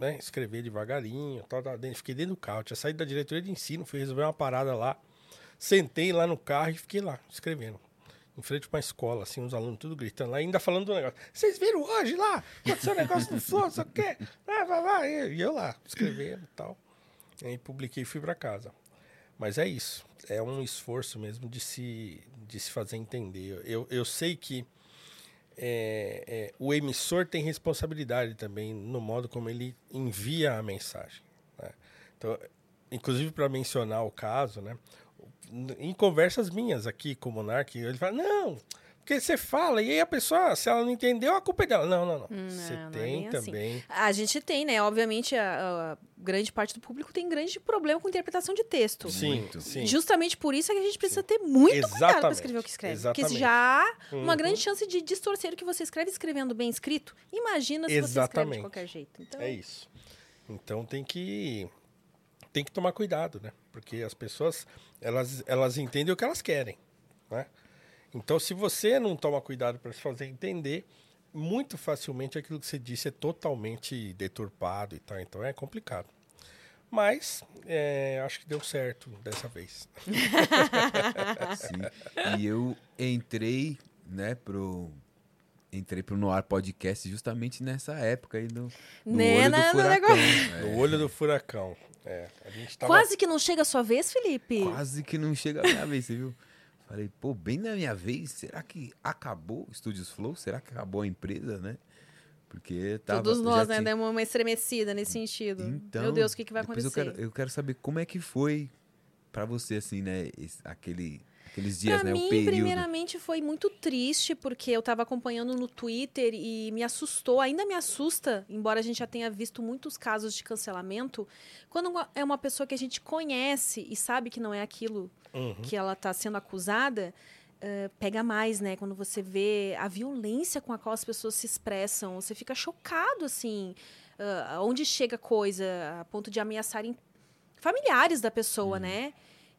né, escrever devagarinho, tal, tal, dentro. fiquei dentro do carro, tinha saído da diretoria de ensino, fui resolver uma parada lá, sentei lá no carro e fiquei lá, escrevendo. Em frente para uma escola, assim, os alunos tudo gritando lá, ainda falando do negócio. Vocês viram hoje lá? Aconteceu um negócio no Flow, só quer. Vai, vai, vai. E eu lá, escrevendo e tal. E aí publiquei e fui para casa. Mas é isso. É um esforço mesmo de se, de se fazer entender. Eu, eu sei que é, é, o emissor tem responsabilidade também no modo como ele envia a mensagem. Né? Então, inclusive para mencionar o caso, né? em conversas minhas aqui com o Monark, ele fala, não, porque você fala, e aí a pessoa, se ela não entendeu, a culpa é dela. Não, não, não. Você não, não é tem assim. também. A gente tem, né? Obviamente, a, a grande parte do público tem grande problema com interpretação de texto. Sim, Muito. sim. Justamente por isso é que a gente precisa ter muito cuidado para Exatamente, escrever o que escreve. exatamente. Porque já há uma Uhum. grande chance de distorcer o que você escreve escrevendo bem escrito. Imagina se você escreve de Exatamente. qualquer jeito. Então, É isso. Então tem que tem que tomar cuidado, né? Porque as pessoas elas elas entendem o que elas querem, né? Então se você não toma cuidado para se fazer entender, muito facilmente aquilo que você disse é totalmente deturpado e tal. Então é complicado. Mas é, acho que deu certo dessa vez. Sim. E eu entrei, né, pro. Entrei pro Noir Podcast justamente nessa época aí do, do Né, olho do no furacão. No É, olho do furacão. É, a gente tava Quase que não chega a sua vez, Felipe. quase que não chega a minha vez, você viu? Falei, pô, bem na minha vez, será que acabou o Studios Flow? Será que acabou a empresa, né? Porque tava, Todos nós, né? tinha- Demos uma estremecida nesse sentido. Então, Meu Deus, o que, que vai acontecer? Eu quero, eu quero saber como é que foi pra você, assim, né? esse- aquele, aqueles dias, pra né? mim, o período. primeiramente, foi muito triste, porque eu tava acompanhando no Twitter e me assustou, ainda me assusta, embora a gente já tenha visto muitos casos de cancelamento, quando é uma pessoa que a gente conhece e sabe que não é aquilo Uhum. que ela tá sendo acusada, eh, pega mais, né? Quando você vê a violência com a qual as pessoas se expressam, você fica chocado, assim, ah, onde chega a coisa, a ponto de ameaçarem familiares da pessoa, né?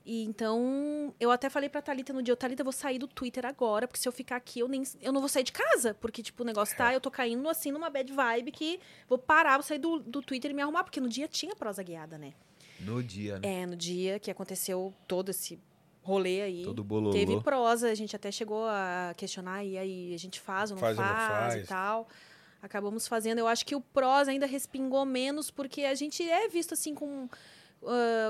E então, eu até falei pra Thalita no dia, Thalita, eu vou sair do Twitter agora, porque se eu ficar aqui, eu nem eu não vou sair de casa, porque tipo, o negócio tá, eu tô caindo assim numa bad vibe que vou parar, vou sair do, do Twitter e me arrumar, porque no dia tinha prosa guiada, né? No dia, né? É, no dia que aconteceu todo esse rolê aí. Todo bololô. Teve prosa, a gente até chegou a questionar, e aí a gente faz ou não Faz faz, ou não e faz. tal. Acabamos fazendo. Eu acho que o prosa ainda respingou menos, porque a gente é visto assim com.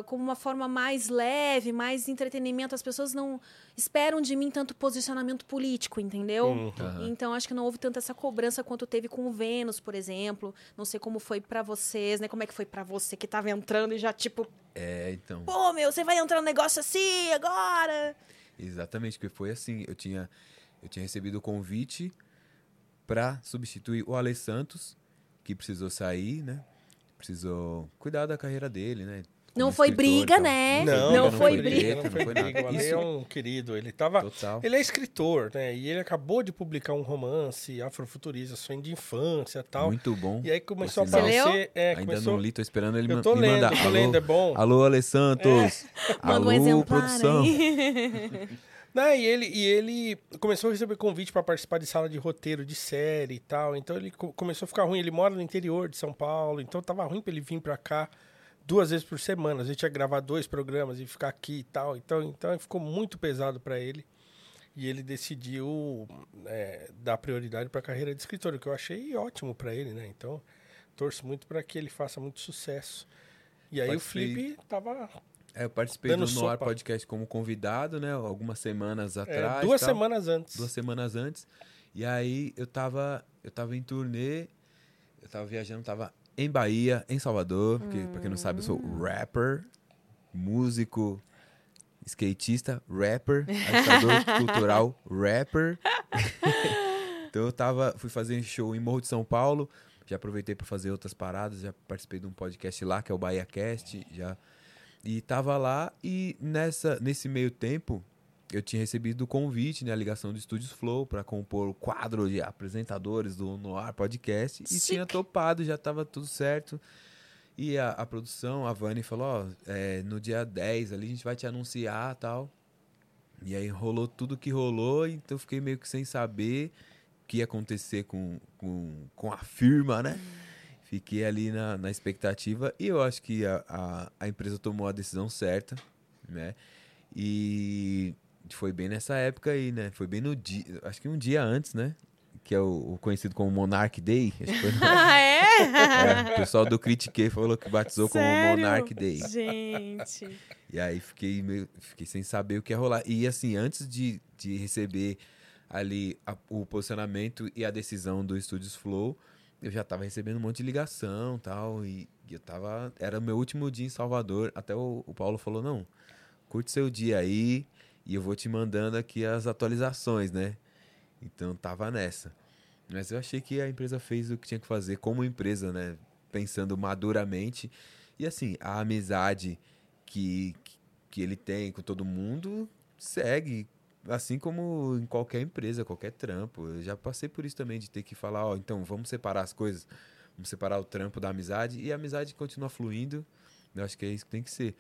Como uma forma mais leve, mais entretenimento. As pessoas não esperam de mim tanto posicionamento político, entendeu? Uhum. Então, acho que não houve tanta essa cobrança quanto teve com o Vênus, por exemplo. Não sei como foi pra vocês, né? Como é que foi pra você que tava entrando e já, tipo, É, então. pô, meu, você vai entrar num negócio assim agora? Exatamente, porque foi assim, eu tinha, eu tinha recebido o convite pra substituir o Ale Santos, que precisou sair, né? Precisou cuidar da carreira dele, né? Não foi briga, tal. né? Não, Não não foi foi briga. briga, não não foi briga. O Ale é um querido. Ele tava. Total. Ele é escritor, né? E ele acabou de publicar um romance afrofuturista, sonho de infância e tal. Muito bom. E aí começou a aparecer. É, Ainda começou... não li, tô esperando ele Eu tô me lendo, mandar. tô alô, lendo, é bom. alô, Ale Santos. Manda Alô, um exemplar produção. aí. Né, e, ele, e ele começou a receber convite para participar de sala de roteiro de série e tal. Então ele co- começou a ficar ruim. Ele mora no interior de São Paulo, então tava ruim para ele vir para cá duas vezes por semana. A gente ia gravar dois programas e ficar aqui e tal. Então, então ficou muito pesado para ele. E ele decidiu é, dar prioridade para a carreira de escritor, o que eu achei ótimo para ele, né? Então, torço muito para que ele faça muito sucesso. E aí Participei. o Felipe tava É, eu participei do Noir. Podcast como convidado, né? Algumas semanas é, atrás. duas tal. semanas antes. duas semanas antes. E aí eu tava, eu tava em turnê, eu tava viajando, tava em Bahia, em Salvador, porque pra quem não sabe, eu sou rapper, músico, skatista, rapper, agitador cultural, rapper. então eu tava, fui fazer show em Morro de São Paulo, já aproveitei para fazer outras paradas, já participei de um podcast lá que é o Bahia Cast, já e tava lá e nessa nesse meio tempo eu tinha recebido o convite, né, a ligação do Estúdios Flow para compor o quadro de apresentadores do Noir Podcast e Sick. tinha topado, já tava tudo certo. E a, a produção, a Vani falou, ó, é, no dia 10 ali a gente vai te anunciar tal. E aí rolou tudo que rolou, então eu fiquei meio que sem saber o que ia acontecer com, com, com a firma, né? Fiquei ali na, na expectativa e eu acho que a, a, a empresa tomou a decisão certa, né? E foi bem nessa época aí, né? Foi bem no dia, acho que um dia antes, né? Que é o, o conhecido como Monarch Day. Ah, é? é, o pessoal do Critique falou que batizou como Sério? Monarch Day. Gente. E aí fiquei meio, fiquei sem saber o que ia rolar. E assim, antes de, de receber ali a- o posicionamento e a decisão do Estúdios Flow, eu já tava recebendo um monte de ligação tal, e eu tava. Era o meu último dia em Salvador. Até o, o Paulo falou: não, curte seu dia aí e eu vou te mandando aqui as atualizações, né? Então tava nessa. Mas eu achei que a empresa fez o que tinha que fazer como empresa, né? Pensando maduramente. E assim, a amizade que, que ele tem com todo mundo segue. Assim como em qualquer empresa, qualquer trampo. Eu já passei por isso também, de ter que falar, ó, então vamos separar as coisas. Vamos separar o trampo da amizade. E a amizade continua fluindo. Eu acho que é isso que tem que ser.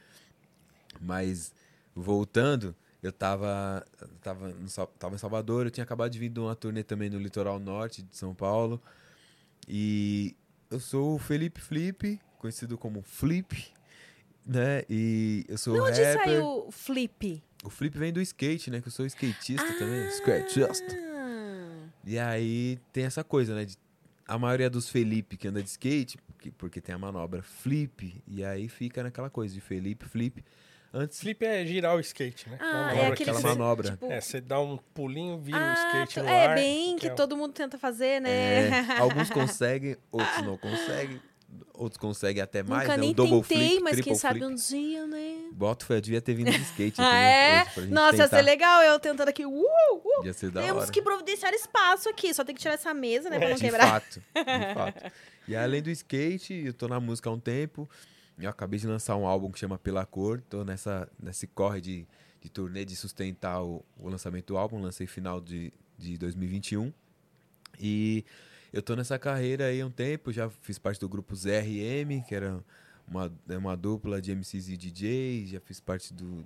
Mas, voltando, eu tava, tava, no tava em Salvador, eu tinha acabado de vir de uma turnê também no litoral norte de São Paulo. E eu sou o Felipe Flip, conhecido como Flip, né? E eu sou De onde rapper. saiu o Flip? O Flip vem do skate, né? Que eu sou skatista também, scratchista. Ah. E aí tem essa coisa, né? de- a maioria dos Felipe que anda de skate, porque, porque tem a manobra flip, e aí fica naquela coisa de Felipe, flip. Antes Flip é girar o skate, né? Ah, é que aquele aquela que manobra. tipo, É, você dá um pulinho, vira o ah, skate to- no é ar. bem que é- todo mundo tenta fazer, né? É, alguns conseguem, outros não conseguem, outros conseguem até mais, Nunca né? nem O double tentei, flip, mas quem triple sabe flip. um dia, né? Boto eu devia ter vindo de skate aqui, Ah, né? é? Nossa, ia ser tentar. legal eu tentando aqui. Uh, uh. Ia ser da Temos hora. que providenciar espaço aqui, só tem que tirar essa mesa, né, pra não de quebrar. fato, de fato. E além do skate, eu tô na música há um tempo. Eu acabei de lançar um álbum que chama Pela Cor. Tô nessa, nesse corre de, de turnê de sustentar o, o lançamento do álbum. Lancei final de, de 2021. E eu tô nessa carreira aí há um tempo. Já fiz parte do grupo ZRM, que era uma, é uma dupla de MCs e DJs. Já fiz parte do,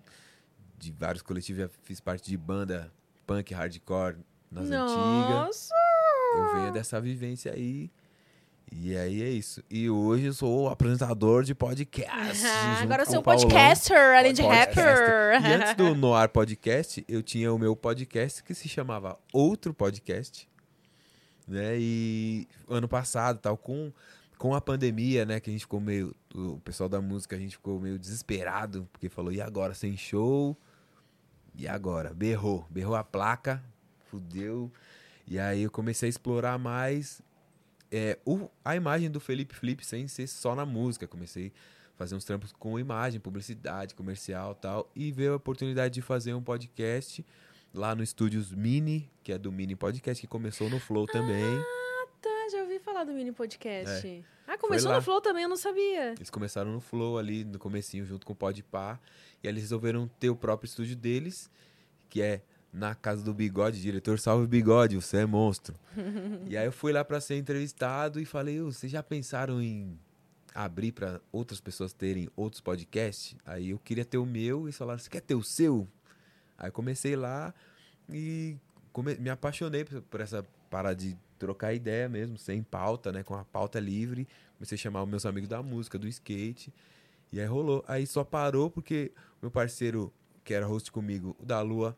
de vários coletivos. Já fiz parte de banda punk hardcore nas antigas. Nossa! Eu venho dessa vivência aí. E aí é isso. E hoje eu sou o apresentador de podcast. Ah, agora eu sou um podcaster, além de rapper. E antes do Noir Podcast, eu tinha o meu podcast que se chamava Outro Podcast. Né? E ano passado, tal, com, com a pandemia, né? Que a gente ficou meio. O pessoal da música, a gente ficou meio desesperado, porque falou, e agora sem show? E agora? Berrou. Berrou a placa, fudeu. E aí eu comecei a explorar mais é, o- a imagem do Felipe Flip sem ser só na música. Comecei a fazer uns trampos com imagem, publicidade, comercial e tal. E veio a oportunidade de fazer um podcast lá no Estúdios Mini, que é do Mini Podcast, que começou no Flow também. Tá, já ouvi falar do mini podcast. É. Ah, começou no Flow também, eu não sabia. Eles começaram no Flow ali, no comecinho, junto com o Podpah. E aí eles resolveram ter o próprio estúdio deles, que é na casa do Bigode. Diretor, salve Bigode, você é monstro. e aí eu fui lá pra ser entrevistado e falei, "Ô, vocês já pensaram em abrir pra outras pessoas terem outros podcasts? Aí eu queria ter o meu e falaram, você quer ter o seu? Aí comecei lá e come- me apaixonei por, por essa parada de trocar ideia mesmo, sem pauta, né? Com a pauta livre. Comecei a chamar os meus amigos da música, do skate. E aí rolou. Aí só parou porque meu parceiro, que era host comigo, o da Lua,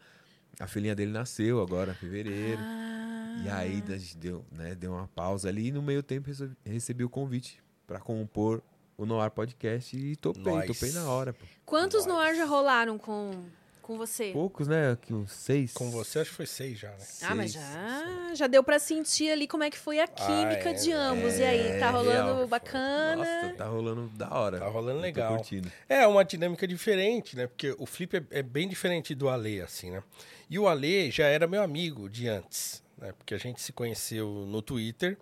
a filhinha dele nasceu agora, em fevereiro. Ah. E aí a gente deu, né, deu uma pausa ali e no meio tempo recebi, recebi o convite pra compor o Noir Podcast e topei, Nós. topei na hora. Pô. Quantos no ar já rolaram com, com você? Poucos, né? Aqui uns seis. Com você, acho que foi seis já, né? Ah, mas seis. já, já deu pra sentir ali como é que foi a química é, de ambos. e aí, tá É, rolando real. bacana? Nossa, tá rolando da hora. Tá rolando legal. É uma dinâmica diferente, né? Porque o Flip é, é bem diferente do Ale, assim, né? E o Ale já era meu amigo de antes, né? Porque a gente se conheceu no Twitter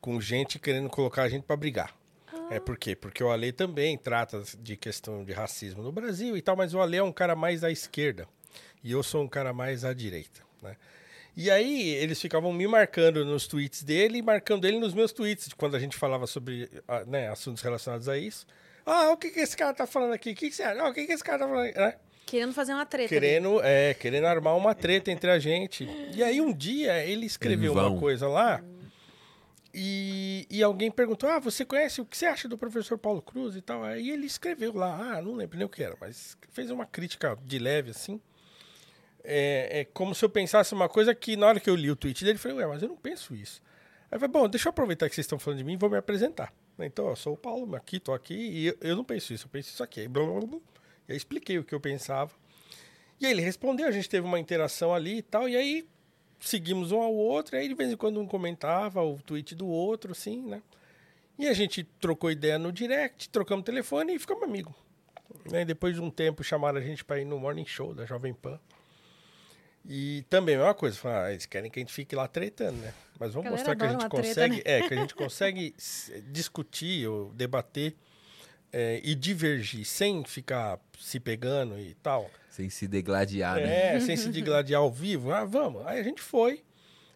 com gente querendo colocar a gente pra brigar. É por quê? Porque o Ale também trata de questão de racismo no Brasil e tal, mas o Ale é um cara mais à esquerda e eu sou um cara mais à direita, né? E aí eles ficavam me marcando nos tweets dele e marcando ele nos meus tweets, quando a gente falava sobre né, assuntos relacionados a isso. Ah, o que, que esse cara tá falando aqui? O que, que você acha? Ah, o que, que esse cara tá falando? aqui? Né? Querendo fazer uma treta. ali. Querendo, é, querendo armar uma treta entre a gente. E aí um dia ele escreveu uma coisa lá E, e alguém perguntou: Ah, você conhece o que você acha do professor Paulo Cruz e tal? Aí ele escreveu lá, ah, não lembro nem o que era, mas fez uma crítica de leve assim. É, é como se eu pensasse uma coisa que na hora que eu li o tweet dele, eu falei, ué, mas eu não penso isso. Aí eu falei, bom, deixa eu aproveitar que vocês estão falando de mim e vou me apresentar. Então, eu sou o Paulo, aqui, tô aqui, e eu, eu não penso isso, eu penso isso aqui. Blá, blá, blá, e aí expliquei o que eu pensava. E aí ele respondeu, a gente teve uma interação ali e tal, e aí seguimos um ao outro, e aí de vez em quando um comentava o tweet do outro, assim, né? E a gente trocou ideia no direct, trocamos telefone e ficamos amigos. Né? Depois de um tempo chamaram a gente para ir no Morning Show da Jovem Pan. E também a mesma coisa, falaram, ah, eles querem que a gente fique lá tretando, né? Mas vamos mostrar que a gente consegue, treta, né? é, que a gente consegue discutir ou debater é, e divergir sem ficar se pegando e tal. Sem se degladiar, né? É, sem se degladiar ao vivo. Ah, vamos. Aí a gente foi.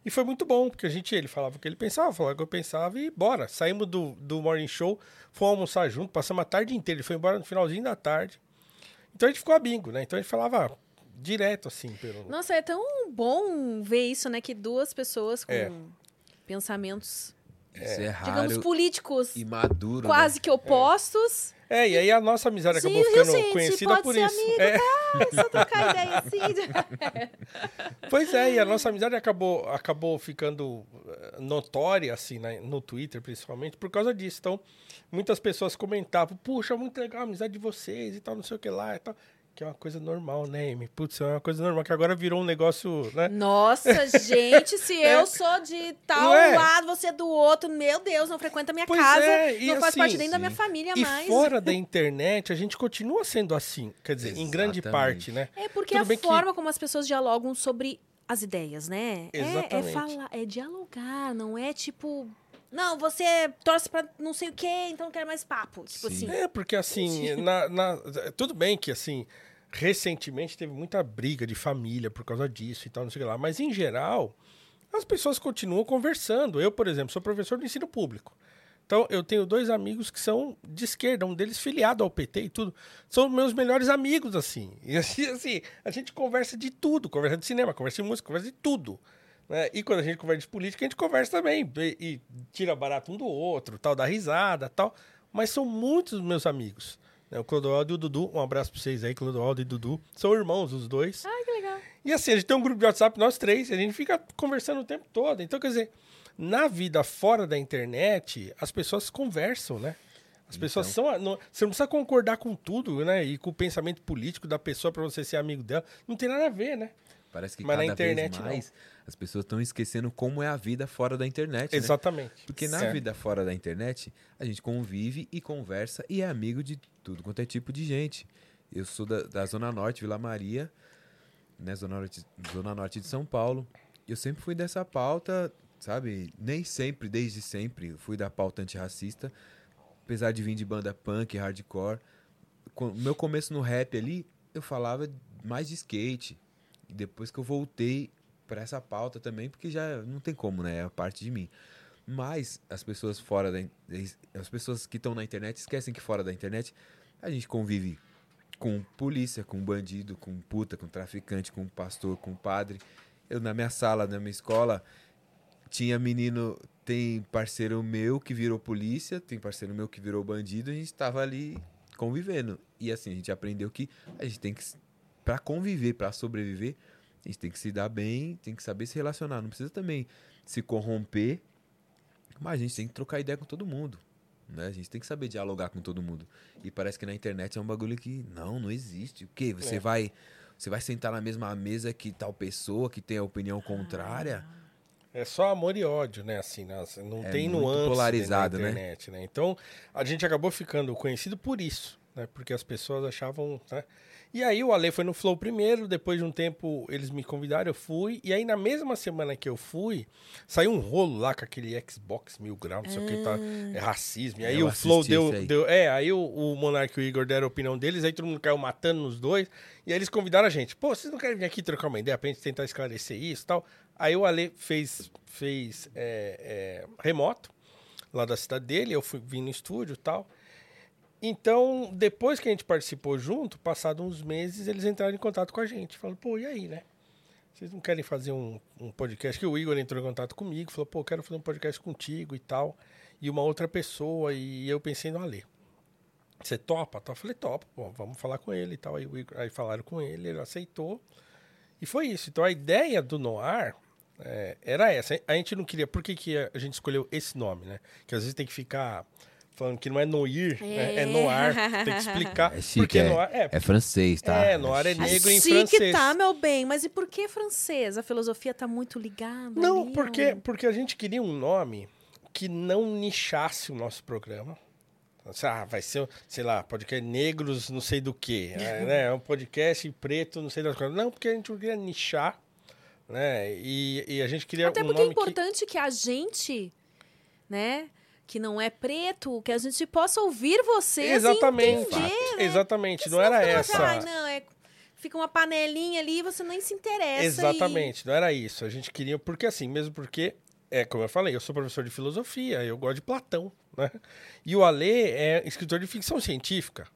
E foi muito bom, porque a gente, ele falava o que ele pensava, falava o que eu pensava e bora. Saímos do, do morning show, fomos almoçar junto, passamos a tarde inteira. Ele foi embora no finalzinho da tarde. Então a gente ficou amigo, né? Então a gente falava direto, assim. Pelo... Nossa, é tão bom ver isso, né? Que duas pessoas com é. pensamentos é. é digamos, políticos e maduro, quase né? que opostos. É, e aí a nossa amizade Sim, acabou ficando gente, conhecida por isso. Amigo, é. tá? Só trocar ideia assim. pois é, e a nossa amizade acabou, acabou ficando eh, notória, assim, né? no Twitter principalmente, por causa disso. Então, muitas pessoas comentavam, puxa, muito legal a amizade de vocês e tal, não sei o que lá e tal que é uma coisa normal, né, Amy? Putz, é uma coisa normal, que agora virou um negócio, né? Nossa, gente, se é. eu sou de tal é. lado, você é do outro, meu Deus, não frequenta a minha pois casa, é. não faz assim, parte nem sim. da minha família e mais. E fora da internet, a gente continua sendo assim, quer dizer, Exatamente. em grande parte, né? É porque Tudo a forma que... como as pessoas dialogam sobre as ideias, né? Exatamente. É, é falar, é dialogar, não é tipo não, você torce pra não sei o quê, então não quero mais papo. Tipo Sim. assim. É, porque assim, na, na, tudo bem que assim, recentemente teve muita briga de família por causa disso e tal, não sei o que lá. Mas em geral, as pessoas continuam conversando. Eu, por exemplo, sou professor de ensino público. Então, eu tenho dois amigos que são de esquerda, um deles filiado ao PT e tudo. São meus melhores amigos, assim. E assim, assim a gente conversa de tudo. Conversa de cinema, conversa de música, conversa de tudo. Né? E quando a gente conversa de política, a gente conversa também. E, e tira barato um do outro, tal, dá risada tal. Mas são muitos meus amigos. Né? O Clodoaldo e o Dudu, um abraço pra vocês aí, Clodoaldo e Dudu. São irmãos, os dois. Ai, que legal. E assim, a gente tem um grupo de WhatsApp, nós três, e a gente fica conversando o tempo todo. Então, quer dizer, na vida fora da internet, as pessoas conversam, né? As então. pessoas são. Não, você não precisa concordar com tudo, né? E com o pensamento político da pessoa para você ser amigo dela. Não tem nada a ver, né? Parece que Mas cada na internet, vez mais não. As pessoas estão esquecendo como é a vida fora da internet. Né? Exatamente. Né? Porque na é. vida fora da internet, a gente convive e conversa e é amigo de tudo quanto é tipo de gente. Eu sou da, da Zona Norte, Vila Maria, né? Zona Norte, Zona Norte de São Paulo. Eu sempre fui dessa pauta, sabe? Nem sempre, desde sempre, fui da pauta antirracista. Apesar de vir de banda punk, hardcore. Meu começo no rap ali, eu falava mais de skate e depois que eu voltei para essa pauta também, porque já não tem como, né? É parte de mim. Mas as pessoas fora da as pessoas que estão na internet esquecem que fora da internet a gente convive com polícia, com bandido, com puta, com traficante, com pastor, com padre. Eu na minha sala, na minha escola, tinha menino, tem parceiro meu que virou polícia, tem parceiro meu que virou bandido, a gente estava ali convivendo. E assim, a gente aprendeu que a gente tem que para conviver, para sobreviver, a gente tem que se dar bem, tem que saber se relacionar. Não precisa também se corromper, mas a gente tem que trocar ideia com todo mundo. Né? A gente tem que saber dialogar com todo mundo. E parece que na internet é um bagulho que não, não existe. O quê? Você é. vai você vai sentar na mesma mesa que tal pessoa que tem a opinião contrária? É só amor e ódio, né? Assim, não é tem nuance polarizado, na né? internet, né? né? Então, a gente acabou ficando conhecido por isso, né? Porque as pessoas achavam, né? E aí o Ale foi no Flow primeiro, depois de um tempo eles me convidaram, eu fui. E aí na mesma semana que eu fui, saiu um rolo lá com aquele Xbox mil graus, não sei o que, tá, é racismo. E aí eu o Flow deu, deu... É, aí o, o Monark e o Igor deram a opinião deles, aí todo mundo caiu matando nos dois. E aí eles convidaram a gente. Pô, vocês não querem vir aqui trocar uma ideia pra gente tentar esclarecer isso e tal? Aí o Ale fez, fez é, é, remoto lá da cidade dele, eu fui, vim no estúdio e tal. Então, depois que a gente participou junto, passado uns meses, eles entraram em contato com a gente. Falaram, pô, e aí, né? vocês não querem fazer um, um podcast? Que o Igor entrou em contato comigo, falou, pô, quero fazer um podcast contigo e tal. E uma outra pessoa, e eu pensei no Alê. Você topa? Eu falei, topa, pô, vamos falar com ele e tal. Aí, Igor, aí falaram com ele, ele aceitou. E foi isso. Então a ideia do Noir é, era essa. A gente não queria. Por que, que a gente escolheu esse nome, né? Que às vezes tem que ficar falando que não é noir, é, né? é noir. Tem que explicar. É chique, porque é, noir, é, é francês, tá? É, noir é negro em Chique francês. tá, meu bem. Mas e por que francês? A filosofia tá muito ligada Não, ali, porque, porque a gente queria um nome que não nichasse o nosso programa. Ah, vai ser, sei lá, podcast negros, não sei do que. É, né? É um podcast preto, não sei das coisas. Não, porque a gente queria nichar, né? E, e a gente queria Até um porque é nome que... importante que... a gente, né, que não é preto, que a gente possa ouvir vocês Exatamente, e entender, né? exatamente. Porque Não era senão essa. não, é... Fica uma panelinha ali e você nem se interessa. Exatamente, não era isso. A gente queria, porque assim, mesmo porque, é como eu falei, eu sou professor de filosofia, eu gosto de Platão, né? E o Alê é escritor de ficção científica.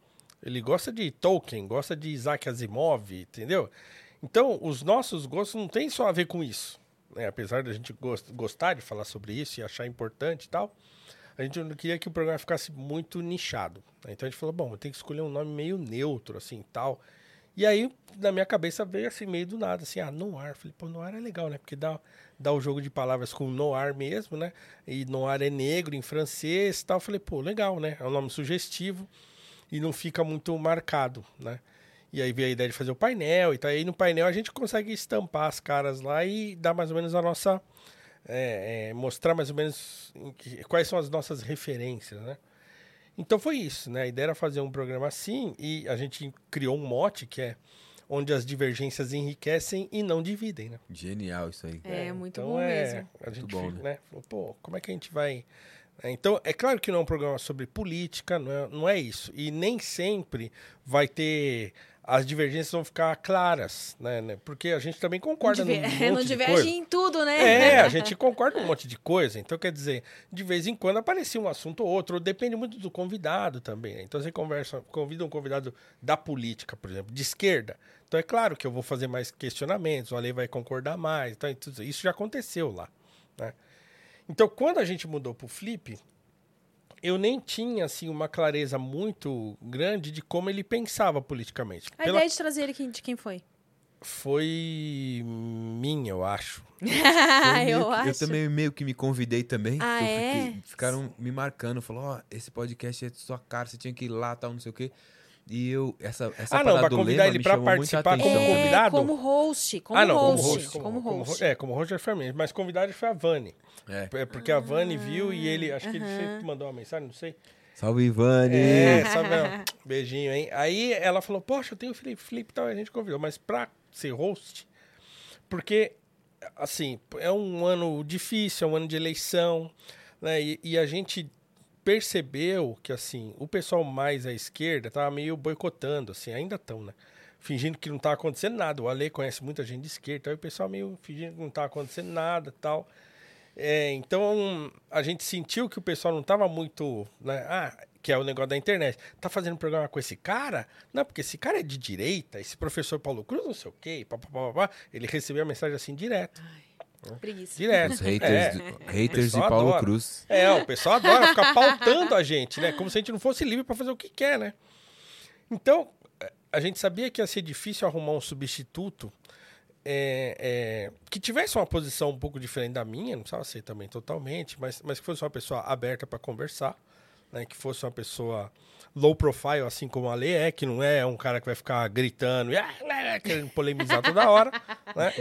Ele gosta de Tolkien, gosta de Isaac Asimov, entendeu? Então, os nossos gostos não tem só a ver com isso. Né? Apesar da gente gost- gostar de falar sobre isso e achar importante e tal, a gente não queria que o programa ficasse muito nichado. né? Então a gente falou, bom, tem que escolher um nome meio neutro, assim, tal. E aí, na minha cabeça, veio assim, meio do nada, assim, ah, Noir. Falei, pô, Noir é legal, né? Porque dá, dá o jogo de palavras com Noir mesmo, né? E Noir é negro em francês e tal. Falei, pô, legal, né? É um nome sugestivo e não fica muito marcado, né? E aí veio a ideia de fazer o painel e tal. E aí no painel a gente consegue estampar as caras lá e dar mais ou menos a nossa... é, é, mostrar mais ou menos em que- quais são as nossas referências, né? Então foi isso, né? A ideia era fazer um programa assim e a gente criou um mote que é onde as divergências enriquecem e não dividem, né? Genial isso aí. É, muito então bom é, mesmo. A gente bom, fica, né? Falou, pô, como é que a gente vai. É, Então, é claro que não é um programa sobre política, não é, não é isso. E nem sempre vai ter. As divergências vão ficar claras, né? né? Porque a gente também Não, concorda diver- num monte não diverge em tudo, né? É, a gente concorda um monte de coisa. Então, quer dizer, de vez em quando aparecia um assunto ou outro. ou Depende muito do convidado também. né? Então, você conversa, convida um convidado da política, por exemplo, de esquerda. Então, é claro que eu vou fazer mais questionamentos, o Ale vai concordar mais. Então, isso- já aconteceu lá. Né? Então, quando a gente mudou pro Flip, eu nem tinha assim uma clareza muito grande de como ele pensava politicamente. A Pela- ideia de trazer ele de quem foi? Foi minha, eu acho. Eu que- acho. eu também meio que me convidei também. Ah, eu é? fiquei- ficaram me marcando, falou, ó, esse podcast é de sua cara, você tinha que ir lá, tal, não sei o quê. E eu, essa, essa Ah, não, parada pra do convidar lema ele pra muita participar atenção. como É, convidado? como host, como ah, não, host, como host. como host. ro- é, como host foi mesmo. Mas convidado foi a Vani. É. É porque a Vani viu e ele, acho que ele aham. sempre mandou uma mensagem, não sei. Salve, Ivani! É, ó, Beijinho, hein? Aí ela falou, poxa, eu tenho o Felipe, Felipe e tal, a gente convidou. Mas pra ser host, porque, assim, é um ano difícil, é um ano de eleição, né? E, e a gente percebeu que, assim, o pessoal mais à esquerda tava meio boicotando, assim, ainda estão, né? Fingindo que não tá acontecendo nada. O Ale conhece muita gente de esquerda, aí o pessoal meio fingindo que não tá acontecendo nada tal. É, então, a gente sentiu que o pessoal não tava muito. Né? Ah, que é o negócio da internet. Tá fazendo programa com esse cara? Não, porque esse cara é de direita, esse professor Paulo Cruz, não sei o quê, pá, pá, pá, pá, pá. ele recebeu a mensagem assim direto. Preguiça. Direto. Os haters, É. haters de Paulo adora. Cruz. É, o pessoal adora ficar pautando a gente, né? Como se a gente não fosse livre para fazer o que quer, né? Então, a gente sabia que ia ser difícil arrumar um substituto é, é, que tivesse uma posição um pouco diferente da minha, não precisava ser também totalmente, mas, mas que fosse uma pessoa aberta para conversar, né? Que fosse uma pessoa low profile, assim como a Lê é, que não é um cara que vai ficar gritando e ah, querendo polemizar toda hora, né?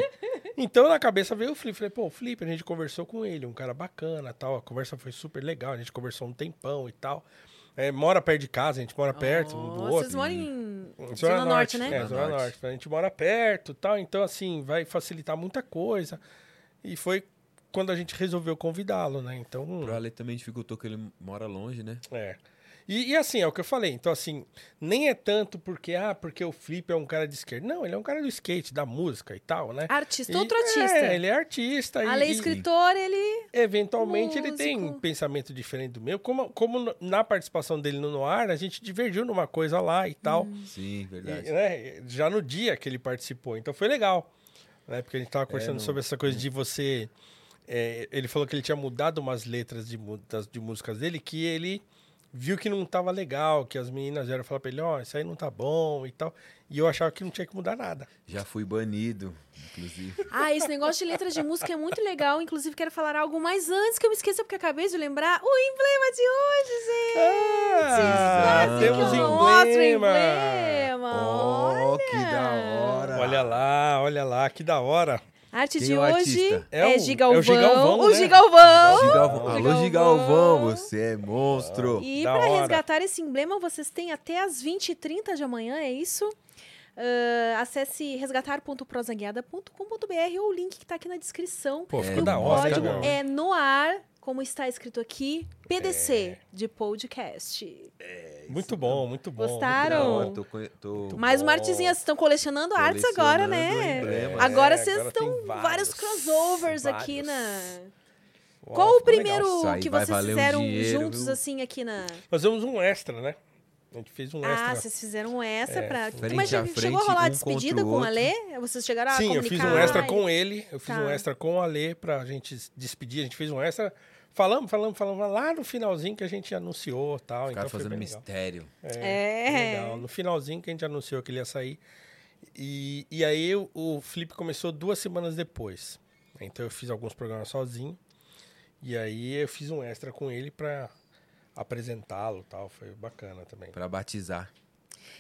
Então, na cabeça veio o Felipe. Falei, pô, o Felipe, a gente conversou com ele, um cara bacana tal. A conversa foi super legal, a gente conversou um tempão e tal. É, mora perto de casa, a gente mora perto um do outro. Vocês moram em Zona, Zona, Norte, né? É, Zona Norte. Norte. A gente mora perto e tal, então assim, vai facilitar muita coisa. E foi quando a gente resolveu convidá-lo, né? Então, Pro Ale também dificultou que ele mora longe, né? é. E, e assim, é o que eu falei. Então, assim, nem é tanto porque, ah, porque o Flip é um cara de esquerda. Não, ele é um cara do skate, da música e tal, né? Artista, E- outro artista. É, ele é artista. Além de escritor, ele... eventualmente ele tem um Músico. pensamento diferente do meu. Como, como na participação dele no Noir, a gente divergiu numa coisa lá e tal. Hum. Sim, verdade. E, né, já no dia que ele participou. Então foi legal. né? Porque a gente tava conversando não- sobre essa coisa de você. é, ele falou que ele tinha mudado umas letras de, das, de músicas dele que ele viu que não tava legal, que as meninas vieram falar pra ele, ó, isso aí não tá bom e tal. E eu achava que não tinha que mudar nada. Já fui banido, inclusive. Ah, esse negócio de letras de música é muito legal. Inclusive, quero falar algo mais antes que eu me esqueça, porque acabei de lembrar o emblema de hoje, gente. Ah, Nossa, temos que mostra o emblema. emblema. Oh, que da hora. Olha lá, olha lá, que da hora. A arte Quem de é o hoje é, É o- Gigalvão. é o Gigalvão, O né? Gigalvão. Gigalvão. Alô, Gigalvão. Gigalvão, você é monstro. E para resgatar esse emblema, vocês têm até as 20h30 de amanhã, é isso? Ah, acesse resgatar.prosaguiada.com.br ou o link que está aqui na descrição. Pô, É, ficou o da hora, hein, código é no ar, como está escrito aqui, PDC, de podcast. Muito bom, muito bom. Gostaram? Hora, tô tô- Mais uma bom. artezinha, vocês estão colecionando artes agora, Colecionando né? emblema. Agora É, vocês agora estão vários, vários, crossovers aqui vários. na. Ó, Qual o primeiro que vocês valer um fizeram dinheiro, juntos, viu? assim, aqui na. Nós fizemos um extra, né? A gente fez um Ah, extra. vocês fizeram essa É, pra. frente Mas chegou a rolar a um despedida com o. Alê? Vocês chegaram a Sim, eu fiz um extra com ele. Eu fiz Tá. um extra com o Ale pra gente despedir. A gente fez um extra. Falamos, falamos, falamos lá no finalzinho que a gente anunciou e tal. Ficaram então fazendo mistério. É. Legal. No finalzinho que a gente anunciou que ele ia sair. E, e aí o, o Felipe começou duas semanas depois. Então eu fiz alguns programas sozinho. E aí eu fiz um extra com ele pra apresentá-lo e tal. Foi bacana também. Pra batizar.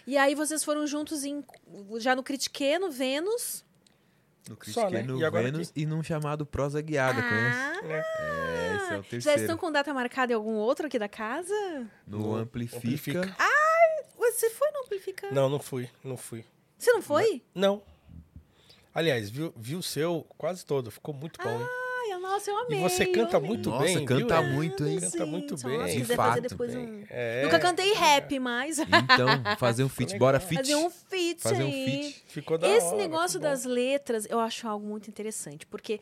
E aí vocês foram juntos em, já no Critique, no Vênus. No Só, né? Cristiano E Vênus e num chamado Prosa Guiada, conhece? ah, Né? É, esse é o já terceiro. estão com data marcada em algum outro aqui da casa? No No Amplifica. Amplifica. Você foi no Amplifica? Não, não fui, não fui. Você não foi? Não. Aliás, viu, viu o seu quase todo. Ficou muito bom, hein? Nossa, eu amei. E você canta muito Nossa, bem, canta viu? muito, hein? Canta muito bem. nossa, se De quiser fazer fato. depois um... É, Nunca cantei rap, mas Então, fazer um feat, bora feat. fazer um feat Fazer um aí. feat. Ficou da Esse hora, negócio das letras, eu acho algo muito interessante, porque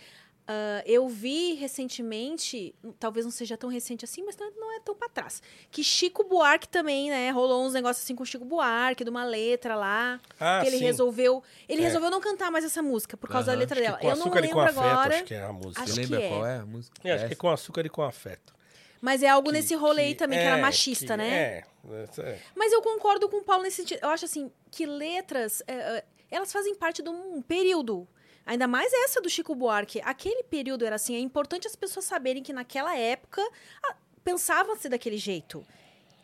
ah, eu vi recentemente, talvez não seja tão recente assim, mas não é, é tão pra trás, que Chico Buarque também, né, rolou uns negócios assim com Chico Buarque, de uma letra lá, Ah, que ele sim. resolveu, ele É. resolveu não cantar mais essa música por causa da letra Acho que dela. com Eu não açúcar e lembro com afeto, agora, acho que é a música. Acho Você que lembra é. qual é a música? É, acho que é com açúcar e com afeto. mas é algo Que- nesse rolê aí também, que era é, machista, que- né? É, é. Mas eu concordo com o Paulo nesse sentido. Eu acho assim que letras, é, é, elas fazem parte de um período. Ainda mais essa do Chico Buarque. Aquele período era assim. É importante as pessoas saberem que naquela época pensava-se daquele jeito.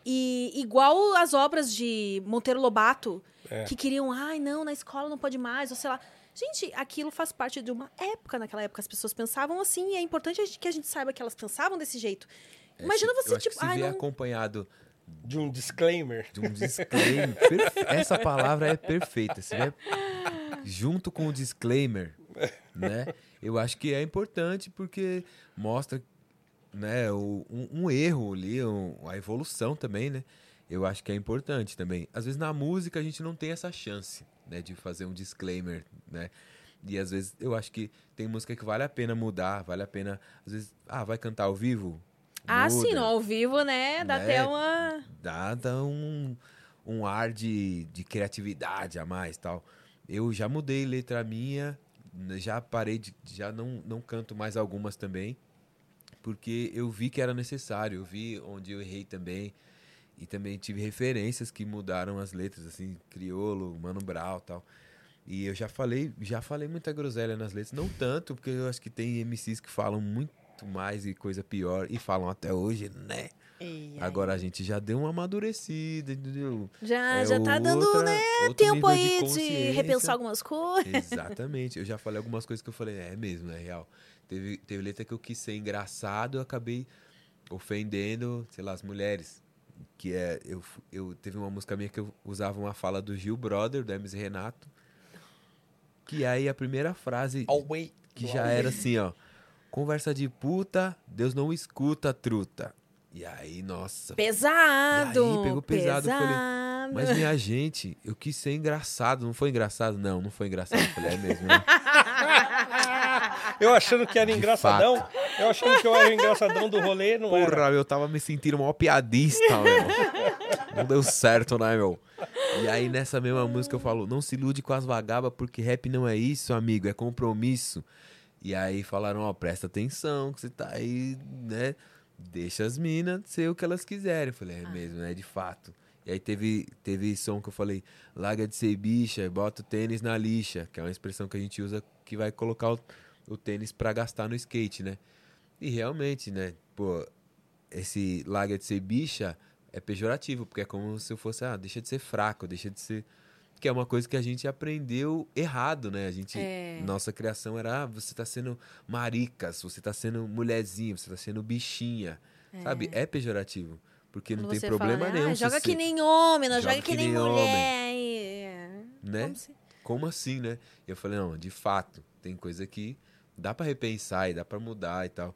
E igual as obras de Monteiro Lobato, É. que queriam, ai, não, na escola não pode mais, ou sei lá. Gente, aquilo faz parte de uma época. Naquela época as pessoas pensavam assim, e é importante que a gente saiba que elas pensavam desse jeito. É, Imagina se- você, tipo, se ai, vier não, acompanhado De um disclaimer. de um disclaimer. Essa palavra é perfeita. Junto com o disclaimer, né? Eu acho que é importante porque mostra né, um, um erro ali, um- a evolução também, né? Eu acho que é importante também. Às vezes na música a gente não tem essa chance, né, de fazer um disclaimer, né? E às vezes eu acho que tem música que vale a pena mudar, vale a pena, às vezes, ah, vai cantar ao vivo? Ah, sim, no ao vivo, né? Dá Né? até uma. dá, dá um, um ar de, de criatividade a mais tal. Eu já mudei letra minha, já parei de. Já não, não canto mais algumas também, porque eu vi que era necessário, eu vi onde eu errei também. E também tive referências que mudaram as letras, assim, Criolo, Mano Brown tal. E eu já falei, já falei muita groselha nas letras, não tanto, porque eu acho que tem MCs que falam muito mais e coisa pior, e falam até hoje, né? Agora a gente já deu uma amadurecida, entendeu? Já, É já tá dando, outra- né? outro Tempo de aí de, consciência. repensar algumas coisas. Exatamente. Eu já falei algumas coisas que eu falei, é mesmo, é real. Teve, teve letra que eu quis ser engraçado, eu acabei ofendendo, sei lá, as mulheres. Que é, eu, eu teve uma música minha que eu usava uma fala do Gil Brother, do MC Renato. Que aí a primeira frase que já era assim, ó. Conversa de puta, Deus não escuta, truta. E aí, nossa. Pesado. E aí, pegou pesado, eu falei, pesado. Mas minha gente, eu quis ser engraçado. Não foi engraçado? Não, não foi engraçado. Eu falei, é mesmo, né? Eu achando que era De engraçadão. Eu achando que eu era o engraçadão do rolê, não era. Porra, eu tava me sentindo mal piadista, meu. Não deu certo, né, meu? E aí nessa mesma música eu falo, não se ilude com as vagabas, porque rap não é isso, amigo, é compromisso. E aí falaram, ó, presta atenção, que você tá aí, né? Deixa as minas ser o que elas quiserem. Eu falei, é mesmo, né? De fato. E aí teve, teve som que eu falei, larga de ser bicha, bota o tênis na lixa, que é uma expressão que a gente usa que vai colocar o, o tênis pra gastar no skate, né? E realmente, né? Pô, esse larga de ser bicha é pejorativo, porque é como se eu fosse, ah, deixa de ser fraco, deixa de ser. Que é uma coisa que a gente aprendeu errado, né? A gente. É. Nossa criação era, ah, você tá sendo maricas, você tá sendo mulherzinha, você tá sendo bichinha. Sabe? É pejorativo. Porque não Quando tem você problema fala, né, nenhum. ah, joga que nem homem, não Joga joga, que, que nem, nem mulher. E, é, Né? como se- Como assim, né? E eu falei, não, de fato, tem coisa que dá pra repensar e dá pra mudar e tal.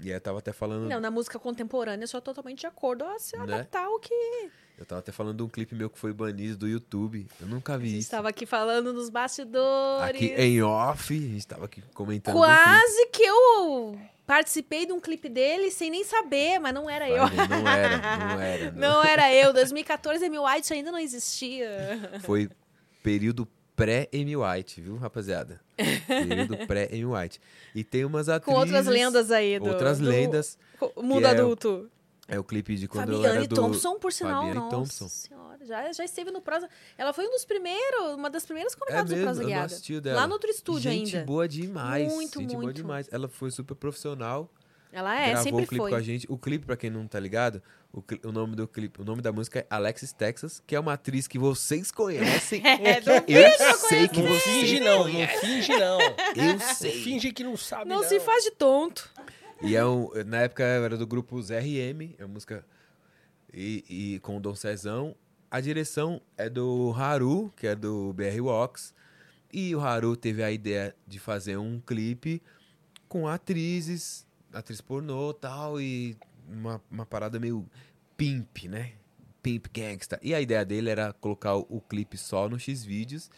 E aí eu tava até falando. Não, na música contemporânea eu sou totalmente de acordo a se Né? adaptar ao que Eu tava até falando de um clipe meu que foi banido do YouTube. Eu nunca a vi gente isso. estava aqui falando nos bastidores. Aqui em off, a gente tava aqui comentando. Quase que eu participei de um clipe dele sem nem saber, mas não era eu. Não era, não era. não. Não era eu. 2014, Amy White ainda não existia. Foi período pré-Amy White, viu, rapaziada? Período pré-Amy White. E tem umas atrizes... Com outras lendas aí. Do, Outras do lendas. mundo é adulto. É o clipe de quando eu Fabiane era do... Thompson, por sinal. Fabiane nossa Thompson. senhora. Já, já esteve no Prosa. Ela foi um dos primeiros, uma das primeiras É convidadas do mesmo, Prosa eu não Guiada. dela. Lá no outro estúdio gente ainda. boa demais. Muito, gente boa muito. demais. Ela foi super profissional. Ela é, gravou sempre o clipe foi. com a gente. O clipe, pra quem não tá ligado, o, o nome do clipe, o nome da música é Alexis Texas, que é uma atriz que vocês conhecem. É, eu sei que Não você finge não, não finge não. Eu sei. Finge que não sabe Não não. se faz de tonto. E é um, na época era do grupo ZRM, é uma música e, e com o Dom Cezão. A direção é do Haru, que é do BR Walks. E o Haru teve a ideia de fazer um clipe com atrizes, atriz pornô tal, e uma, uma parada meio pimp, né? Pimp gangsta. E a ideia dele era colocar o, o clipe só no X-Vídeos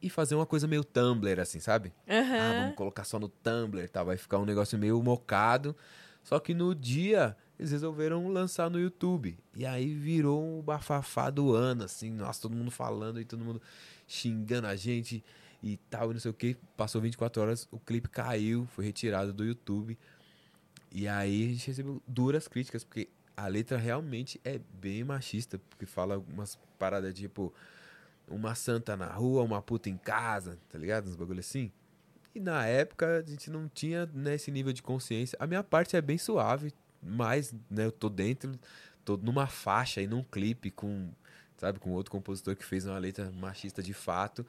e fazer uma coisa meio Tumblr, assim, sabe? Ah, Aham. vamos colocar só no Tumblr e tal. Vai ficar um negócio meio mocado. Só que no dia eles resolveram lançar no YouTube. E aí virou um bafafá do ano, assim. Nossa, todo mundo falando e todo mundo xingando a gente e tal, e não sei o que. Passou 24 horas, o clipe caiu, foi retirado do YouTube. E aí a gente recebeu duras críticas, porque a letra realmente é bem machista, porque fala umas paradas tipo uma santa na rua, uma puta em casa, tá ligado? Uns bagulho assim. E na época a gente não tinha né, esse nível de consciência. A minha parte é bem suave, mas né, eu tô dentro, tô numa faixa e num clipe com, sabe, com outro compositor que fez uma letra machista de fato.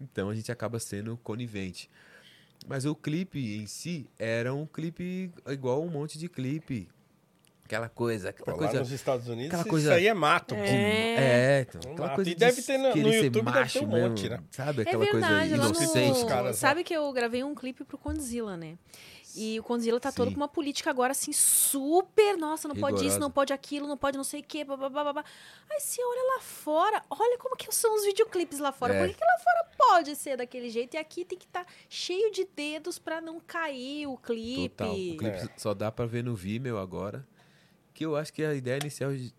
Então a gente acaba sendo conivente. Mas o clipe em si era um clipe igual um monte de clipe. Aquela coisa, aquela Pô, lá coisa. nos Estados Unidos, aquela isso coisa- aí é mato. pô. É, então, Um aquela mato. coisa E de deve ter no- no YouTube, deve ter macho um monte, mesmo, né? Sabe É aquela verdade, coisa inocente. no... Os caras? Sabe que eu gravei um clipe pro Condzilla, né? E o Condzilla tá todo Sim. com uma política agora, assim, super, nossa, não pode isso, Rigorosa. não pode aquilo, não pode não sei o quê, babá, babá. Aí você olha lá fora, olha como que são os videoclipes lá fora. É. Por que, que lá fora pode ser daquele jeito? E aqui tem que estar cheio de dedos pra não cair o clipe. Total. O clipe É. só dá pra ver no Vimeo agora. Que eu acho que a ideia inicial de,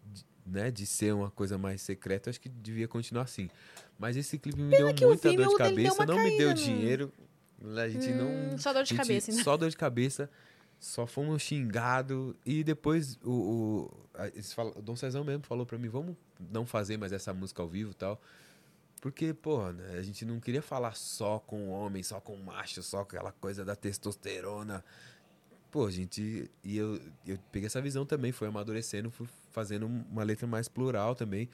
né, de ser uma coisa mais secreta, eu acho que devia continuar assim. Mas esse clipe me deu que o muita dor de deu cabeça, não me deu caída no- dinheiro. A gente não. Hum, só dor de gente- cabeça, né? Só dor de cabeça. Só fomos xingados. E depois o, o, a- falam- o Dom Cezão mesmo falou pra mim: vamos não fazer mais essa música ao vivo e tal. Porque, porra, né, a gente não queria falar só com homem, só com macho, só com aquela coisa da testosterona. Pô, gente, e eu, eu peguei essa visão também, foi amadurecendo, fui fazendo uma letra mais plural também.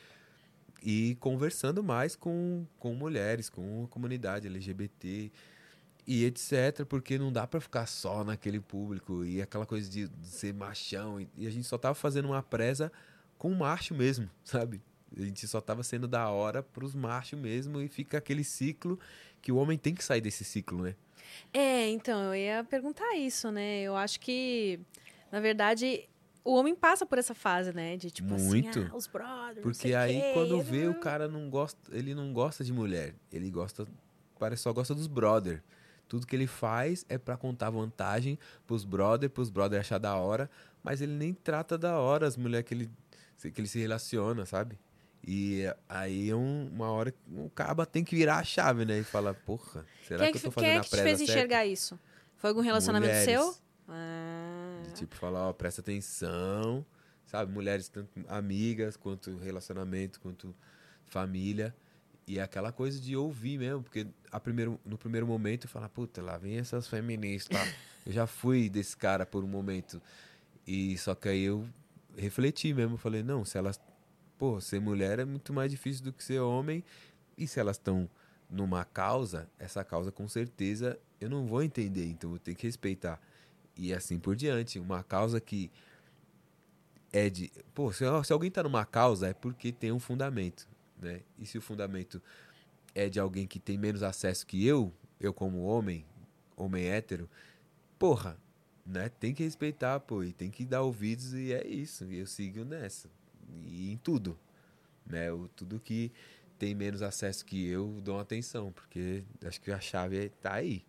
E conversando mais com, com mulheres, com a comunidade LGBT e etc. Porque não dá pra ficar só naquele público e aquela coisa de, de ser machão. E, e a gente só tava fazendo uma presa com macho mesmo, sabe? A gente só tava sendo da hora pros machos mesmo e fica aquele ciclo que o homem tem que sair desse ciclo, né? É, então, eu ia perguntar isso, né? Eu acho que, na verdade, o homem passa por essa fase, né? De tipo Muito. assim, ah, os brothers. Porque aí quê, quando vê o cara não gosta, ele não gosta de mulher, ele gosta, parece só gosta dos brother. Tudo que ele faz é pra contar vantagem pros brother, pros brother achar da hora, mas ele nem trata da hora as mulheres que ele que ele se relaciona, sabe? E aí um- uma hora o caba tem que virar a chave, né? E fala, porra, será Quem é que, eu tô quem fazendo é a que te fez certa? enxergar isso? Foi algum relacionamento Mulheres. seu? Ah. De tipo, falar, ó, presta atenção, sabe? Mulheres, tanto amigas, quanto relacionamento, quanto família. E é aquela coisa de ouvir mesmo, porque a primeiro, no primeiro momento eu falo, puta, lá vem essas feministas. eu já fui desse cara por um momento. E só que aí eu refleti mesmo, falei, não, se elas. Pô, ser mulher é muito mais difícil do que ser homem. E se elas estão numa causa, essa causa com certeza eu não vou entender, então eu tenho que respeitar. E assim por diante. Uma causa que é de. Pô, se, se alguém tá numa causa é porque tem um fundamento, né? E se o fundamento é de alguém que tem menos acesso que eu, eu como homem, homem hétero, porra, né? Tem que respeitar, pô, e tem que dar ouvidos e é isso. E eu sigo nessa. E em tudo, né? O, tudo que tem menos acesso que eu dou atenção, porque acho que a chave é- tá aí.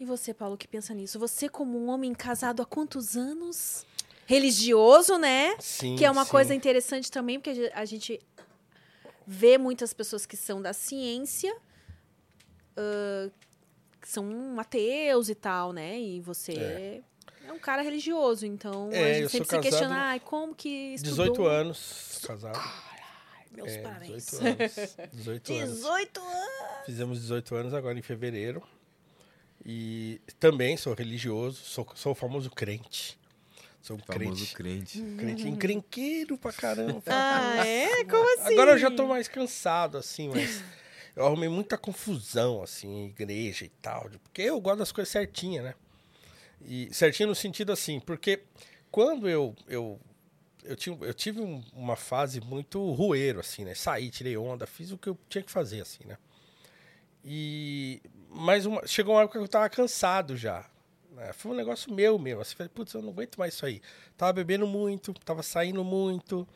E você, Paulo, que pensa nisso? Você, como um homem casado há quantos anos? Religioso, né? Sim, que é uma sim. coisa interessante também, porque a ge- a gente vê muitas pessoas que são da ciência, ãh, que são ateus e tal, né? E você É. é, um cara religioso, então É, a gente sempre se questiona, ai, como que estudou? 18 anos, casado. Meus É, parabéns. 18 anos. 18 anos. 18 anos! Fizemos 18 anos agora em fevereiro. E também sou religioso, sou, sou o famoso crente. Sou um Famoso crente. crente. Crente encrenqueiro pra caramba. Ah, é? Como assim? Agora eu já tô mais cansado, assim, mas eu arrumei muita confusão, assim, em igreja e tal. Porque eu gosto das coisas certinhas, né? E certinho no sentido assim, porque quando eu. eu eu, tinha, eu tive um- uma fase muito rueiro, assim, né? Saí, tirei onda, fiz o que eu tinha que fazer, assim, né? E. Mas uma- chegou uma época que eu tava cansado já. né? Foi um negócio meu mesmo. Assim, falei, putz, eu não aguento mais isso aí. Tava bebendo muito, tava saindo muito.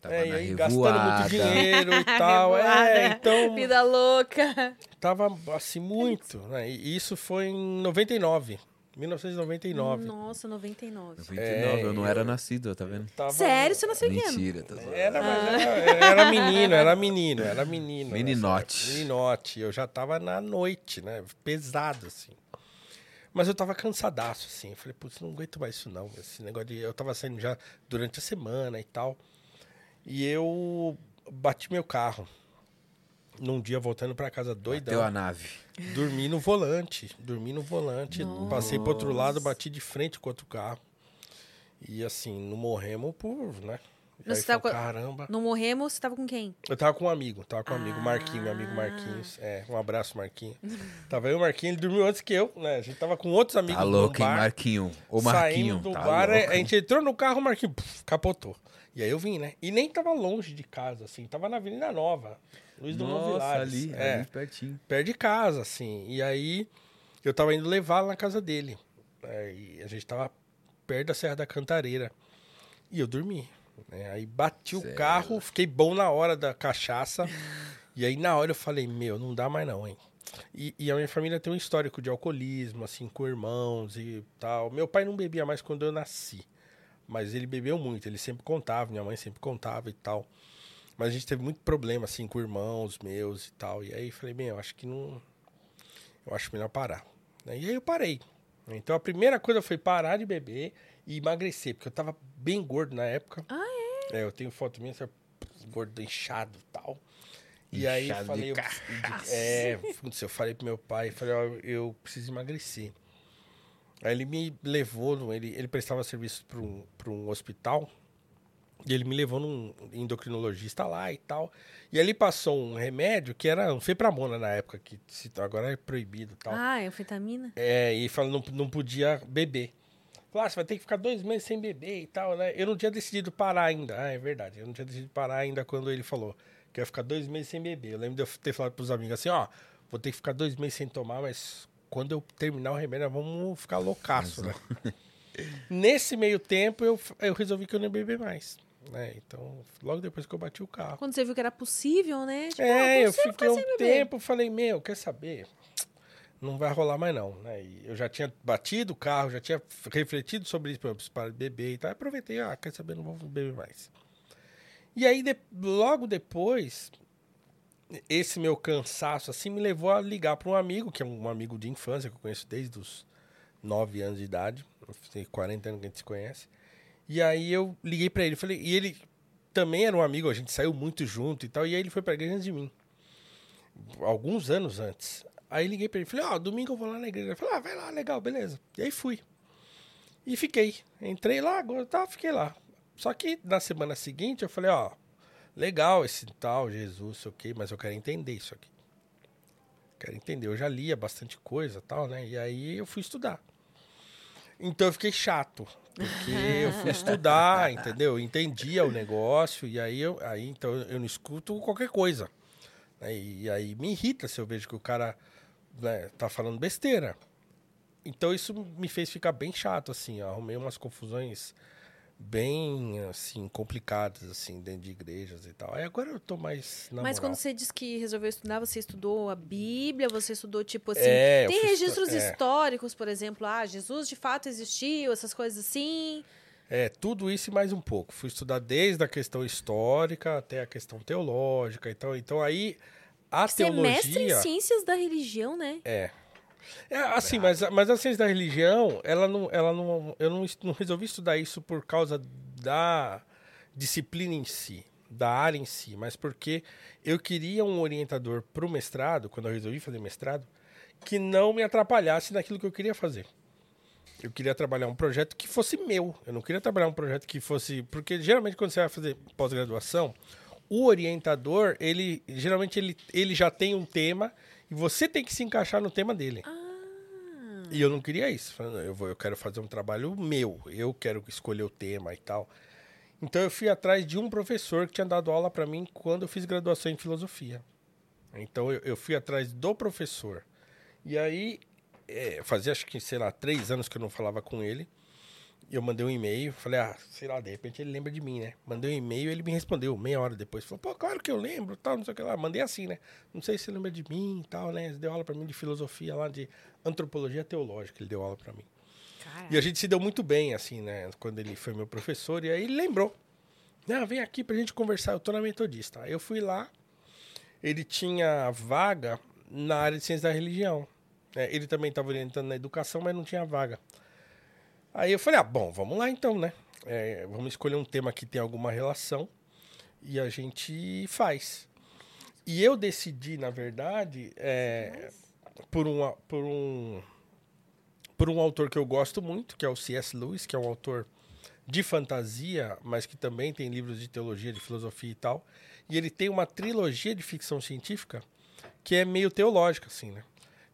Tava é, e na aí gastando muito dinheiro e tal. é, então Vida louca. tava assim muito, né? E isso foi em 99, 1999. Nossa, 99. 99, eu não era nascido, tá vendo? Tava- Sério? Você nasceu em que ano? Mentira, tá zoando. Era, mas era, era menino, era menino, era menino. Meninote. nessa época. Meninote. Eu já tava na noite, né? Pesado, assim. Mas eu tava cansadaço, assim. Eu falei, putz, não aguento mais isso não. Esse negócio de... Eu tava saindo já durante a semana e tal. E eu bati meu carro. Num dia, voltando pra casa doidão. Deu a nave. Dormi no volante. Dormi no volante. Passei pro outro lado, bati de frente com outro carro. E assim, não morremos por, né? Mas aí você tava foi, com- caramba. Não morremos, você tava com quem? Eu tava com um amigo, tava com um amigo, Ah. Marquinhos, meu amigo Marquinhos. É, um abraço, Marquinhos. tava eu e o Marquinhos, ele dormiu antes que eu, né? A gente tava com outros amigos Tá no louco, hein, bar. Marquinho? Ô, Marquinho. Saímos do tá bar, louco. a gente entrou no carro, o Marquinhos puf, capotou. E aí eu vim, né? E nem tava longe de casa, assim. Tava na Avenida Nova, Luiz do Nossa, Vilares. ali, é, ali pertinho. perto de casa, assim. E aí eu tava indo levá-lo na casa dele. né, e a gente tava perto da Serra da Cantareira. E eu dormi. né, Aí bati o Cê é carro, fiquei bom na hora da cachaça. e aí na hora eu falei, meu, não dá mais não, hein? E, e a minha família tem um histórico de alcoolismo, assim, com irmãos e tal. Meu pai não bebia mais quando eu nasci. Mas ele bebeu muito, ele sempre contava, minha mãe sempre contava e tal. Mas a gente teve muito problema, assim, com irmãos meus e tal. E aí falei, bem, eu acho que não. Eu acho melhor parar. né? E aí eu parei. Então a primeira coisa foi parar de beber e emagrecer, porque eu tava bem gordo na época. Ah, é? eu tenho foto minha, gordo, inchado e tal. E aí eu falei, eu, é, eu falei pro meu pai, falei, ó, eu preciso emagrecer. Aí ele me levou, ele, ele prestava serviço para um, pra um hospital, e ele me levou num endocrinologista lá e tal. E ele passou um remédio que era um fepramona na época, que agora é proibido e tal. Ah, é anfetamina? É, e falou não, não podia beber. Falou, ah, você vai ter que ficar dois meses sem beber e tal, né? Eu não tinha decidido parar ainda. Ah, é verdade. Eu não tinha decidido parar ainda quando ele falou que ia ficar dois meses sem beber. Eu lembro de eu ter falado pros amigos assim, ó, vou ter que ficar dois meses sem tomar, mas quando eu terminar o remédio, nós vamos ficar loucaço, né? Nesse meio tempo, eu, eu resolvi que eu não ia beber mais. Né? Então, logo depois que eu bati o carro. Quando você viu que era possível, né? Tipo, É, ah, eu fiquei um beber. tempo, falei, meu, quer saber? Não vai rolar mais não, né? E eu já tinha batido o carro, já tinha refletido sobre isso, para parar de beber e tal. Aproveitei, ah, quer saber, não vou beber mais. E aí, de- logo depois, esse meu cansaço assim me levou a ligar para um amigo, que é um amigo de infância, que eu conheço desde os 9 anos de idade. Tem 40 anos que a gente se conhece. E aí eu liguei para ele, falei, e ele também era um amigo, a gente saiu muito junto e tal, e aí ele foi pra igreja antes de mim. Alguns anos antes. Aí liguei pra ele, falei, ó, domingo eu vou lá na igreja. Ele falou, ah, vai lá, legal, beleza. E aí fui. E fiquei. Entrei lá, tá, fiquei lá. Só que na semana seguinte eu falei, ó, legal esse tal Jesus, sei o quê, mas eu quero entender isso aqui. Quero entender. Eu já lia bastante coisa tal, né? E aí eu fui estudar. Então eu fiquei chato. Porque eu fui estudar, entendeu? Eu entendia o negócio, e aí eu aí, então eu não escuto qualquer coisa. né? E aí me irrita se eu vejo que o cara né, tá falando besteira. Então isso me fez ficar bem chato, assim. Arrumei umas confusões bem, assim, complicadas, assim, dentro de igrejas e tal. Aí agora eu tô mais na Mas moral. quando você disse que resolveu estudar, você estudou a Bíblia, você estudou, tipo assim. É, tem registros é. históricos, por exemplo, ah, Jesus de fato existiu, essas coisas assim. É, tudo isso e mais um pouco. Fui estudar desde a questão histórica até a questão teológica. Então, então aí a Você é mestre em teologia ciências da religião, né? é é assim, mas, mas a ciência da religião, ela não, ela não, eu não, não resolvi estudar isso por causa da disciplina em si, da área em si, mas porque eu queria um orientador para o mestrado, quando eu resolvi fazer mestrado, que não me atrapalhasse naquilo que eu queria fazer. Eu queria trabalhar um projeto que fosse meu. Eu não queria trabalhar um projeto que fosse. Porque geralmente quando você vai fazer pós-graduação, o orientador, ele geralmente ele, ele já tem um tema e você tem que se encaixar no tema dele. E eu não queria isso. Falei, Eu, vou, eu quero fazer um trabalho meu. Eu quero escolher o tema e tal. Então eu fui atrás de um professor que tinha dado aula para mim quando eu fiz graduação em filosofia. Então eu, eu fui atrás do professor. E aí, é, fazia acho que, sei lá, três anos que eu não falava com ele. Eu mandei um e-mail, falei, ah, sei lá, de repente ele lembra de mim, né? Mandei um e-mail ele me respondeu meia hora depois. Falou, pô, claro que eu lembro, tal, não sei o que lá. Mandei assim, né? Não sei se você lembra de mim e tal, né? Ele deu aula pra mim de filosofia lá, de antropologia teológica, ele deu aula pra mim. E a gente se deu muito bem, assim, né? Quando ele foi meu professor, e aí ele lembrou. Não, vem aqui pra gente conversar, eu tô na metodista. Aí eu fui lá, ele tinha vaga na área de ciência da religião. É, ele também estava orientando na educação, mas não tinha vaga. Aí eu falei, ah, bom, vamos lá então, né? É, vamos escolher um tema que tem alguma relação e a gente faz. E eu decidi, na verdade, é, por, um, por, um, por um autor que eu gosto muito, que é o C.S. Lewis, que é um autor de fantasia, mas que também tem livros de teologia, de filosofia e tal. E ele tem uma trilogia de ficção científica que é meio teológica, assim, né?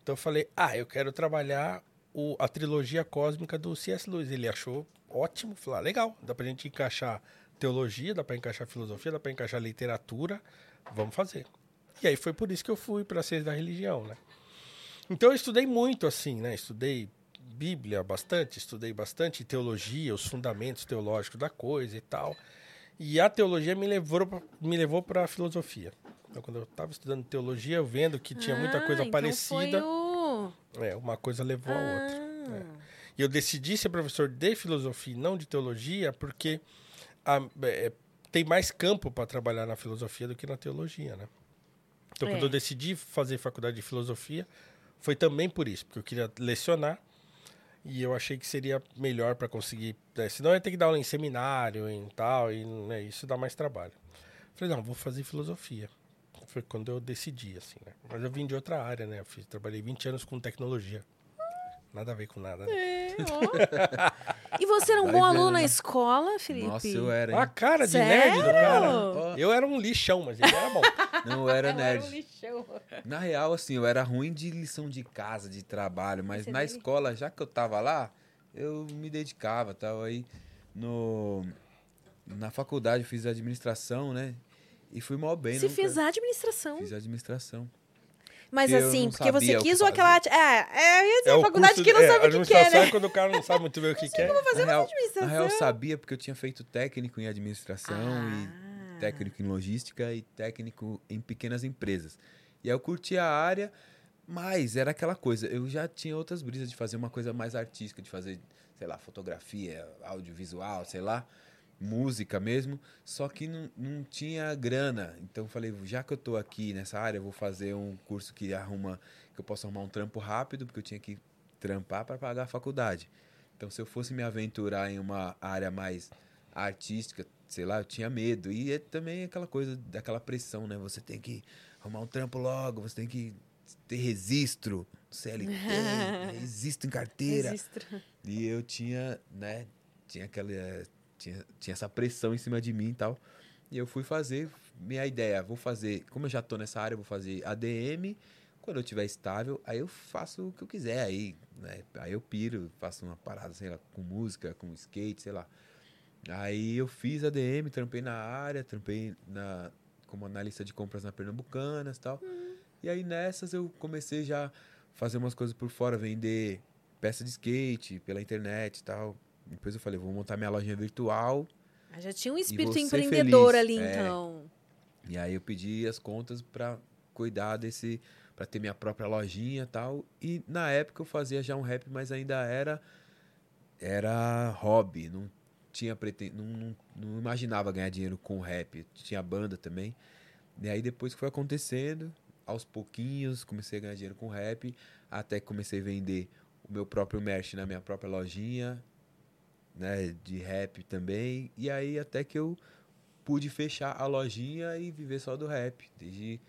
Então eu falei, ah, eu quero trabalhar o, a trilogia cósmica do C.S. Lewis. Ele achou ótimo, falou, ah, legal, dá pra gente encaixar teologia, dá pra encaixar filosofia, dá pra encaixar literatura, vamos fazer. E aí foi por isso que eu fui pra ciência da religião, né? Então eu estudei muito, assim, né? Estudei Bíblia bastante, estudei bastante teologia, os fundamentos teológicos da coisa e tal. E a teologia me levou pra, me levou para a filosofia. Então, quando eu estava estudando teologia, eu vendo que tinha muita Ah, coisa então parecida, Foi o... é, uma coisa levou a outra. Ah. É. E eu decidi ser professor de filosofia e não de teologia, porque a- é, tem mais campo para trabalhar na filosofia do que na teologia, né? Então, quando É. eu decidi fazer faculdade de filosofia, foi também por isso, porque eu queria lecionar e eu achei que seria melhor para conseguir. né, senão eu ia ter que dar aula em seminário e tal, e né, isso dá mais trabalho. Falei, não, vou fazer filosofia. Foi quando eu decidi, assim, né? Mas eu vim de outra área, né? Eu fiz, trabalhei 20 anos com tecnologia. Nada a ver com nada, né? É, ó. E você era um Vai bom vendo, aluno na né? escola, Felipe? Nossa, eu era, hein? A cara de Sério? nerd do cara. Ó. Eu era um lixão, mas ele era bom. Não, eu era Eu era um nerd. lixão. Na real, assim, eu era ruim de lição de casa, de trabalho, mas Você na dele? escola, já que eu tava lá, eu me dedicava tal. Aí no, na faculdade eu fiz administração, né? E fui mal bem, Você nunca- fez administração. Fiz administração. Mas Eu assim, porque você quis ou aquela. É, é, eu ia dizer É a faculdade curso- que não é, sabe o que quer, administração né? é quando o cara não sabe muito bem o que quer. Fazer na real, administração. Na real, eu sabia porque eu tinha feito técnico em administração Ah. e técnico em logística e técnico em pequenas empresas. E aí eu curtia a área, mas era aquela coisa, eu já tinha outras brisas de fazer uma coisa mais artística, de fazer, sei lá, fotografia, audiovisual, sei lá. Música mesmo, só que não, não tinha grana. Então falei, já que eu tô aqui nessa área, eu vou fazer um curso que arruma que eu possa arrumar um trampo rápido, porque eu tinha que trampar para pagar a faculdade. Então se eu fosse me aventurar em uma área mais artística, sei lá, eu tinha medo. E é também aquela coisa daquela pressão, né? Você tem que arrumar um trampo logo, você tem que ter registro, CLT, registro em carteira. Registro. E eu tinha, né, tinha aquela tinha, tinha essa pressão em cima de mim e tal. E eu fui fazer minha ideia, vou fazer, como eu já tô nessa área, eu vou fazer ADM. Quando eu tiver estável, aí eu faço o que eu quiser aí, né? Aí eu piro, faço uma parada, sei lá, com música, com skate, sei lá. Aí eu fiz ADM, trampei na área, trampei na como analista de compras na Pernambucanas, tal. E aí nessas eu comecei já a fazer umas coisas por fora, vender peça de skate pela internet e tal. Depois eu falei, vou montar minha lojinha virtual. Ah, Já tinha um espírito empreendedor ali, É. então. E aí eu pedi as contas pra cuidar desse, Pra ter minha própria lojinha e tal. E na época eu fazia já um rap, mas ainda era era hobby, não tinha preten... não, não, não imaginava ganhar dinheiro com rap. Tinha banda também. E aí depois que foi acontecendo, aos pouquinhos comecei a ganhar dinheiro com rap, até que comecei a vender o meu próprio merch na minha própria lojinha, né, de rap também. E aí até que eu pude fechar a lojinha e viver só do rap. Desde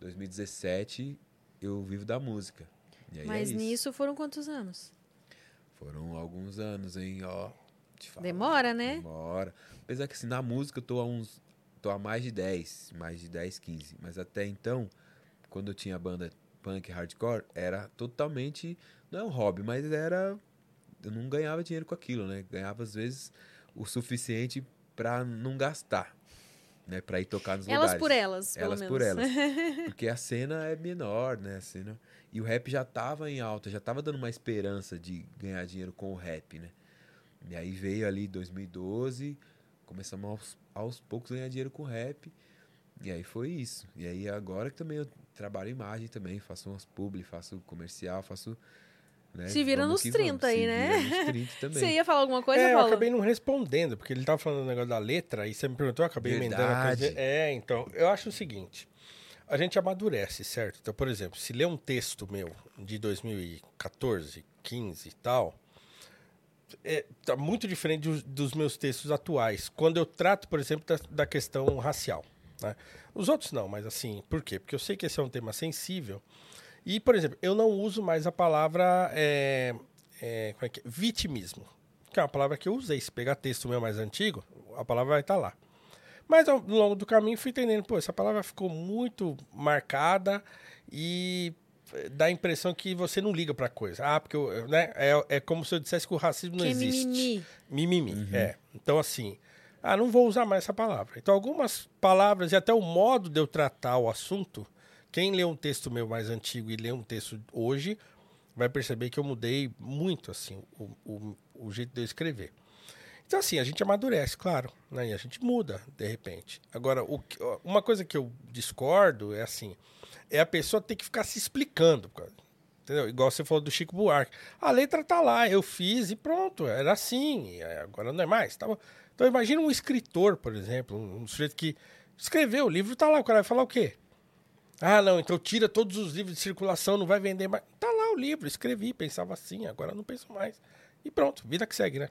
2017 eu vivo da música. É Mas isso. nisso foram quantos anos? Foram alguns anos, hein, ó. falar. Demora, né? Demora. Apesar que assim, na música eu tô há uns. tô há mais de 10, mais de 10, 15. Mas até então, quando eu tinha a banda punk hardcore, era totalmente. Não é um hobby, mas era. Eu não ganhava dinheiro com aquilo, né? Ganhava às vezes o suficiente pra não gastar. Né, pra ir tocar nos Elas lugares. por elas, pelo Elas menos. por elas. Porque a cena é menor, né? A cena... E o rap já tava em alta, já tava dando uma esperança de ganhar dinheiro com o rap, né? E aí veio ali 2012, começamos aos, aos poucos a ganhar dinheiro com rap. E aí foi isso. E aí agora que também eu trabalho imagem também, faço umas publi, faço comercial, faço. Né? Se vira Vamos nos que 30 vamos. aí, Se né? vira nos 30 também. Você ia falar alguma coisa, é, eu Paulo? acabei não respondendo, porque ele tava falando o negócio da letra, e você me perguntou, eu acabei emendando a coisa. Verdade. É, então, eu acho o seguinte, a gente amadurece, certo? Então, por exemplo, se ler um texto meu de 2014, 15 e tal, é, tá muito diferente dos, dos meus textos atuais, quando eu trato, por exemplo, da, da questão racial. né? Os outros não, mas assim, por quê? Porque eu sei que esse é um tema sensível, e, por exemplo, eu não uso mais a palavra é, é, como é que é? vitimismo, que é uma palavra que eu usei. Se pegar texto meu mais antigo, a palavra vai estar lá. Mas ao longo do caminho fui entendendo, pô, essa palavra ficou muito marcada e eh, dá a impressão que você não liga pra coisa. Ah, porque eu- né, é, é como se eu dissesse que o racismo não Que existe. mimimi. Mimimi, é. Então, assim, ah, não vou usar mais essa palavra. Então, algumas palavras e até o modo de eu tratar o assunto, quem lê um texto meu mais antigo e lê um texto hoje, vai perceber que eu mudei muito, assim, o, o, o jeito de eu escrever. Então, assim, a gente amadurece, claro, né? E a gente muda, de repente. Agora, o uma coisa que eu discordo é assim, é a pessoa ter que ficar se explicando, cara. Entendeu? Igual você falou do Chico Buarque. A letra tá lá, eu fiz e pronto, era assim, e agora não é mais. Tá? Então imagina um escritor, por exemplo, um, um sujeito que escreveu, o livro tá lá, o cara vai falar o quê? Ah, não, então tira todos os livros de circulação, não vai vender mais. Tá lá o livro, escrevi, pensava assim, agora não penso mais. E pronto, vida que segue, né?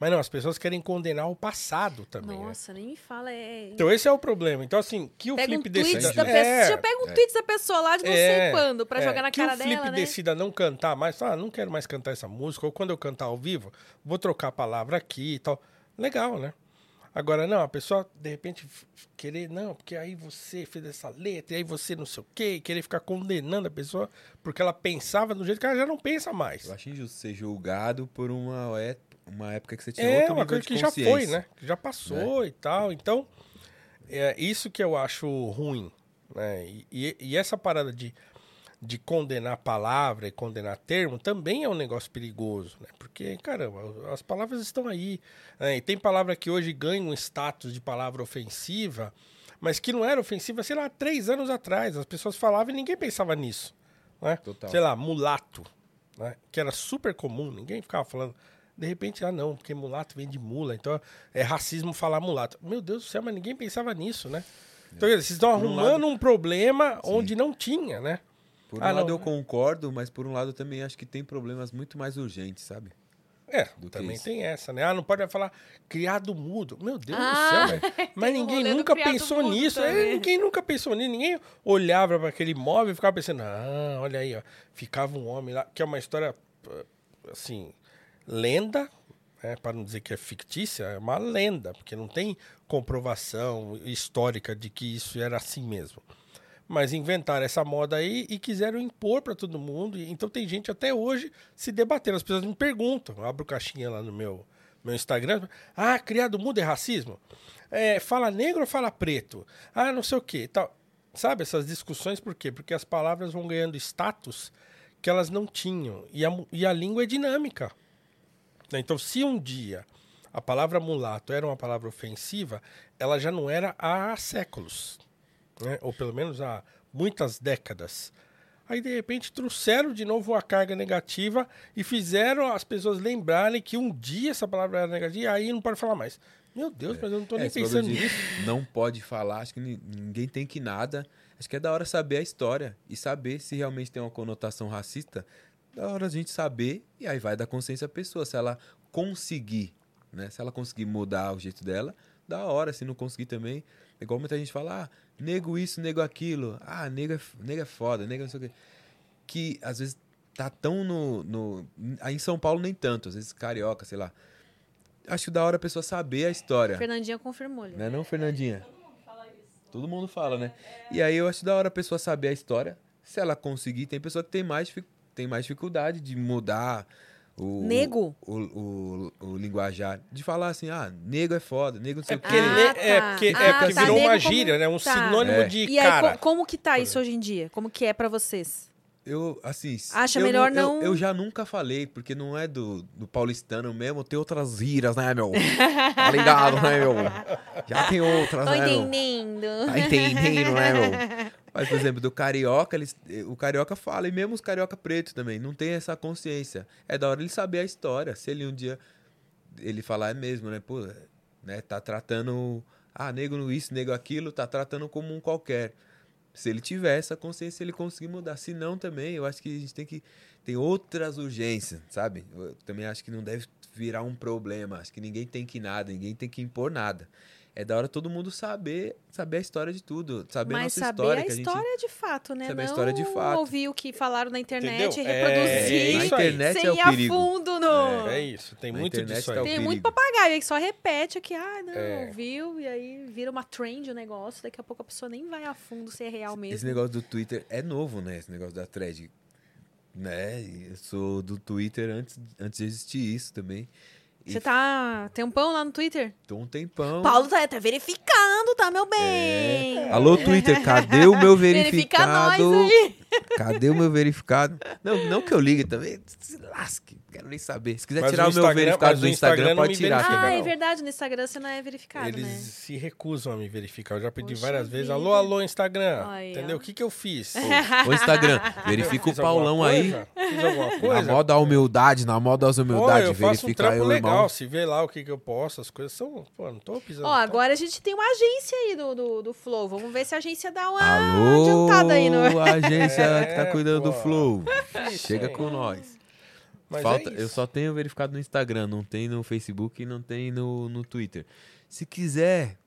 Mas não, as pessoas querem condenar o passado também, né? Nossa, nem me fala. É... Então esse é o problema. Então, assim, que o Pega um Felipe tweet decida... da pessoa. É, Já pega um tweet da pessoa lá de não sei quando, pra é, jogar na que cara o Felipe dela, né? decida não cantar mais, ah, não quero mais cantar essa música, ou quando eu cantar ao vivo, vou trocar a palavra aqui e tal. Legal, né? Agora, não, a pessoa, de repente, querer, não, porque aí você fez essa letra, e aí você não sei o quê, querer ficar condenando a pessoa porque ela pensava do jeito que ela já não pensa mais. Eu acho injusto ser julgado por uma, é- uma época que você tinha É outro uma coisa que já foi, né? Que já passou e tal. Então, é isso que eu acho ruim. Né? E, e- e essa parada de, de condenar palavra e condenar termo também é um negócio perigoso, né? Porque, caramba, as palavras estão aí. né? E tem palavra que hoje ganha um status de palavra ofensiva, mas que não era ofensiva, sei lá, três anos atrás. As pessoas falavam e ninguém pensava nisso. Né? Total. Sei lá, mulato, né? que era super comum, ninguém ficava falando De repente, ah, não, porque mulato vem de mula, então é racismo falar mulato. Meu Deus do céu, mas ninguém pensava nisso, né? Então, vocês estão Por um arrumando lado- um problema onde não tinha, né? Por um Ah, lado não. eu concordo, mas por um lado eu também acho que tem problemas muito mais urgentes, sabe? É, Do também tem essa, né? Ah, não pode falar criado mudo. Meu Deus Ah, do céu, velho. Mas ninguém nunca pensou nisso. É, ninguém nunca pensou nisso. Ninguém olhava para aquele móvel e ficava pensando, ah, olha aí, ó. Ficava um homem lá, que é uma história, assim, lenda, né, para não dizer que é fictícia, é uma lenda, porque não tem comprovação histórica de que isso era assim mesmo. Mas inventaram essa moda aí e quiseram impor para todo mundo. Então tem gente até hoje se debatendo. As pessoas me perguntam. Eu abro caixinha lá no meu, meu Instagram. Ah, criado mudo é racismo? É, fala negro ou fala preto? Ah, não sei o quê. Tal. Sabe essas discussões por quê? Porque as palavras vão ganhando status que elas não tinham. E a, e a língua é dinâmica. né? Então, se um dia a palavra mulato era uma palavra ofensiva, ela já não era há séculos né? ou pelo menos há muitas décadas. Aí, de repente, trouxeram de novo uma carga negativa e fizeram as pessoas lembrarem que um dia essa palavra era negativa e aí não pode falar mais. Meu Deus, mas eu não estou É, nem pensando nisso. Não pode falar, acho que ni- ninguém tem que nada. Acho que é da hora saber a história e saber se realmente tem uma conotação racista. Da hora a gente saber e aí vai da consciência da pessoa. Se ela conseguir, né? Se ela conseguir mudar o jeito dela, da hora. Se não conseguir também, é igual muita gente fala, ah, nego isso, nego aquilo. Ah, nego é, nego é foda, nego não sei o quê. Que às vezes tá tão no, no. Aí em São Paulo nem tanto, às vezes carioca, sei lá. Acho que da hora a pessoa saber a história. Fernandinha confirmou. ali. Não é não, Fernandinha? Todo mundo fala, né? E aí eu acho da hora a pessoa saber a história. Se ela conseguir, tem pessoa que tem mais, tem mais dificuldade de mudar o... Nego? O, o, o, o linguajar. De falar assim, ah, nego é foda, nego não sei É o porque, quê. Ah, lê- é tá. porque, é Ah, porque tá. virou uma Nego como- gíria, né? Um tá. sinônimo É. de E aí, cara. co- como que tá isso hoje em dia? Como que é pra vocês? Eu, assim... Acha eu melhor eu- não- Eu, já nunca falei, porque não é do, do paulistano mesmo, tem outras gírias, né, meu? Tá ligado, né, meu? Já tem outras, Tô né, meu? entendendo. Tá entendendo, né, meu? Mas, por exemplo, do carioca, eles, o carioca fala, e mesmo os carioca preto também, não tem essa consciência. É da hora ele saber a história. Se ele um dia ele falar é mesmo, né? Pô, né, tá tratando. Ah, nego isso, nego aquilo, tá tratando como um qualquer. Se ele tiver essa consciência, ele conseguir mudar. Se não, também, eu acho que a gente tem que. Tem outras urgências, sabe? Eu também acho que não deve virar um problema. Acho que ninguém tem que nada, ninguém tem que impor nada. É da hora todo mundo saber, saber a história de tudo, saber a Mas nossa saber história. a que a gente história de fato, né? saber a não história de fato. ouvir o que falaram na internet Entendeu? e É, reproduzir é aí. internet sem é o ir a perigo. fundo no... É isso, tem Na muito internet disso aí. tá Tem perigo. muito papagaio aí que só repete aqui, ah, não, É. ouviu, e aí vira uma trend o negócio, daqui a pouco a pessoa nem vai a fundo se é real mesmo. Esse negócio do Twitter é novo, né? Esse negócio da thread. Né? Eu sou do Twitter antes, antes de existir isso também. Você tá tempão lá no Twitter? tô um tempão. Paulo tá, tá verificando, tá, meu bem? É. Alô, Twitter, cadê o meu Verifica nós verificado? aí. Cadê o meu verificado? Não, não que eu ligue também. Se lasque, quero nem saber. Se quiser Mas tirar o o meu Instagram- verificado do Instagram, Instagram não pode me tirar verifica, Ah, também. é verdade, no Instagram você não é verificado, Eles né? se recusam a me verificar. Eu já pedi Poxa várias vezes. vida. Alô, alô, Instagram. Aí, Entendeu? O que, que eu fiz? Ô, Instagram, verifica o Paulão aí. Fiz alguma Na coisa? moda da humildade, na moda da Pô, humildade, eu faço um verifica aí o legal. irmão. Se vê lá o que, que eu posto, as coisas são. Pô, não tô pisando. Ó, agora a gente tem uma agência aí do, do, do Flow. Vamos ver se a agência dá uma Alô, adiantada aí no. a agência É, que tá cuidando do pô. Flow. Difícil, Chega com nós. Mas Falta, é eu só tenho verificado no Instagram, não tem no Facebook e não tem no, no Twitter. Se quiser,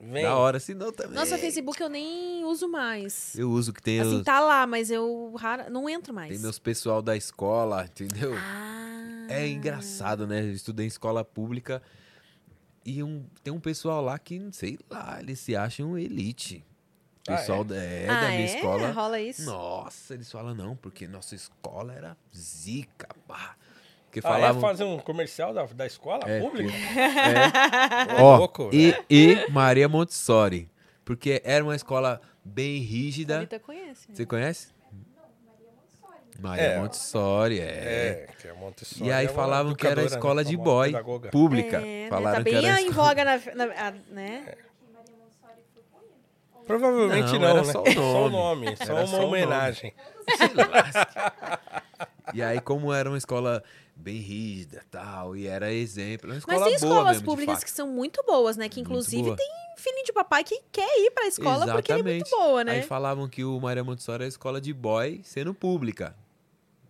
Vem. da hora, se não também. Nossa, Facebook eu nem uso mais. Eu uso que tem, Assim, os- tá lá, mas eu rara, não entro mais. tem meus pessoal da escola, entendeu? Ah. É engraçado, né? Eu estudei em escola pública e um, tem um pessoal lá que, sei lá, eles se acham elite. Ah, Pessoal é? da, é, ah, da minha é? escola. Rola isso? Nossa, eles falam não, porque nossa escola era zica, pá. Porque Ah, é falavam. fazer um comercial da, da escola É, pública? É. Ô, Ó, louco, e, e Maria Montessori. Porque era uma escola bem rígida. Rita conhece. Você conhece? Maria É. Montessori, é. É, que é Montessori. E aí é falavam que era né? escola de Famosa boy, pública. É, né? Falaram Tá que bem era em escola... voga, na, na- a- né? Provavelmente Não, não, era né? só o Só o nome. nome, só Era uma só nome. homenagem. E aí, como era uma escola bem rígida tal, e era exemplo. Uma Mas escola tem boa escolas mesmo, públicas que são muito boas, né? Que inclusive boa. tem filhinho de papai que quer ir pra escola porque ele é muito Exatamente. boa, né? Aí falavam que o Maria Montessori é escola de boy sendo pública.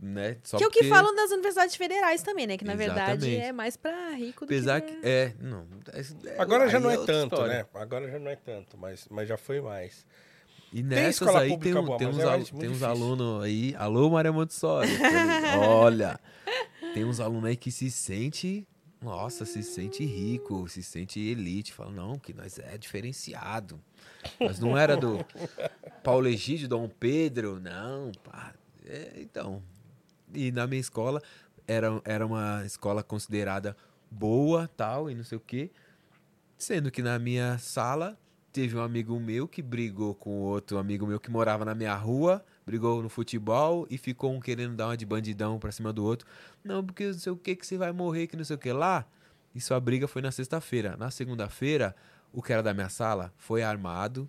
Né? Só que é o que porque- falam das universidades federais também, né? Que na verdade Exatamente. é mais pra rico do Apesar que... que. É, não. é- Agora já não é outra tanto, história. né? Agora já não é tanto, mas, mas já foi mais. E nessas aí tem, boa, tem mas uns, é muito tem uns alunos aí. Alô, Maria Montessori. Olha, tem uns alunos aí que se sente. Nossa, se sente rico, se sente elite. Fala, não, que nós é diferenciado. Nós não era do Paulo Egídio, Dom Pedro, não. Pá. É, então. E na minha escola era, era uma escola considerada boa, tal, e não sei o quê. Sendo que na minha sala teve um amigo meu que brigou com outro amigo meu que morava na minha rua, brigou no futebol e ficou um querendo dar uma de bandidão pra cima do outro. Não, porque não sei o que que você vai morrer, que não sei o que lá. Isso a briga foi na sexta-feira. Na segunda-feira, o que era da minha sala foi armado.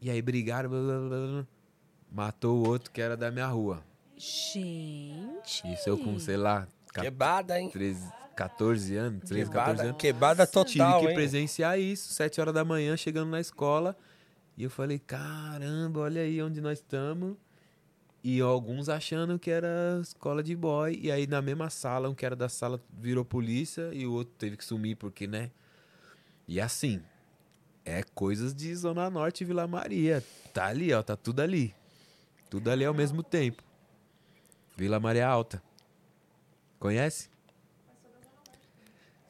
E aí brigaram, blá, blá, blá. matou o outro que era da minha rua. Gente... Isso eu com, sei lá, Quebrada, hein? 13, 14 anos, 13, 14 Quebrada, anos. quebrada Tive total, que hein? presenciar isso, 7 horas da manhã, chegando na escola. E eu falei, caramba, olha aí onde nós estamos. E alguns achando que era escola de boy. E aí na mesma sala, um que era da sala virou polícia e o outro teve que sumir porque, né? E assim, é coisas de Zona Norte e Vila Maria. Tá ali, ó, tá tudo ali. Tudo ali ao mesmo tempo. Vila Maria Alta. Conhece?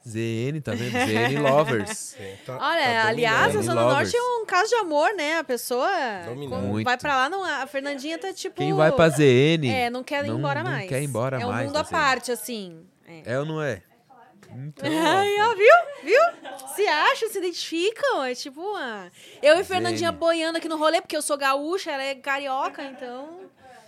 ZN, tá vendo? ZN Lovers. Sim, tá- Olha, tá aliás, a. Zona Lovers. Norte é um caso de amor, né? A pessoa Muito. vai pra lá, não, a Fernandinha tá tipo... Quem vai pra ZN É, não quer ir não- embora não mais. quer ir embora é um mais mundo da à ZN. parte, assim. É. é ou não é? Então, Ai, ó, viu? Viu? Se acham, se identificam. É tipo uma... Eu e Fernandinha Zene. boiando aqui no rolê, porque eu sou gaúcha, ela é carioca, então...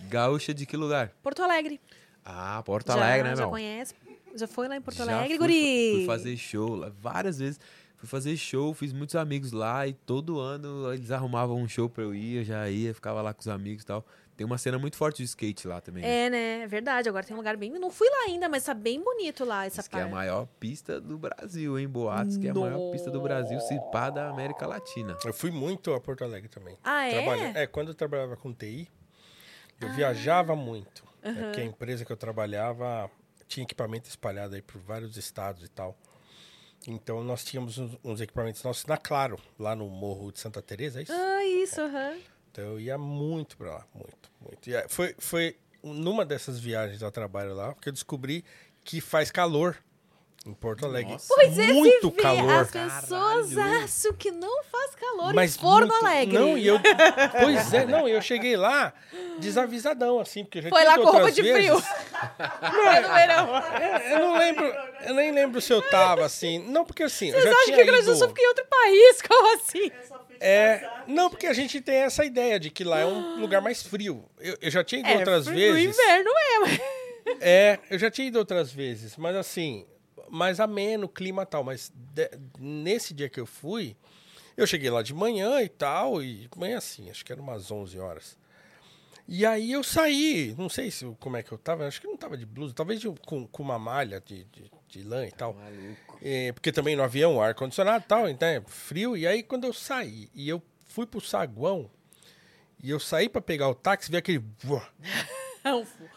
gaúcha de que lugar? Porto Alegre. Ah, Porto já, Alegre, né, Já meu? conhece? Já foi lá em Porto Já Alegre, fui, guri? Fui fazer show lá várias vezes. Fui fazer show, fiz muitos amigos lá e todo ano eles arrumavam um show pra eu ir, eu já ia, ficava lá com os amigos e tal. Tem uma cena muito forte de skate lá também. né? É, né? É verdade. Agora tem um lugar bem... Não fui lá ainda, mas tá bem bonito lá, essa Diz que é a parte. maior pista do Brasil, hein? Boatos, que é a maior pista do Brasil, se pá da América Latina. Eu fui muito a Porto Alegre também. Ah, é? É, quando eu trabalhava com TI, eu viajava muito. É porque a empresa que eu trabalhava tinha equipamento espalhado aí por vários estados e tal. Então nós tínhamos uns, uns equipamentos nossos na Claro, lá no Morro de Santa Teresa, é isso? Ah, isso, aham. Então eu ia muito pra lá, muito, muito. E aí, foi, foi numa dessas viagens ao trabalho lá que eu descobri que faz calor em Porto Alegre. Pois é, muito vê, calor. As pessoas Caralho. acham que não faz calor Mas em Forno muito- Alegre. Não, e eu. Pois é, não, eu cheguei lá desavisadão, assim, porque eu já Foi lá com roupa outras de vezes. frio. Foi no verão. É, eu não lembro, eu nem lembro se eu tava assim. Não, porque assim, eu Vocês já acham tinha que o Grande do Sul fica em outro país? Como assim? É, não, porque a gente tem essa ideia de que lá é um lugar mais frio. Eu, eu já tinha ido outras frio vezes. No inverno é, mas... É, eu já tinha ido outras vezes, mas assim, mais ameno, clima tal. Mas de- nesse dia que eu fui, eu cheguei lá de manhã e tal, e manhã assim, acho que era umas 11 horas. E aí eu saí, não sei se como é que eu tava, acho que não tava de blusa, talvez de- com, com uma malha de, de, de lã e tal. É, porque também no avião, ar-condicionado e tal, então é frio. E aí quando eu saí e eu fui pro saguão, e eu saí pra pegar o táxi, vi aquele.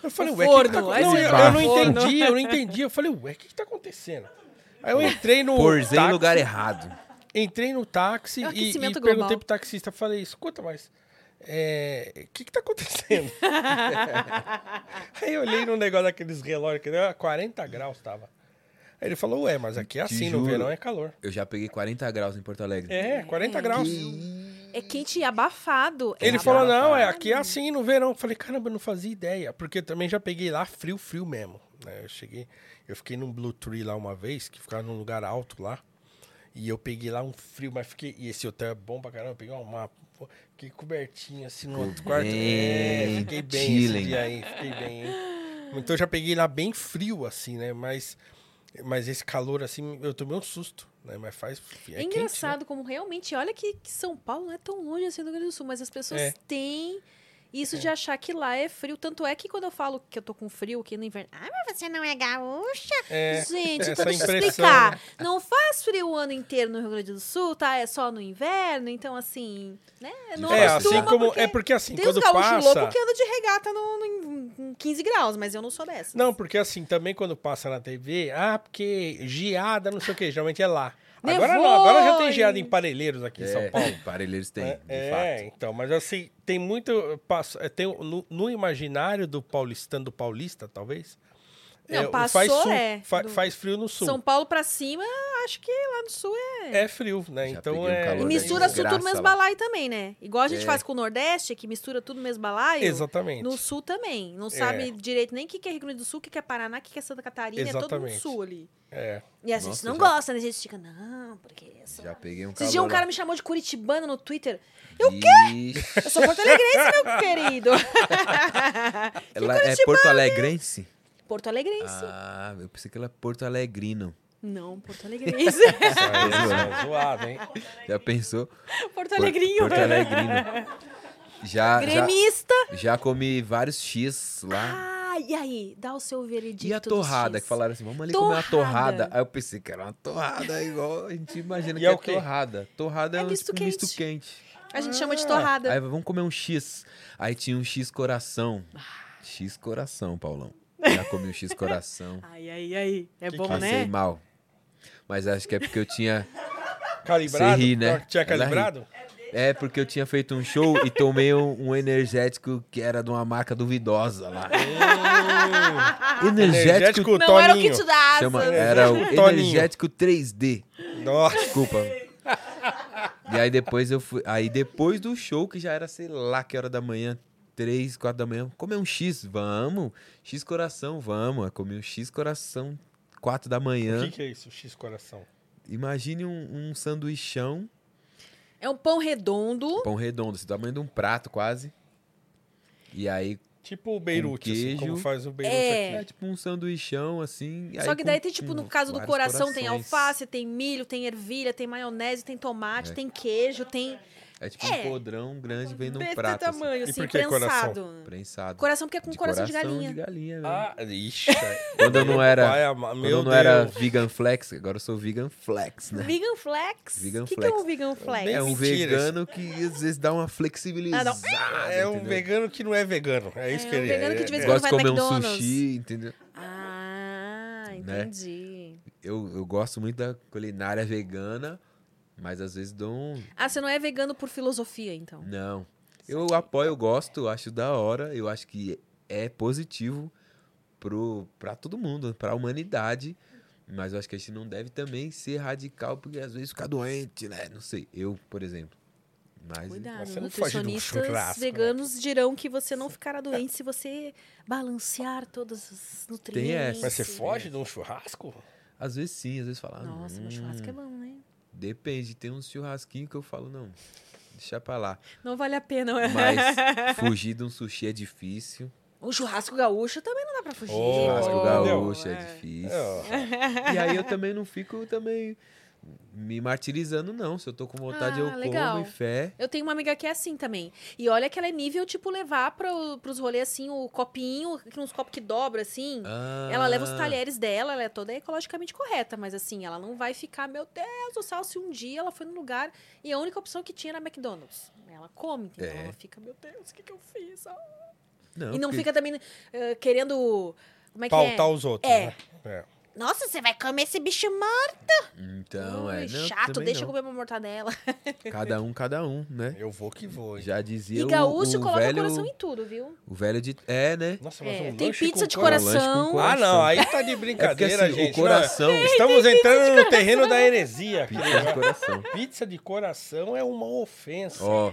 Eu falei, O ué, o que que tá forno, aí não, eu, eu não no forno. entendi, eu não entendi. Eu falei, ué, o que, que tá acontecendo? Aí eu entrei no. Porzei táxi, lugar errado. Entrei no táxi É e, e perguntei pro taxista, falei, escuta, mas. é, O que, que tá acontecendo? Aí eu olhei no negócio daqueles relógios que deu 40 graus tava. Aí ele falou, ué, mas aqui é assim, no juro. verão é calor. Eu já peguei 40 graus em Porto Alegre. É, 40 graus. É quente e abafado. É Ele falou, abafado. não, é aqui é assim no verão. Eu falei, caramba, eu não fazia ideia. Porque também já peguei lá frio, frio mesmo. né? Eu cheguei, eu fiquei num Blue Tree lá uma vez, que ficava num lugar alto lá. E eu peguei lá um frio, mas fiquei. E esse hotel é bom pra caramba. Eu peguei uma. Fiquei cobertinho assim no outro quarto. É, bem, fiquei bem chilling. esse dia aí, fiquei bem, hein? Então eu já peguei lá bem frio, assim, né? Mas, mas esse calor, assim, eu tomei um susto, né? Mas faz. É, É, quente, né? engraçado como realmente, olha que, que São Paulo não é tão longe assim do Rio Grande do Sul, mas as pessoas É. têm Isso de achar que lá é frio. Tanto é que quando eu falo que eu tô com frio aqui no inverno. Ah, mas você não é gaúcha? É, Gente, então deixa eu explicar. né? Não faz frio o ano inteiro no Rio Grande do Sul, tá? É só no inverno. Então, assim, né? Não É, acostuma assim como. porque É porque assim, Tem quando gaúchos passa. loucos que andam de regata no, no, em- em 15 graus, mas eu não sou dessa. Não, porque assim, também quando passa na TV, ah, porque geada, não sei o que, geralmente é lá. Agora não, Nevou agora já tem em- geada em Parelheiros aqui em São É, Paulo. Parelheiros tem, É, de é, fato. então, mas assim, tem muito. é, Tem, no, no imaginário do paulistano, do paulista, talvez. Não, o passou, faz, sul, é, fa- do- faz frio no sul. São Paulo pra cima, acho que lá no sul é. É frio, né? Já então um é. calor E mistura tudo mesmo lá. balaio também, né? Igual a gente É. faz com o Nordeste, que mistura tudo mesmo balaio. Exatamente. No sul também. Não É. sabe direito nem o que que é Rio Grande do Sul, o que que é Paraná, o que que é Santa Catarina. É todo Exatamente. sul ali. É. E a gente Nossa, não já- gosta, né? A gente fica, não, porque... Essa... Já peguei um Esses calor dias um cara me chamou de curitibano no Twitter. Vixe. Eu sou porto-alegrense, meu querido. Ela é Porto Alegrense? Porto Alegrense. Ah, eu pensei que ela é Porto Alegrino. Não, Porto Alegrense. É zoado, hein? Já pensou? Porto Por- Alegrinho. Porto Alegrino. Já, já, Gremista. já comi vários X lá. Ah, e aí? Dá o seu veredicto E a torrada, que falaram assim, vamos ali comer uma Torrada. torrada. Aí eu pensei que era uma torrada, igual a gente imagina E que é é, o quê? torrada. Torrada é, É um misto tipo, misto quente. quente. A gente chama de Ah, torrada. Aí vamos comer um X. Aí tinha um X coração. X coração, Paulão. Já comi um X coração. Ai, ai, ai. É Que bom, que é Passei né? mal. Mas acho que é porque eu tinha. Calibrado? Você ri, né? Tinha calibrado? É porque eu tinha feito um show e tomei um, um energético que era de uma marca duvidosa lá. Energético, energético Não era o Toninho. kit da chama, asa. era o Toninho. energético 3D. Nossa. Desculpa. E aí depois eu fui. Aí depois do show, que já era, sei lá, que hora da manhã, três, quatro da manhã, comer um X, vamos. X coração, vamos. Eu comi um X coração, quatro da O manhã. que, que é isso, X coração? Imagine um, um sanduichão, É um pão redondo. pão redondo, assim, do tamanho de um prato quase. E aí, Tipo o Beirute, assim, queijo. como faz o Beirute É. é aqui. tipo um sanduichão, assim. Só aí que com- daí tem, tipo, no caso do coração, tem corações. alface, tem milho, tem ervilha, tem maionese, tem tomate, É. tem queijo, tem É tipo É. um podrão grande, vem num desse prato. assim, tamanho, E assim, por que coração? prensado. prensado. Coração porque é com coração, de galinha. mesmo. Ah, ixi. Quando eu não era, Pai ama- quando meu eu não era Deus. vegan flex, agora eu sou vegan flex, né? Vegan flex? Vegan O que, que flex. é um vegan flex? É um vegano que às vezes dá uma flexibilizada. É um entendeu? vegano que não é vegano. É isso É que um ele vegano é. que de vez É, em quando de vai no comer um McDonald's. sushi, entendeu? Ah, Né? entendi. Eu, eu gosto muito da culinária vegana, mas às vezes dou um... Ah, você não é vegano por filosofia, então. Não. Eu apoio, eu gosto, acho da hora, eu acho que é positivo pro, pra todo mundo, pra humanidade, mas eu acho que a gente não deve também ser radical, porque às vezes fica doente, né? Não sei, eu, por exemplo. Mas Cuidado, Você não foge de nutricionistas churrasco, né? veganos dirão que você não ficará doente se você balancear todos os nutrientes. essa. Mas você foge de um churrasco? às vezes sim, às vezes fala. "Ah, Nossa, meu hum, churrasco é bom, né? Depende, tem uns churrasquinhos que eu falo, não, deixa pra lá. Não vale a pena. é? Mas fugir de um sushi é difícil. O churrasco gaúcho também não dá pra fugir. Oh, Churrasco Oh, gaúcho é é. difícil. É, E aí eu também não fico também me martirizando, não. Se eu tô com vontade, Ah, eu legal. como e fé. Eu tenho uma amiga que é assim também. E olha que ela é nível, tipo, levar pro, pros rolês, assim, o copinho, que uns copos que dobra, assim. Ela leva os Ah, talheres dela, ela é toda ecologicamente correta, mas assim, ela não vai ficar, meu Deus do céu, se um dia ela foi no lugar e a única opção que tinha era McDonald's. Ela come, entendeu? É. Ela fica, meu Deus, o que, que eu fiz? Ah. Não, e não porque- fica também eh, querendo. Como é que Pautar é? os outros, É. né? É. Nossa, você vai comer esse bicho morto? Então, Ui, é. Não, chato, deixa eu não. comer uma mortadela. Cada um, cada um, né? Eu vou que vou. hein? Já dizia E o- gaúcho o, coloca velho, coração em tudo, viu? o velho de... É, né? Nossa, mas É, um tem pizza com de coração. coração. coração. Ah, não, aí tá de É porque brincadeira, assim, gente. o coração... Não, estamos entrando no terreno da heresia. aqui, Pizza de coração. Pizza de coração é uma ofensa. Ó,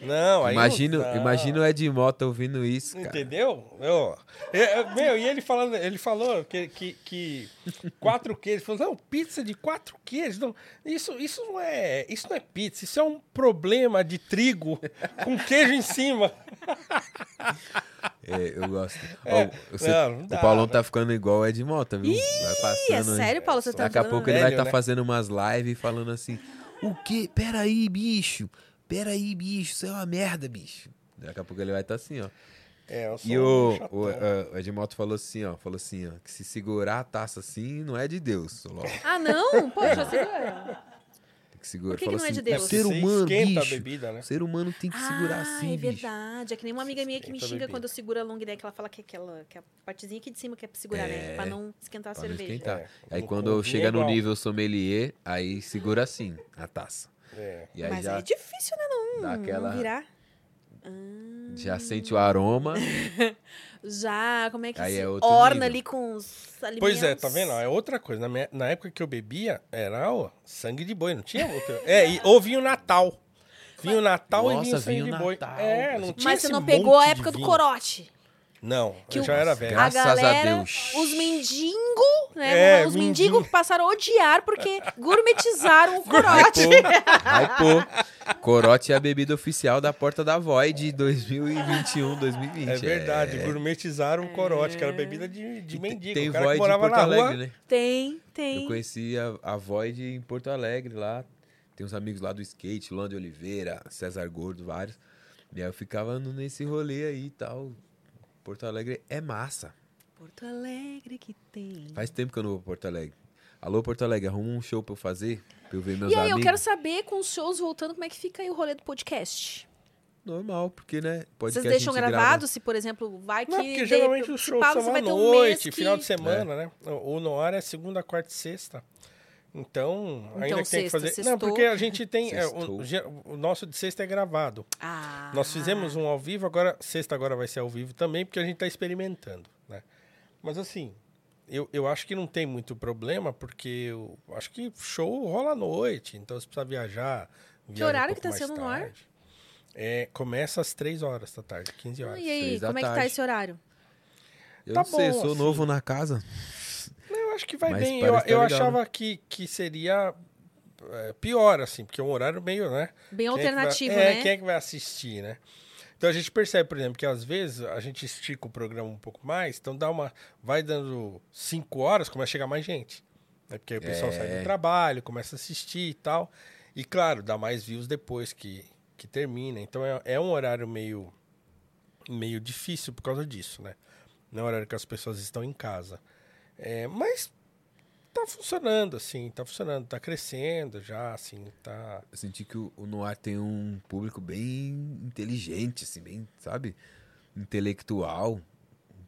Não, aí imagina, não dá. imagina o Ed Mota ouvindo isso, cara. Entendeu? Eu, eu- meu, e ele falando, ele falou que, que, que quatro queijos. Falou, não, pizza de quatro queijos. Não, isso, isso não é. Isso não é pizza, isso é um problema de trigo com queijo em cima. É, eu gosto. É, Ó, você- não, não o dá, Paulão né? tá ficando igual o Ed Mota, viu? vai Ih, passando. é sério, Paulo? Você tá Daqui a pouco ele vai velho, estar né? fazendo umas lives falando assim: O quê? Peraí, bicho. Peraí, bicho. Isso é uma merda, bicho. Daqui a pouco ele vai estar assim, ó. É, eu sou E um o, chatão. o, eh, o Edmoto falou assim, ó. Falou assim, ó. Que se segurar a taça assim, não é de Deus, Soló. Ah, não? Poxa, segura. Tem que segurar. Por que que não é assim, de Deus? O Porque ser humano, esquenta bicho. a bebida, né? O ser humano tem que segurar ah, assim, é bicho. verdade. É que nem uma amiga minha que me a xinga quando eu seguro a long neck. Ela fala que é aquela que é a partezinha aqui de cima que é pra segurar, né? É, Pra não esquentar a Pra não cerveja. esquentar. É, Aí no quando chega é no nível sommelier, aí segura assim, a taça. É. E aí Mas já, é difícil, né? Não, dá aquela- não virar. já sente o aroma. Já, como é que Aí se é orna nível. ali com os alimentos? Pois é, tá vendo? É outra coisa. Na, minha- na época que eu bebia, era ó, sangue de boi, não tinha outro. É, e, ou vinho Natal. Vinho Natal e Nossa, vinho sangue vinho de boi. Natal. É, não tinha Mas você não pegou a época do vinho. corote. Não, Que eu o- já era velho. Graças a a galera, Deus. os mendigos, né? É, os mendigo. mendigos passaram a odiar porque gourmetizaram o corote. Aí, pô, corote é a bebida oficial da Porta da Void 2021, 2020. É verdade, É. gourmetizaram o corote, que era bebida de, de E mendigo. Tem o cara que Void em Porto Alegre, né? Tem, tem. Eu conheci a, a Void em Porto Alegre lá. Tem uns amigos lá do skate, Luan de Oliveira, César Gordo, vários. E aí eu ficava nesse rolê aí e tal. Porto Alegre é massa. Porto Alegre que tem. Faz tempo que eu não vou pra Porto Alegre. Alô, Porto Alegre, arruma um show pra eu fazer, pra eu ver meus E aí, amigos. eu quero saber, com os shows voltando, como é que fica aí o rolê do podcast? Normal, porque, né? Pode Vocês deixam gente grava- gravado, se, por exemplo, vai que... Não, porque de- geralmente os shows são à um noite, que- final de semana, né? O o Noir é segunda, quarta e sexta. Então, ainda Então, que tem que fazer. sextou. Não, porque a gente tem. é, o, o nosso de sexta é gravado. Ah. Nós fizemos um ao vivo, agora, sexta agora vai ser ao vivo também, porque a gente tá experimentando, né? Mas assim, eu, eu acho que não tem muito problema, porque eu acho que show rola à noite, então você precisa viajar. viaja um horário pouco que tá mais sendo no ar? tarde. É, começa às três horas da tarde, 15 Ah, horas. E aí, como é que tá tarde. esse horário? Eu Tá não sei, eu bom, sou assim. novo na casa. Eu acho que vai Mas bem. Eu, tá eu legal, achava que, que seria é, pior, assim, porque é um horário meio, né? Bem Quem é que vai- alternativo, é, né? quem é que vai assistir, né? Então a gente percebe, por exemplo, que às vezes a gente estica o programa um pouco mais, então dá uma. Vai dando cinco horas, começa a chegar mais gente. Né? Porque aí o pessoal É. sai do trabalho, começa a assistir e tal. E claro, dá mais views depois que, que termina. Então é, é um horário meio, meio difícil por causa disso, né? Não é um horário que as pessoas estão em casa. É, mas tá funcionando, assim, tá funcionando, tá crescendo já, assim, tá. Eu senti que o, o Noir tem um público bem inteligente, assim, bem, sabe? Intelectual.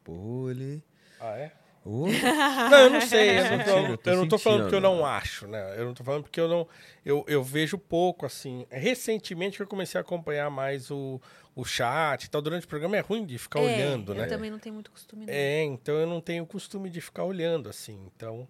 Pô, ele. Ah, é? Ô, Não, eu não sei. Eu não tô, sentindo, eu eu não tô falando porque eu não acho, né? Eu não tô falando porque eu não. Eu, eu vejo pouco, assim. Recentemente que eu comecei a acompanhar mais o, o chat e tal. Durante o programa é ruim de ficar É, olhando, eu né? também não tenho muito costume, não. É, então eu não tenho costume de ficar olhando, assim. Então.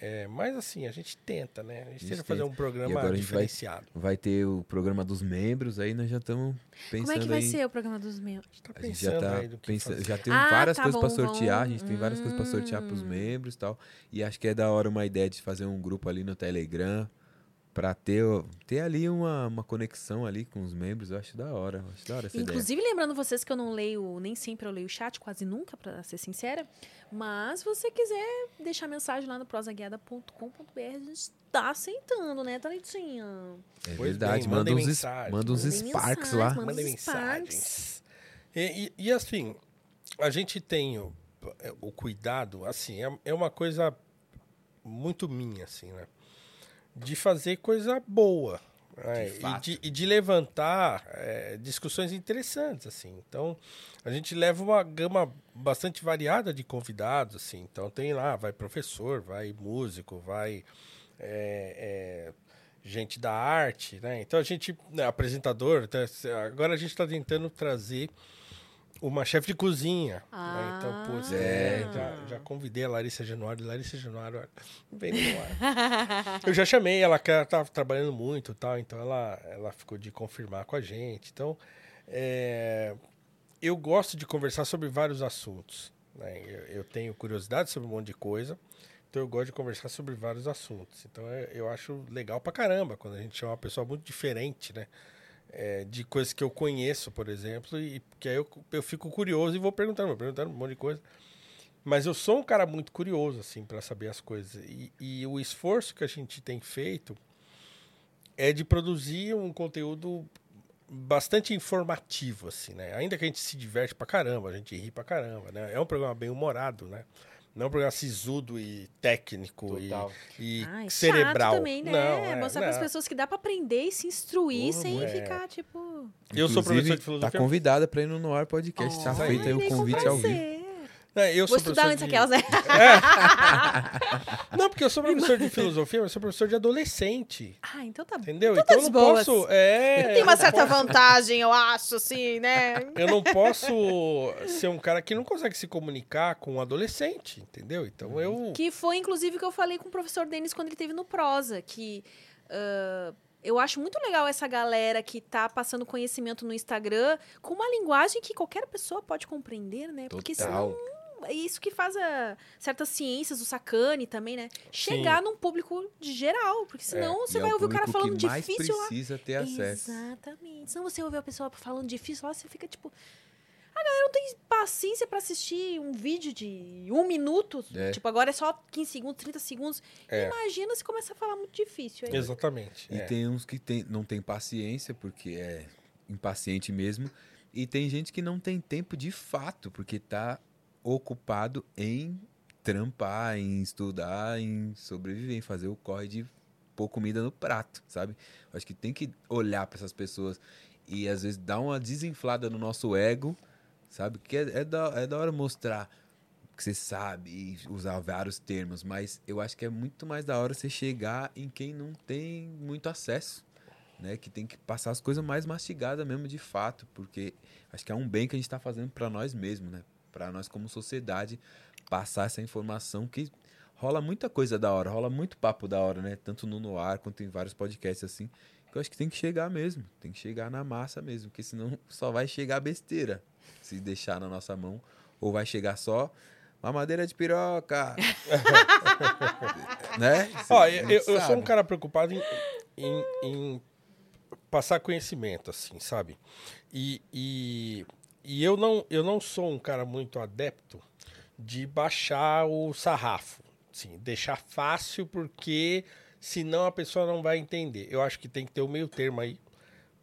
É, mas assim, a gente tenta, né? A gente, gente tenta fazer um programa agora a gente vai- diferenciado. vai ter o programa dos membros, aí nós já estamos pensando Como é que vai aí. ser o programa dos meus? A gente tá A gente já tá pensando, já tem Ah, várias tá coisas pra sortear, a gente tem várias coisas pra sortear pros Hum. membros e tal. E acho que é da hora uma ideia de fazer um grupo ali no Telegram pra ter, ter ali uma, uma conexão ali com os membros. Eu acho da hora, acho da hora essa ideia. Inclusive, lembrando vocês que eu não leio, nem sempre eu leio o chat, quase nunca, pra ser sincera. Mas se você quiser deixar mensagem lá no prosaguiada.com.br, a gente tá aceitando, né, Thalitinha? É Pois verdade, bem, manda uns, mensagem. manda uns Sparks lá. manda- uns mensagens. E, e- e, assim, a gente tem o, o cuidado, assim, é, é uma coisa muito minha, assim, né? De fazer coisa boa. né? E, de, e de levantar é, discussões interessantes, assim. Então, a gente leva uma gama bastante variada de convidados, assim. Então, tem lá, vai professor, vai músico, vai é, é, gente da arte, né? Então a gente, né, apresentador, agora a gente está tentando trazer uma chefe de cozinha. né? Então, putz, é, Ah. já, já convidei a Larissa Januário. Larissa Januário, olha, vem no ar. Eu já chamei ela, que ela estava trabalhando muito e tal, então ela, ela ficou de confirmar com a gente. Então, é, eu gosto de conversar sobre vários assuntos. né? Eu, eu tenho curiosidade sobre um monte de coisa, então eu gosto de conversar sobre vários assuntos. Então eu, eu acho legal pra caramba quando a gente chama uma pessoa muito diferente, né? É, de coisas que eu conheço, por exemplo, e que aí eu, eu fico curioso e vou perguntando, vou perguntando um monte de coisa. Mas eu sou um cara muito curioso, assim, para saber as coisas. E, e o esforço que a gente tem feito é de produzir um conteúdo bastante informativo, assim, né? Ainda que a gente se diverte pra caramba, a gente ri pra caramba, né? É um programa bem humorado, né? Não é um programa sisudo e técnico e, Total. e Ai, cerebral. Chato também, né? Não, é, Mostrar para as pessoas que dá para aprender e se instruir Como sem é. ficar, tipo... Eu sou Inclusive, professor de filosofia. Tá convidada pra ir no Noir Podcast. tá Oh, feito aí o convite ao vivo. É, eu Vou sou estudar antes de... aquelas, né? Não, porque eu sou professor de filosofia, mas sou professor de adolescente. Ah, então tá bom. Entendeu? Então Então, tá eu de não boas. posso. É, Tem eu uma certa posso- vantagem, eu acho, assim, né? Eu não posso ser um cara que não consegue se comunicar com um adolescente, entendeu? Então eu. Que foi, inclusive, que eu falei com o professor Denis quando ele teve no Prosa, que ah, eu acho muito legal essa galera que tá passando conhecimento no Instagram com uma linguagem que qualquer pessoa pode compreender, né? Porque Total. senão é isso que faz a, certas ciências, o Sacane também, né? Chegar num público de geral, porque senão você E é vai ouvir o cara falando que mais difícil lá. precisa ter acesso. Exatamente. Senão você ouve a pessoa falando difícil lá, você fica tipo. A galera não tem paciência pra assistir um vídeo de um minuto. É. Tipo, agora é só 15 segundos, 30 segundos. É. Imagina se começa a falar muito difícil. Aí. Exatamente. E é. tem uns que tem, não tem paciência, porque é impaciente mesmo. E tem gente que não tem tempo de fato, porque tá ocupado em trampar, em estudar, em sobreviver, em fazer o corre de pôr comida no prato, sabe? Acho que tem que olhar para essas pessoas e às vezes dar uma desinflada no nosso ego, sabe? Que é, é, da, é da hora mostrar que você sabe e usar vários termos, mas eu acho que é muito mais da hora você chegar em quem não tem muito acesso, né? Que tem que passar as coisas mais mastigadas mesmo de fato, porque acho que é um bem que a gente está fazendo para nós mesmos, né? Para nós como sociedade passar essa informação que rola muita coisa da hora, rola muito papo da hora, né? Tanto no Noir quanto em vários podcasts assim, que eu acho que tem que chegar mesmo, tem que chegar na massa mesmo, porque senão só vai chegar besteira se deixar na nossa mão, ou vai chegar só mamadeira de piroca, né? Ó, eu, eu- sou um cara preocupado em, em- em passar conhecimento, assim, sabe? E, e, e eu, não, eu não sou um cara muito adepto de baixar o sarrafo. Assim, deixar fácil, porque senão a pessoa não vai entender. Eu acho que tem que ter o meio termo aí.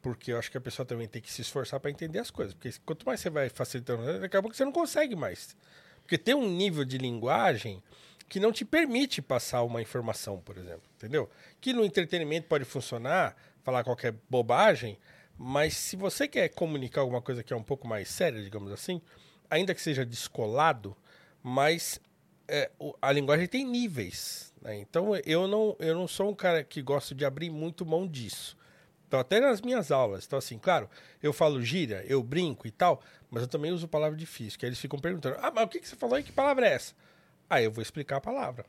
Porque eu acho que a pessoa também tem que se esforçar para entender as coisas. Porque quanto mais você vai facilitando, daqui a pouco você não consegue mais. Porque tem um nível de linguagem que não te permite passar uma informação, por exemplo, entendeu? Que no entretenimento pode funcionar, falar qualquer bobagem, mas se você quer comunicar alguma coisa que é um pouco mais séria, digamos assim, ainda que seja descolado, mas é, a linguagem tem níveis, né? Então eu não, eu não sou um cara que gosto de abrir muito mão disso. Então, até nas minhas aulas. Então, assim, claro, eu falo gíria, eu brinco e tal, mas eu também uso palavra difícil, que aí eles ficam perguntando, ah, mas o que, que você falou aí? Que palavra é essa? Aí eu vou explicar a palavra.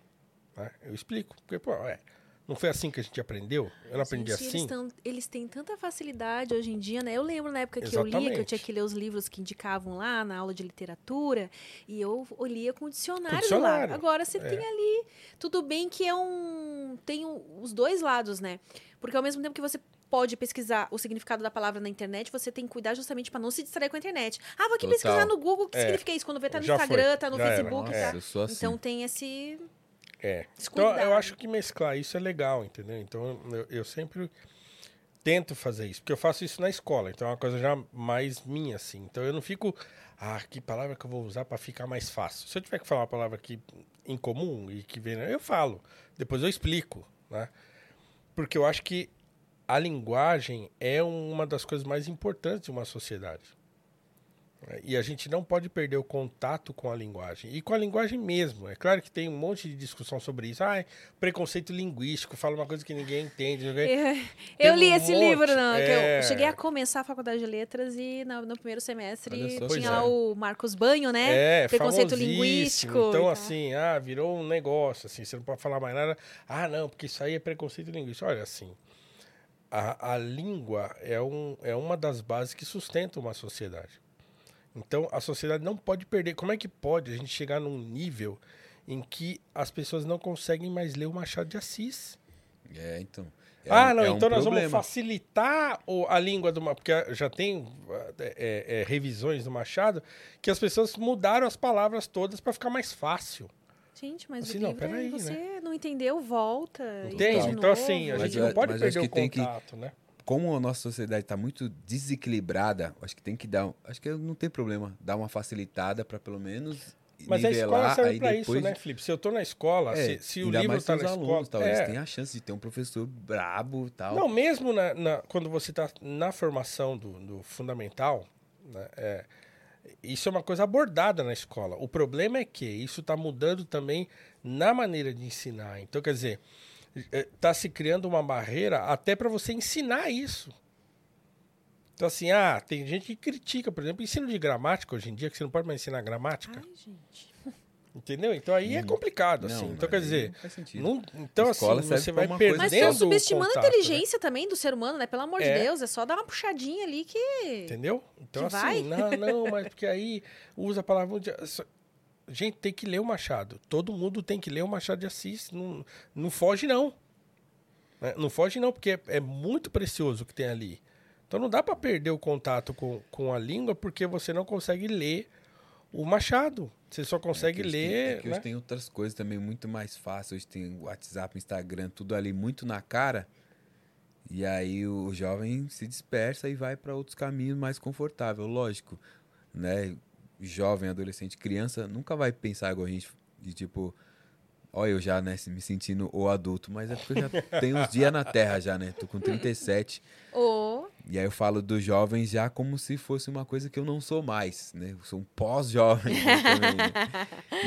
né? Eu explico. Porque, pô, é, não foi assim que a gente aprendeu? Eu não aprendi Gente, assim? Eles, tão- eles têm tanta facilidade hoje em dia, né? Eu lembro na época que eu lia, que eu Exatamente. tinha que ler os livros que indicavam lá na aula de literatura, e eu lia com o dicionário, Com dicionário, lá. Agora você é. tem ali, tudo bem que é um. Tem o- os dois lados, né? Porque ao mesmo tempo que você pode pesquisar o significado da palavra na internet, você tem que cuidar justamente para não se distrair com a internet. Ah, vou aqui Total. pesquisar no Google o que É. significa isso. Quando vê, tá no Já foi, Instagram, tá no já era. Facebook, Nossa, tá. eu sou assim. Então tem esse. É. Então, eu acho que mesclar isso é legal, entendeu? Então, eu, eu sempre tento fazer isso, porque eu faço isso na escola, então é uma coisa já mais minha, assim. Então, eu não fico, ah, que palavra que eu vou usar para ficar mais fácil. Se eu tiver que falar uma palavra aqui em comum e que vem, eu falo, depois eu explico, né? Porque eu acho que a linguagem é uma das coisas mais importantes de uma sociedade. E a gente não pode perder o contato com a linguagem. E com a linguagem mesmo. É claro que tem um monte de discussão sobre isso. Ah, preconceito linguístico, fala uma coisa que ninguém entende. ninguém- Eu, eu li um esse monte, livro, não, que é. eu cheguei a começar a faculdade de letras e no, no primeiro semestre tinha lá é. o Marcos Banho, né? É, Preconceito linguístico. Então, assim, ah, virou um negócio, assim, você não pode falar mais nada. Ah, não, porque isso aí é preconceito linguístico. Olha, assim, a, a língua é, um, é uma das bases que sustenta uma sociedade. Então, a sociedade não pode perder. Como é que pode a gente chegar num nível em que as pessoas não conseguem mais ler o Machado de Assis? É, então. É ah, um- não, é um então nós vamos problema. facilitar o- a língua do Machado, porque já tem é, é, é, revisões do Machado, que as pessoas mudaram as palavras todas para ficar mais fácil. Gente, mas Assim, o não, livro, é- peraí, você né? não entendeu, volta. Entende? de Então, assim, a Mas gente não pode perder o tem que- contato, né? Como a nossa sociedade está muito desequilibrada, acho que tem que dar. Acho que não tem problema dar uma facilitada para pelo menos. Mas a escola nivelar, serve depois, isso, né, Felipe? Se eu tô na escola, É, se, se o livro tá tem na os escola... alunos, talvez é. tenha a chance de ter um professor brabo e tal. Não, mesmo na, na- quando você está na formação do, do fundamental, né, é, isso é uma coisa abordada na escola. O problema é que isso está mudando também na maneira de ensinar. Então, quer dizer, está se criando uma barreira até para você ensinar isso. Então, assim, ah, tem gente que critica, por exemplo, ensino de gramática hoje em dia, que você não pode mais ensinar gramática. Ai, gente. Entendeu? Então aí é complicado, Não, assim. mas Então, quer aí dizer, não não- então, Escola assim, você vai perdendo Mas estão o subestimando a contato, né? inteligência também do ser humano, né? Pelo amor de É. Deus, é só dar uma puxadinha ali que. Entendeu? Então, Que assim, vai? não, não, mas porque aí usa a palavra. Gente, tem que ler o Machado. Todo mundo tem que ler o Machado de Assis. Não, não foge, não. Né? Não foge, não, porque é, é muito precioso o que tem ali. Então não dá para perder o contato com, com a língua porque você não consegue ler o Machado. Você só consegue É hoje tem- ler. é que né? hoje tem outras coisas também muito mais fáceis. Hoje tem WhatsApp, Instagram, tudo ali muito na cara. E aí o jovem se dispersa e vai para outros caminhos mais confortáveis. Lógico, né? Jovem, adolescente, criança nunca vai pensar igual a gente de tipo, olha eu já, né, me sentindo o adulto, mas é porque eu já tenho uns dias na terra já, né? Tô com 37. Ô, E aí eu falo dos jovens já como se fosse uma coisa que eu não sou mais, né? Eu sou um pós-jovem também, né?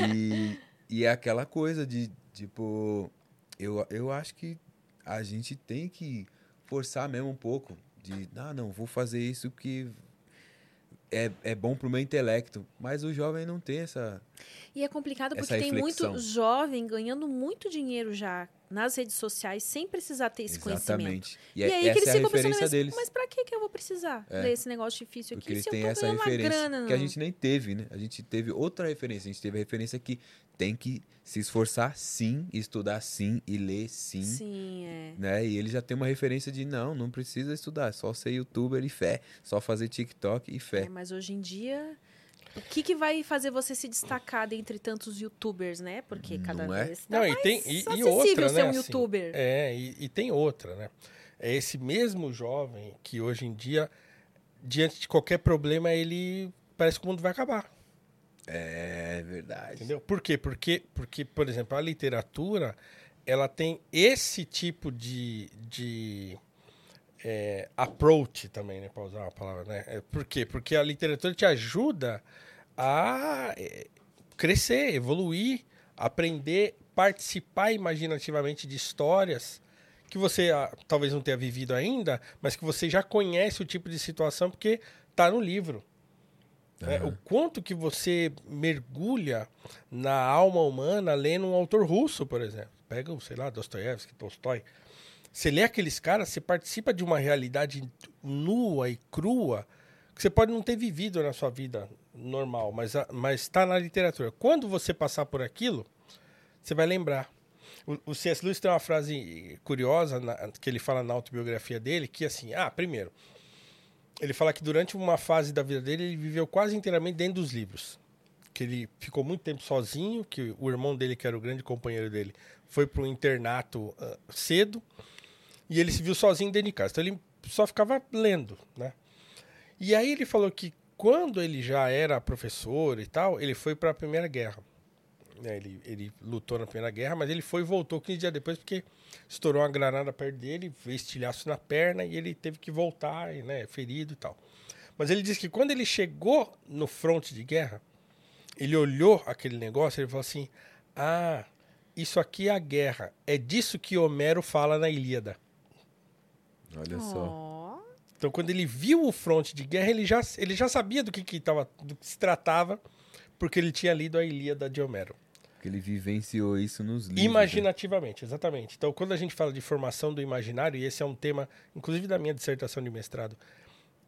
E, e é aquela coisa de, tipo, eu, eu acho que a gente tem que forçar mesmo um pouco. De, ah, não, vou fazer isso que é, é bom pro meu intelecto. Mas o jovem não tem essa... E é complicado porque tem reflexão. muito jovem ganhando muito dinheiro já nas redes sociais sem precisar ter esse conhecimento. Exatamente. E, E, é, aí que eles é a ficam pensando, deles. mas pra que, que eu vou precisar É. ler esse negócio difícil Porque aqui eles se eu têm tô essa referência grana? que a não? gente nem teve, né? A gente teve outra referência. A gente teve a referência que tem que se esforçar sim, estudar sim e ler sim. Sim, é. Né? E ele já tem uma referência de não, não precisa estudar, é só ser youtuber e fé, só fazer TikTok e É, fé. Mas hoje em dia, o que, que vai fazer você se destacar dentre tantos youtubers, né? Porque cada Não é? vez tá Não, e mais tem- e- e acessível outra, ser né, um assim, youtuber. É, e, e tem outra, né? É esse mesmo jovem que hoje em dia, diante de qualquer problema, ele parece que o mundo vai acabar. É verdade. Entendeu? Por quê? Porque, porque por exemplo, a literatura ela tem esse tipo de, de é, approach também, né? Para usar uma palavra, né? É, por quê? Porque a literatura te ajuda a é, crescer, evoluir, aprender, participar imaginativamente de histórias que você ah, talvez não tenha vivido ainda, mas que você já conhece o tipo de situação porque está no livro. Né? O quanto que você mergulha na alma humana lendo um autor russo, por exemplo. Pega, sei lá, Dostoiévski, Tolstói. Você lê aqueles caras, você participa de uma realidade nua e crua que você pode não ter vivido na sua vida normal, mas está na literatura. Quando você passar por aquilo, você vai lembrar. O, o C.S. Lewis tem uma frase curiosa na- que ele fala na autobiografia dele, que assim, ah, primeiro, ele fala que durante uma fase da vida dele, ele viveu quase inteiramente dentro dos livros. Que ele ficou muito tempo sozinho, que o irmão dele, que era o grande companheiro dele, foi para um internato ah, cedo, e ele se viu sozinho dentro de casa. Então ele só ficava lendo, né? E aí ele falou que quando ele já era professor e tal, ele foi para a Primeira Guerra. Né? Ele, ele lutou na Primeira Guerra, mas ele foi e voltou 15 dias depois porque estourou uma granada perto dele, veio estilhaço na perna e ele teve que voltar, né, ferido e tal. Mas ele disse que quando ele chegou no fronte de guerra, ele olhou aquele negócio e ele falou assim: Ah, isso aqui é a guerra. É disso que Homero fala na Ilíada. Olha só. Então, quando ele viu o fronte de guerra, ele já, ele já sabia do que, que, tava, do que se tratava, porque ele tinha lido a Ilíada de Homero. Porque ele vivenciou isso nos livros. né? Imaginativamente, exatamente. Então, quando a gente fala de formação do imaginário, e esse é um tema, inclusive da minha dissertação de mestrado,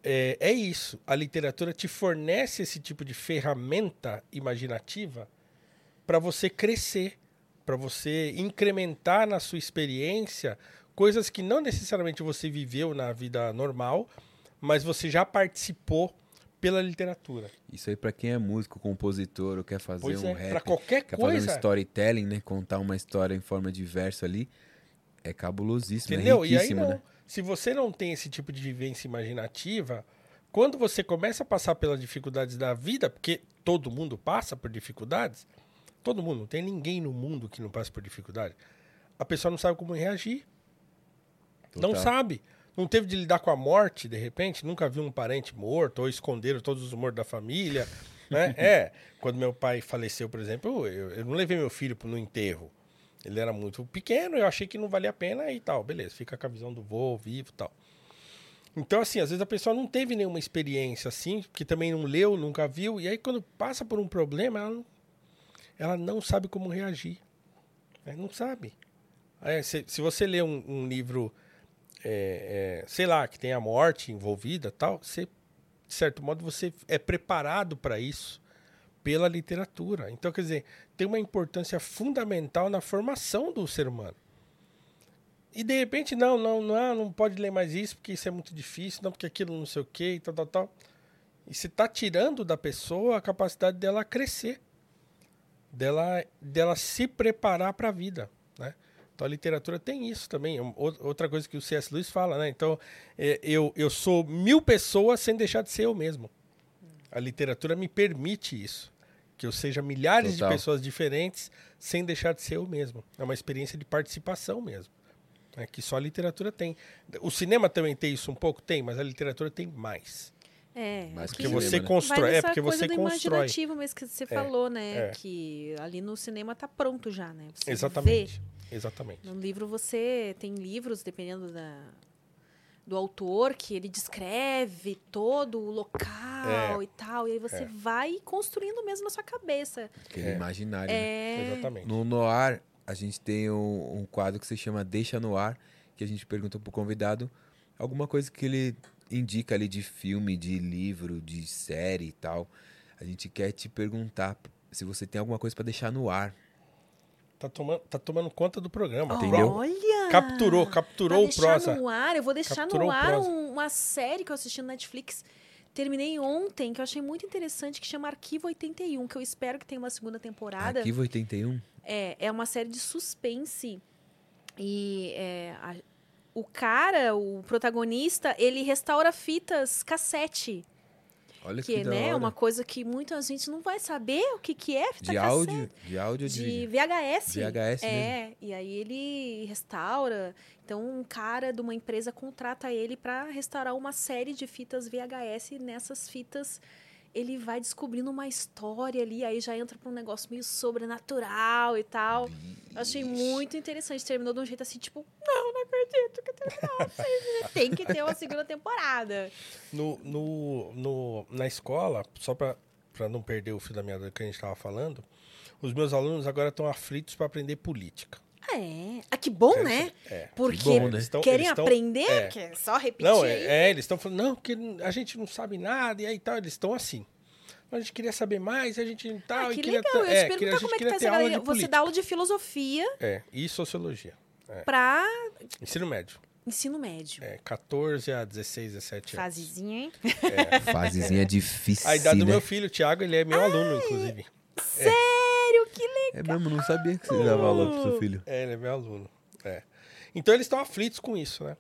é, é isso. A literatura te fornece esse tipo de ferramenta imaginativa para você crescer, para você incrementar na sua experiência coisas que não necessariamente você viveu na vida normal, mas você já participou pela literatura. Isso aí pra quem é músico, compositor, ou quer fazer Pois um é, rap, para qualquer quer fazer um coisa. storytelling, né? Contar uma história em forma de verso ali, é cabulosíssimo, Entendeu? é E aí riquíssimo, não. né? se você não tem esse tipo de vivência imaginativa, quando você começa a passar pelas dificuldades da vida, porque todo mundo passa por dificuldades, todo mundo, não tem ninguém no mundo que não passe por dificuldade. A pessoa não sabe como reagir. Não Total. sabe. Não teve de lidar com a morte, de repente, nunca viu um parente morto, ou esconderam todos os mortos da família. Né? é, quando meu pai faleceu, por exemplo, eu, eu não levei meu filho no enterro. Ele era muito pequeno, eu achei que não valia a pena e tal. Beleza, fica com a visão do vô, vivo e tal. Então, assim, às vezes a pessoa não teve nenhuma experiência assim, que também não leu, nunca viu, e aí quando passa por um problema, ela não, ela não sabe como reagir. É, não sabe. É, se, se você lê um, um livro, é, é, sei lá, que tem a morte envolvida tal, você, de certo modo, você é preparado para isso pela literatura. Então, quer dizer, tem uma importância fundamental na formação do ser humano. E de repente, não, não, não, não pode ler mais isso porque isso é muito difícil, não, porque aquilo não sei o quê e tal, tal, tal. E você está tirando da pessoa a capacidade dela crescer, dela, dela se preparar para a vida? Então a literatura tem isso também. Ou- Outra coisa que o C.S. Lewis fala, né? Então, é, eu, eu sou mil pessoas sem deixar de ser eu mesmo. A literatura me permite isso. Que eu seja milhares Total. de pessoas diferentes sem deixar de ser eu mesmo. É uma experiência de participação mesmo. né, que só a literatura tem. O cinema também tem isso um pouco? Tem, mas a literatura tem mais. É, Mais aqui que Porque cinema, você né? constrói. É, porque você constrói. imaginativo mesmo que você falou, né? é. Que ali no cinema tá pronto já, né? Você Exatamente. vê. Exatamente. No livro você tem livros, dependendo da, do autor, que ele descreve todo o local É. e tal. E aí você vai construindo mesmo na sua cabeça. Aquele É. imaginário. né? É. Exatamente. No Noir, a gente tem um, um quadro que se chama Deixa no Ar, que a gente pergunta pro convidado alguma coisa que ele indica ali de filme, de livro, de série e tal. A gente quer te perguntar se você tem alguma coisa pra deixar no ar. Tá tomando, tá tomando conta do programa. Entendeu? Olha! Capturou, capturou pra o prosa. deixar no ar, eu vou deixar Capturou no ar um- uma série que eu assisti no Netflix. Terminei ontem, que eu achei muito interessante, que chama Arquivo 81, que eu espero que tenha uma segunda temporada. Arquivo 81? É, é uma série de suspense. E é, a- o cara, o protagonista, ele restaura fitas cassete. Olha que, Que né, é uma coisa que muita gente não vai saber o que, que é fita De cassete. áudio? De áudio De de... VHS. VHS É, e aí ele restaura. Então, um cara de uma empresa contrata ele para restaurar uma série de fitas VHS. Nessas fitas ele vai descobrindo uma história ali. Aí já entra para um negócio meio sobrenatural e tal. Eu achei muito interessante. Terminou de um jeito assim, tipo, não, não acredito que terminou. Tem que ter uma segunda temporada. No, no, no- na escola, só para não perder o fio da meada que a gente estava falando, os meus alunos agora estão aflitos para aprender política. É. Ah, que bom, né? É. Porque bom, né? Eles tão- querem eles tão- aprender, é. que é só repetir. Não, é, é, eles estão falando, não, porque a gente não sabe nada, e aí tal, eles estão assim. Mas a gente queria saber mais, e a gente tal, Ah, e que queria legal. ta- Eu ia é, te queria- perguntar gente como é que queria tá ter essa galera. Você política. dá aula de filosofia É, e sociologia. pra Ensino médio. ensino médio. É, 14 a 16, 17 anos. Fasezinha, hein? Fasezinha difícil, A idade do né? meu filho, o Thiago, ele é meu aluno, inclusive. Sério, que legal. É mesmo, não sabia que você dava aula pro seu filho. É, ele é meu aluno. É. Então eles estão aflitos com isso, né?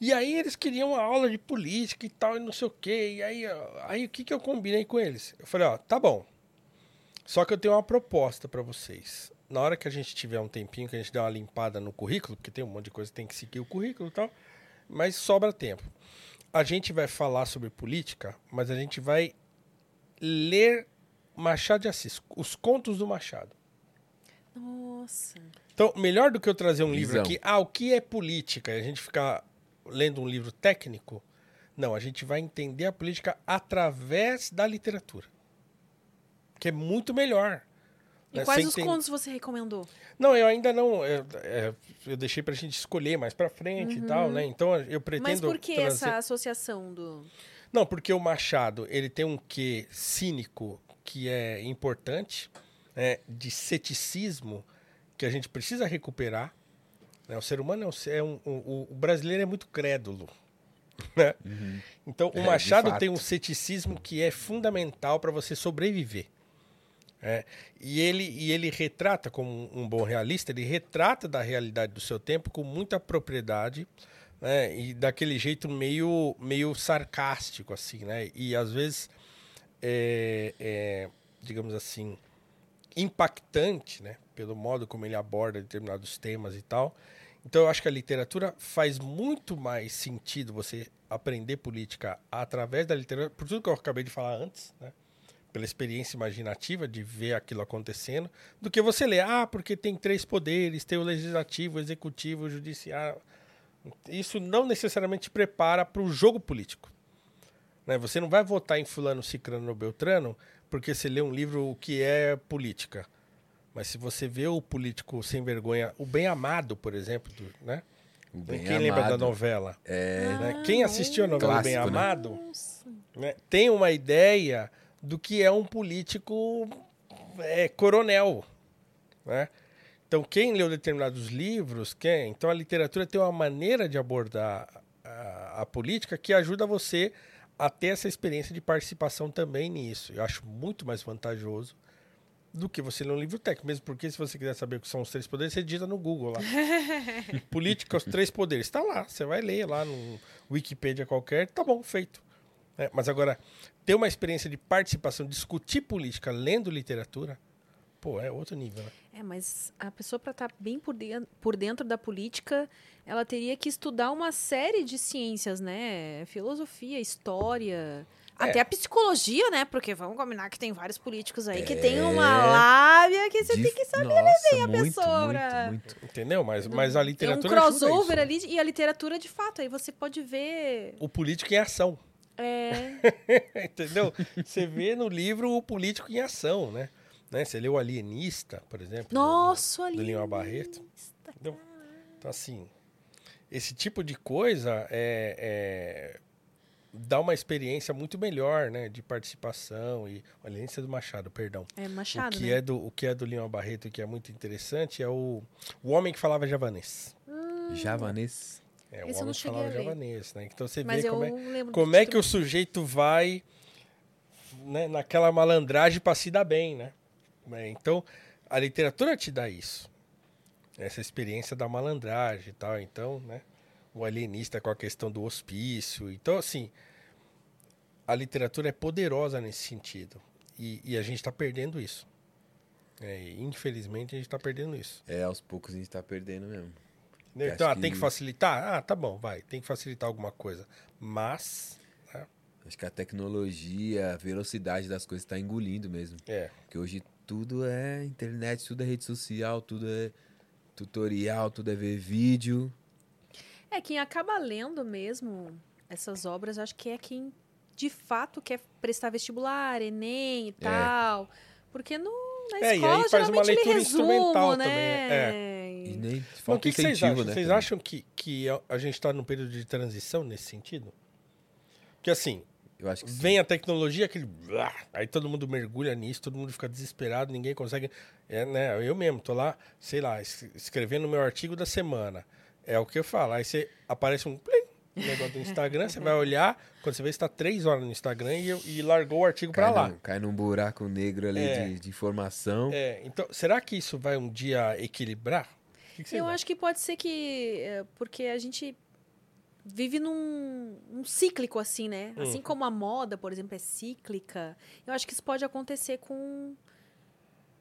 E aí eles queriam uma aula de política e tal, e não sei o quê. E aí, aí o que, que eu combinei com eles? Eu falei, ó, tá bom. Só que eu tenho uma proposta para vocês. Na hora que a gente tiver um tempinho, que a gente der uma limpada no currículo, porque tem um monte de coisa que tem que seguir o currículo e tal, mas sobra tempo. A gente vai falar sobre política, mas a gente vai ler Machado de Assis, os contos do Machado. Nossa. Então, melhor do que eu trazer um livro Visão. aqui, ah, o que é política? E a gente ficar lendo um livro técnico. Não, a gente vai entender a política através da literatura. Que é muito melhor. E né? quais Você os entende- contos você recomendou? Não, eu ainda não. é, é, eu deixei pra gente escolher mais pra frente e tal, né? Então eu pretendo. Uhum. Mas por que trazer- essa associação do. Não, porque o Machado, ele tem um quê cínico que é importante, né, de ceticismo, que a gente precisa recuperar. né? O ser humano é um, é um- o, o brasileiro é muito crédulo. Né? Então, É, o de Machado tem um ceticismo que é fundamental para você sobreviver. É, e, ele, e ele retrata, como um bom realista, ele retrata da realidade do seu tempo com muita propriedade, né? E daquele jeito meio, meio sarcástico, assim, né? E às vezes, é, é, digamos assim, impactante, né? Pelo modo como ele aborda determinados temas e tal. Então eu acho que a literatura faz muito mais sentido você aprender política através da literatura, por tudo que eu acabei de falar antes, né? Pela experiência imaginativa de ver aquilo acontecendo, do que você ler, ah, porque tem três poderes, tem o legislativo, o executivo, o judiciário. Isso não necessariamente te prepara para o jogo político. Né? Você não vai votar em fulano, cicrano ou beltrano porque você lê um livro o que é política. Mas se você vê o político sem vergonha, o Bem Amado, por exemplo, do, né? Bem Quem lembra da Amado. novela? É. né? Quem assistiu a novela Clássico, Bem né? Amado né, tem uma ideia do que é um político é, coronel. Né? Então, quem leu determinados livros, quem? Então, a literatura tem uma maneira de abordar a, a política que ajuda você a ter essa experiência de participação também nisso. Eu acho muito mais vantajoso do que você ler um livro técnico, mesmo porque se você quiser saber o que são os três poderes, você digita no Google lá. Política, os três poderes. Está lá, você vai ler lá no Wikipedia qualquer, tá bom, feito. É, mas agora, ter uma experiência de participação, discutir política lendo literatura, pô, é outro nível, né? É, mas a pessoa para estar bem por dentro, por dentro da política, ela teria que estudar uma série de ciências, né? Filosofia, história, É. até a psicologia, né? Porque vamos combinar que tem vários políticos aí que É. tem uma lábia que você De- tem que saber. Nossa, a muito, pessoa muito, muito. Entendeu? Mas, mas a um literatura ajuda crossover isso. ali e a literatura de fato. Aí você pode ver. O político em ação. É, Entendeu? Você vê no livro o político em ação, né? Né? Você lê o Alienista, por exemplo. do- nossa, do Lima Barreto. Entendeu? Então, assim, esse tipo de coisa é, é- dá uma experiência muito melhor, né? De participação e... Nem do Machado, perdão. É O Machado, que, né? é do, o que é do Lima Barreto e que é muito interessante é o, o homem que falava javanês. Javanês. É, o Esse homem que falava javanês, né? Então você Mas vê como é, do como é que o sujeito vai né, naquela malandragem para se dar bem, né? É, Então, a literatura te dá isso. Essa experiência da malandragem e tal. Então, né? O alienista com a questão do hospício. Então, assim, a literatura é poderosa nesse sentido. E, e a gente está perdendo isso. É, infelizmente, a gente está perdendo isso. É, aos poucos a gente tá perdendo mesmo. Eu Então, ah, tem que- que facilitar? Ah, tá bom, vai. Tem que facilitar alguma coisa. Mas, Acho que a tecnologia, a velocidade das coisas tá engolindo mesmo. é. Porque hoje tudo é internet, tudo é rede social, tudo é tutorial, tudo é ver vídeo. É, quem acaba lendo mesmo essas obras, acho que é quem de fato quer prestar vestibular, Enem e tal. Porque no, na É, e escola aí faz uma leitura resumo, instrumental né? E E- nem Mas o falta que, que vocês acham? né? Vocês também. acham que, que a- a gente está num período de transição nesse sentido? Porque assim, Eu acho que sim. vem a tecnologia, aquele. blá, Aí todo mundo mergulha nisso, todo mundo fica desesperado, ninguém consegue. É, né? Eu mesmo, tô lá, sei lá, es- escrevendo o meu artigo da semana. É o que eu falo. Aí você aparece um plim, negócio do Instagram, você vai olhar, quando você vê, você está três horas no Instagram e, e largou o artigo para cai, lá. num, cai num buraco negro ali É. de, de informação. É, então, será que isso vai um dia equilibrar? O que que você Eu acha? acho que pode ser que. é, Porque a gente vive num, num cíclico, assim, né? Assim Hum. como a moda, por exemplo, é cíclica. Eu acho que isso pode acontecer com.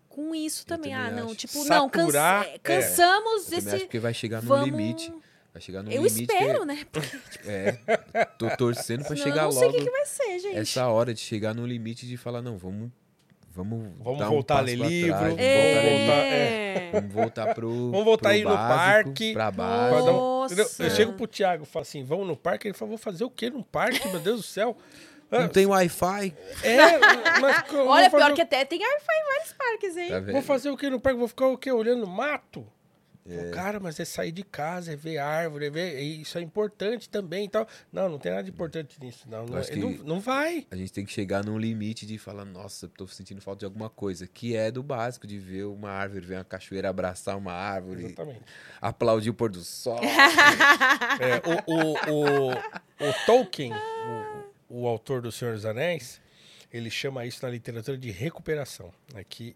Com isso Eu também. também Ah, não. acho. Tipo, não, cansa- Saturar, é, é. cansamos Eu acho esse. que vai chegar no Vamos... limite. Vai chegar no Eu limite. que- espero, né? Porque É, tô torcendo pra senão chegar eu não sei o logo que, que vai ser, gente. essa hora de chegar no limite de falar, não, vamos. Vamos, Vamos dar um voltar a ler livro, trás, vamos vamos voltar é. Vamos voltar pro. Vamos voltar pro aí no básico, parque. Pra base. um-. Eu chego pro Thiago e falo assim: vamos no parque. Ele falou: vou fazer o quê no parque? Meu Deus do céu. Não tem Wi-Fi? É, mas Olha, pior que até tem Wi-Fi em vários parques, hein? Tá? Vou fazer o quê no parque? Vou ficar o quê? Olhando o mato? É. Pô, Cara, mas é sair de casa, é ver árvore, é ver. Isso é importante também e tal. Não, não tem nada de importante nisso. Não, não, não, não vai. A gente tem que chegar num limite de falar, nossa, tô sentindo falta de alguma coisa. Que é do básico, de ver uma árvore, ver uma cachoeira, abraçar uma árvore, Exatamente. aplaudir o pôr do sol. É, o, o, o, o Tolkien, o, o autor do Senhor dos Anéis, ele chama isso na literatura de recuperação. Né? Que,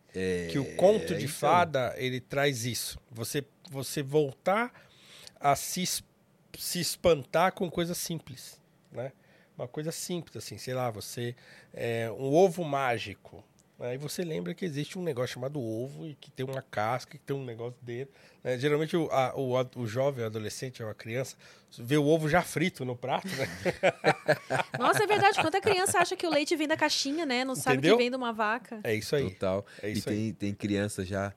que o conto de então. fada, ele traz isso. Você, você voltar a se se espantar com coisas simples, né? Uma coisa simples, assim, sei lá, você. É, um ovo mágico. Aí você lembra que existe um negócio chamado ovo e que tem uma casca, que tem um negócio dentro. né? Geralmente o, a- o, o jovem, o adolescente ou a criança vê o ovo já frito no prato, né? Nossa, é verdade. Quanta criança acha que o leite vem da caixinha, né? Não sabe Entendeu? que vem de uma vaca. É isso aí. Total. É e isso tem, tem criança já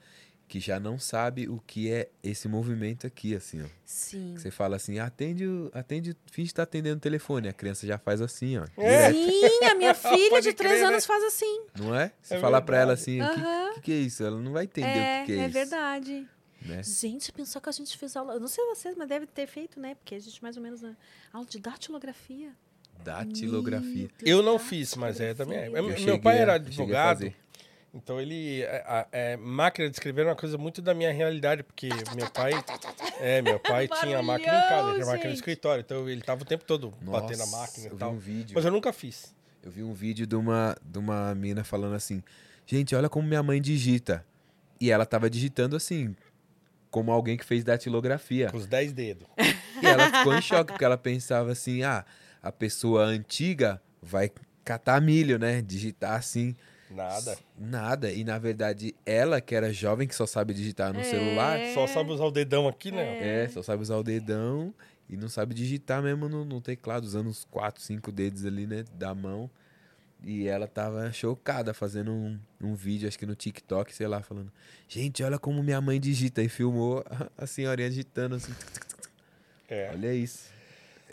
que já não sabe o que é esse movimento aqui, assim, ó. Sim. Você fala assim, atende, o- atende, finge estar atendendo o telefone. A criança já faz assim, ó. É. direto, Sim, a minha filha de três crer, né? anos faz assim. não é? Você É falar pra ela assim, o que, que, que é isso? Ela não vai entender É, o que, que é, é isso. verdade. Né? Gente, pensou que a gente fez aula. Eu não sei vocês, mas deve ter feito, né? Porque a gente mais ou menos. né? Aula de datilografia. Datilografia. Eu não fiz, mas é também. É, meu pai era advogado, fazer. Então ele. A, a- é, máquina de escrever era uma coisa muito da minha realidade, porque meu pai. É, meu pai tinha a máquina em casa, tinha a máquina no escritório, então ele tava o tempo todo batendo a Nossa, máquina e eu vi tal. um vídeo. Mas eu nunca fiz. Eu vi um vídeo de uma, de uma mina falando assim: Gente, olha como minha mãe digita. E ela tava digitando assim, como alguém que fez datilografia. Com os 10 dedos. E ela ficou em choque, porque ela pensava assim: ah, a pessoa antiga vai catar milho, né? Digitar assim. Nada. Nada. E na verdade, ela que era jovem, que só sabe digitar no celular, Só sabe usar o dedão aqui, né? é, só sabe usar o dedão e não sabe digitar mesmo no, no teclado, usando uns 4, 5 dedos ali, né, da mão. E ela tava chocada fazendo um, um vídeo, acho que no TikTok, sei lá, falando: Gente, olha como minha mãe digita. E filmou a, a senhorinha digitando assim. É. Olha isso.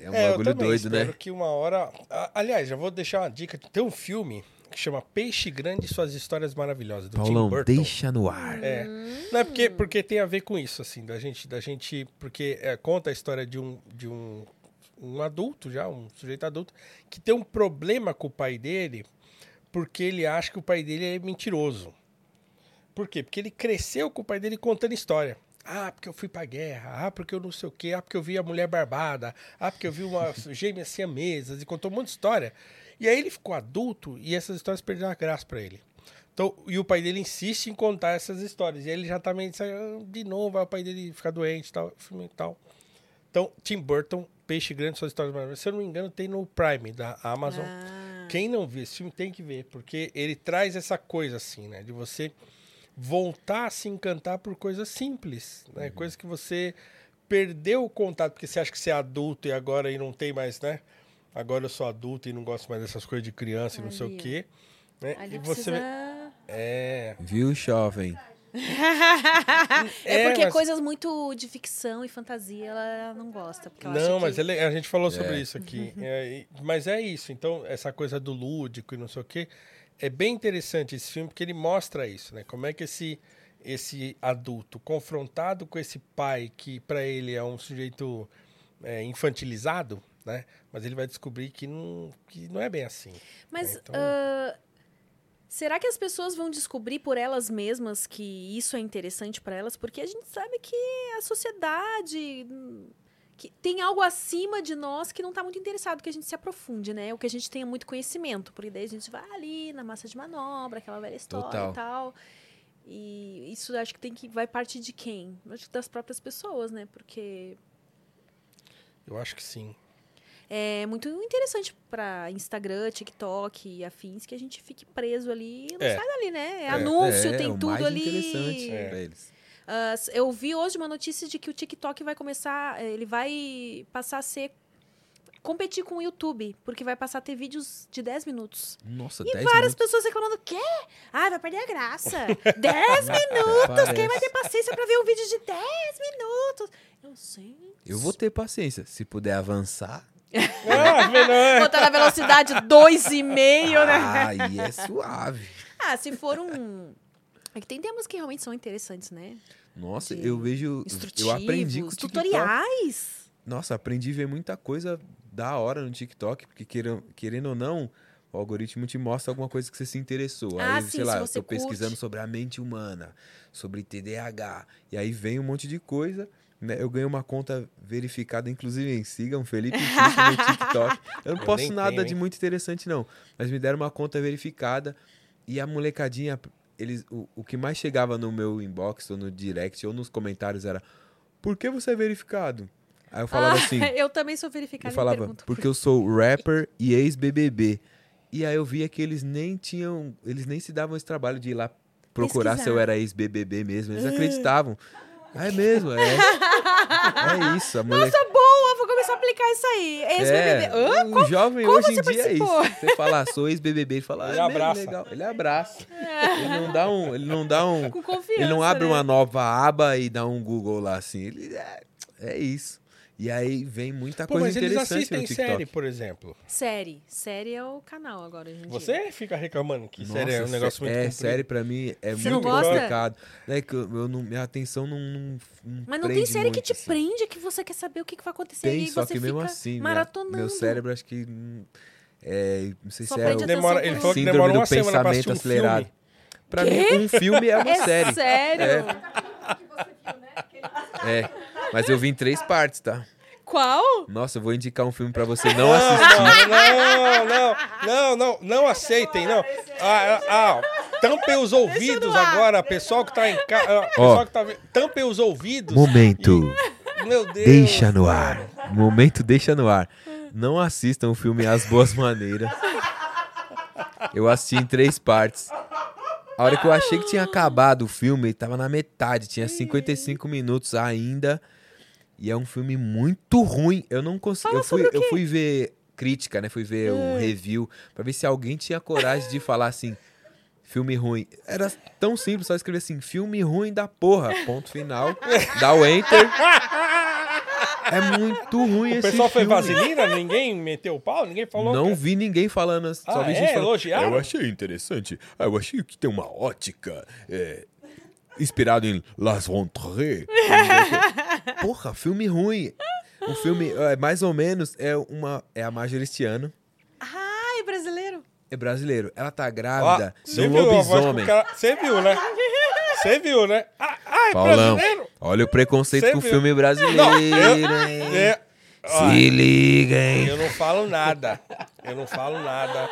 É um É, eu bagulho doido, espero né? que uma hora. Aliás, já vou deixar uma dica. Tem um filme que chama Peixe Grande e Suas Histórias Maravilhosas, do Paulão, Tim Burton. deixa no ar. É. Não é porque, porque tem a ver com isso, assim, da gente, da gente, porque é, conta a história de um, de um, um adulto já, um sujeito adulto, que tem um problema com o pai dele, porque ele acha que o pai dele é mentiroso. Por quê? Porque ele cresceu com o pai dele contando história. Ah, porque eu fui pra guerra. Ah, porque eu não sei o quê. Ah, porque eu vi a mulher barbada. Ah, porque eu vi uma gêmeas siamesas. E contou um monte de história. E aí ele ficou adulto e essas histórias perderam a graça pra ele. Então, e o pai dele insiste em contar essas histórias. E aí ele já tá meio ah, de novo, o pai dele fica doente e tal, filme e tal. Então, Tim Burton, Peixe Grande, suas histórias maravilhosas. Se eu não me engano, tem no Prime da Amazon. Ah, Quem não viu esse filme tem que ver, porque ele traz essa coisa assim, né? De você voltar a se encantar por coisas simples, né? Coisas que você perdeu o contato, porque você acha que você é adulto e agora e não tem mais, né? Agora eu sou adulto e não gosto mais dessas coisas de criança e não sei o quê. Né? ali E você precisa... é, Viu, jovem? É, É, porque mas- coisas muito de ficção e fantasia ela não gosta. Porque ela acha Não, mas que... ele- a gente falou sobre É. isso aqui. É, e- mas é isso. Então, essa coisa do lúdico e não sei o quê. É bem interessante esse filme, porque ele mostra isso, né? Como é que esse, esse adulto, confrontado com esse pai, que para ele é um sujeito é, infantilizado, né? Mas ele vai descobrir que não, que não é bem assim. Mas né? Então- ah, será que as pessoas vão descobrir por elas mesmas que isso é interessante para elas? Porque a gente sabe que a sociedade que tem algo acima de nós que não está muito interessado que a gente se aprofunde, né? Ou que a gente tenha muito conhecimento, porque daí a gente vai ali na massa de manobra, aquela velha história Total. e tal. E isso acho que tem que vai partir de quem? Acho que das próprias pessoas, né? Porque Eu acho que sim. É muito interessante para Instagram, TikTok e afins que a gente fique preso ali e não É. sai dali, né? É, É. anúncio, É, tem o tudo mais ali. interessante É. pra eles. S- eu vi hoje uma notícia de que o TikTok vai começar, eh, ele vai passar a ser competir com o YouTube, porque vai passar a ter vídeos de 10 minutos. Nossa, E 10 várias minutos. pessoas reclamando, quê? Ah, vai perder a graça. 10 minutos, quem vai ter paciência para ver um vídeo de 10 minutos? Eu sei. Eu vou ter paciência. Se puder avançar, Ah, é. Botar na velocidade 2,5, né? aí é suave. Ah, se for um. É que tem temas que realmente são interessantes, né? Nossa, De eu vejo. Instrutivos, Eu aprendi com tutoriais. Nossa, aprendi a ver muita coisa da hora no TikTok, porque querendo, querendo ou não, o algoritmo te mostra alguma coisa que você se interessou. Ah, aí, sim, sei se lá, eu você tô pesquisando curte. sobre a mente humana, sobre TDAH. E aí vem um monte de coisa. Né? Eu ganhei uma conta verificada, inclusive, em sigam Felipe Cristo no TikTok. Eu não Eu posto nem nada tenho, de muito interessante, não. Mas me deram uma conta verificada e a molecadinha, eles, o, o que mais chegava no meu inbox, ou no direct, ou nos comentários era: Por que você é verificado? Aí eu falava Ah, assim, eu também sou verificada eu falava, porque eu sou rapper e ex-BBB. E aí eu via que eles nem tinham, eles nem se davam esse trabalho de ir lá procurar se eu era ex-BBB mesmo. Eles acreditavam. Ah, é mesmo, é. É isso, a mulher... Nossa, boa, vou começar a aplicar isso aí. Ex-BBB. Hã? É, o jovem como hoje em dia é isso. participou? Você fala, ah, sou ex-BBB, ele fala, ah, Ele é mesmo, abraça. legal. Ele abraça. Ele não dá um, ele não dá um, Com confiança, ele não abre né? uma nova aba e dá um Google lá assim. Ele é, é isso. E aí vem muita Pô, coisa mas eles interessante assistem no TikTok. série, por exemplo. Série. Série é o canal agora, dia. Você fica reclamando que série é um Nossa, negócio muito É, comprido. série pra mim é Você muito complicado. É que eu, eu não, minha atenção não, não, não Mas não tem série que te assim. prende, que você quer saber o que, que vai acontecer Tem, e só você que mesmo fica assim, minha- maratonando. meu cérebro acho que é, não sei Só se é Demora, ele falou que síndrome demora do uma semana pra assistir um acelerado. filme. Pra mim, um filme é uma É série. sério? É, mas eu vi em três partes, tá? Qual? Nossa, eu vou indicar um filme pra você não Não, assistir. não, não, não, não, não aceitem, não. Ah, ah, ah, tampem os ouvidos agora, pessoal que tá em casa. Ó. Pessoal que tá vendo. Tampem os ouvidos. Momento. E- meu Deus. Deixa no ar. Momento deixa no ar. Não assistam o filme As Boas Maneiras. Eu assisti em três partes. A hora que eu achei que tinha acabado o filme, tava na metade, tinha 55 minutos ainda. E é um filme muito ruim. Eu não consegui. Eu fui, o eu fui ver crítica, né? Fui ver um review pra ver se alguém tinha coragem de falar assim. Filme ruim. Era tão simples, só escrever assim, filme ruim da porra. Ponto final. Dá o enter. É muito ruim O esse pessoal foi filme. vaselina? Ninguém meteu o pau? Ninguém falou? Não que- vi ninguém falando, só Ah, vi é? gente falando. Elogiaram? Eu achei interessante. Ah, eu achei que tem uma ótica é, inspirado em Las Rentrées. Porra, filme ruim. O filme, é, mais ou menos, é uma é a Majoristiano, Ai, brasileiro. é brasileiro. Ela tá grávida você de um lobisomem. Você viu, né? Você viu, né? Ah, ah, é Paulão, brasileiro? olha o preconceito com o filme brasileiro, Não, eu- hein? É, Se liga, hein? eu não falo nada. Eu não falo nada.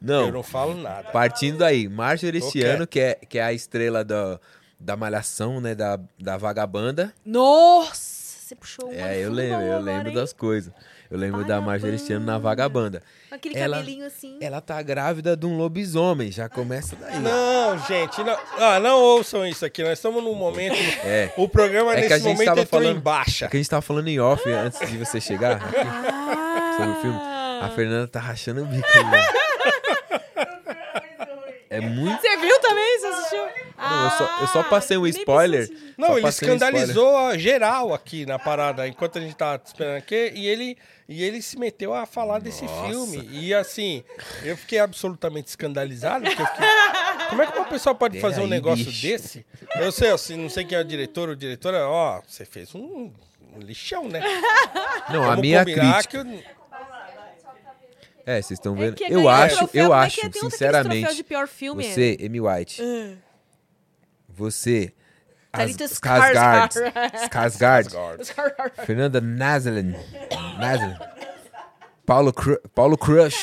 Não, Eu não falo nada. Partindo daí, Marjorie Tô este ano, que é, que é a estrela da, da malhação, né? Da, da vagabanda. Nossa, você puxou uma É, eu lembro, eu lembro hein? das coisas. Eu lembro da Marjorie este ano na vagabanda. Aquele Ela- cabelinho assim. Ela tá grávida de um lobisomem, já começa daí. Não, gente, não, ah, não ouçam isso aqui. Nós estamos num momento. É. O programa É que a nesse gente momento tava entrou falando- em baixa. É que a gente tava falando em off antes de você chegar aqui, Ah. sobre o filme. A Fernanda tá rachando o bico né? É muito. Você viu também? Você assistiu? Não, eu, só, eu só passei um spoiler. Não, ele um escandalizou a geral aqui na parada, enquanto a gente tava esperando aqui, e ele, e ele se meteu a falar desse filme. E assim, eu fiquei absolutamente escandalizado, porque eu fiquei, como é que uma pessoa pode Pera fazer um aí, negócio bicho. desse? Eu sei, assim, não sei quem é o diretor ou diretora, ó, você fez um, um lixão, né? Não, a Vamos minha combinar crítica. que eu- É, vocês estão É vendo? que eu acho, troféu, eu é acho, que é? Sinceramente. troféu de pior filme, Você, Amy White, Ah. Você, Thalita Skarsgård, Skarsgård. Skarsgård, Fernanda Nazarin, Nazarin, Paulo, Cru- Paulo Crush.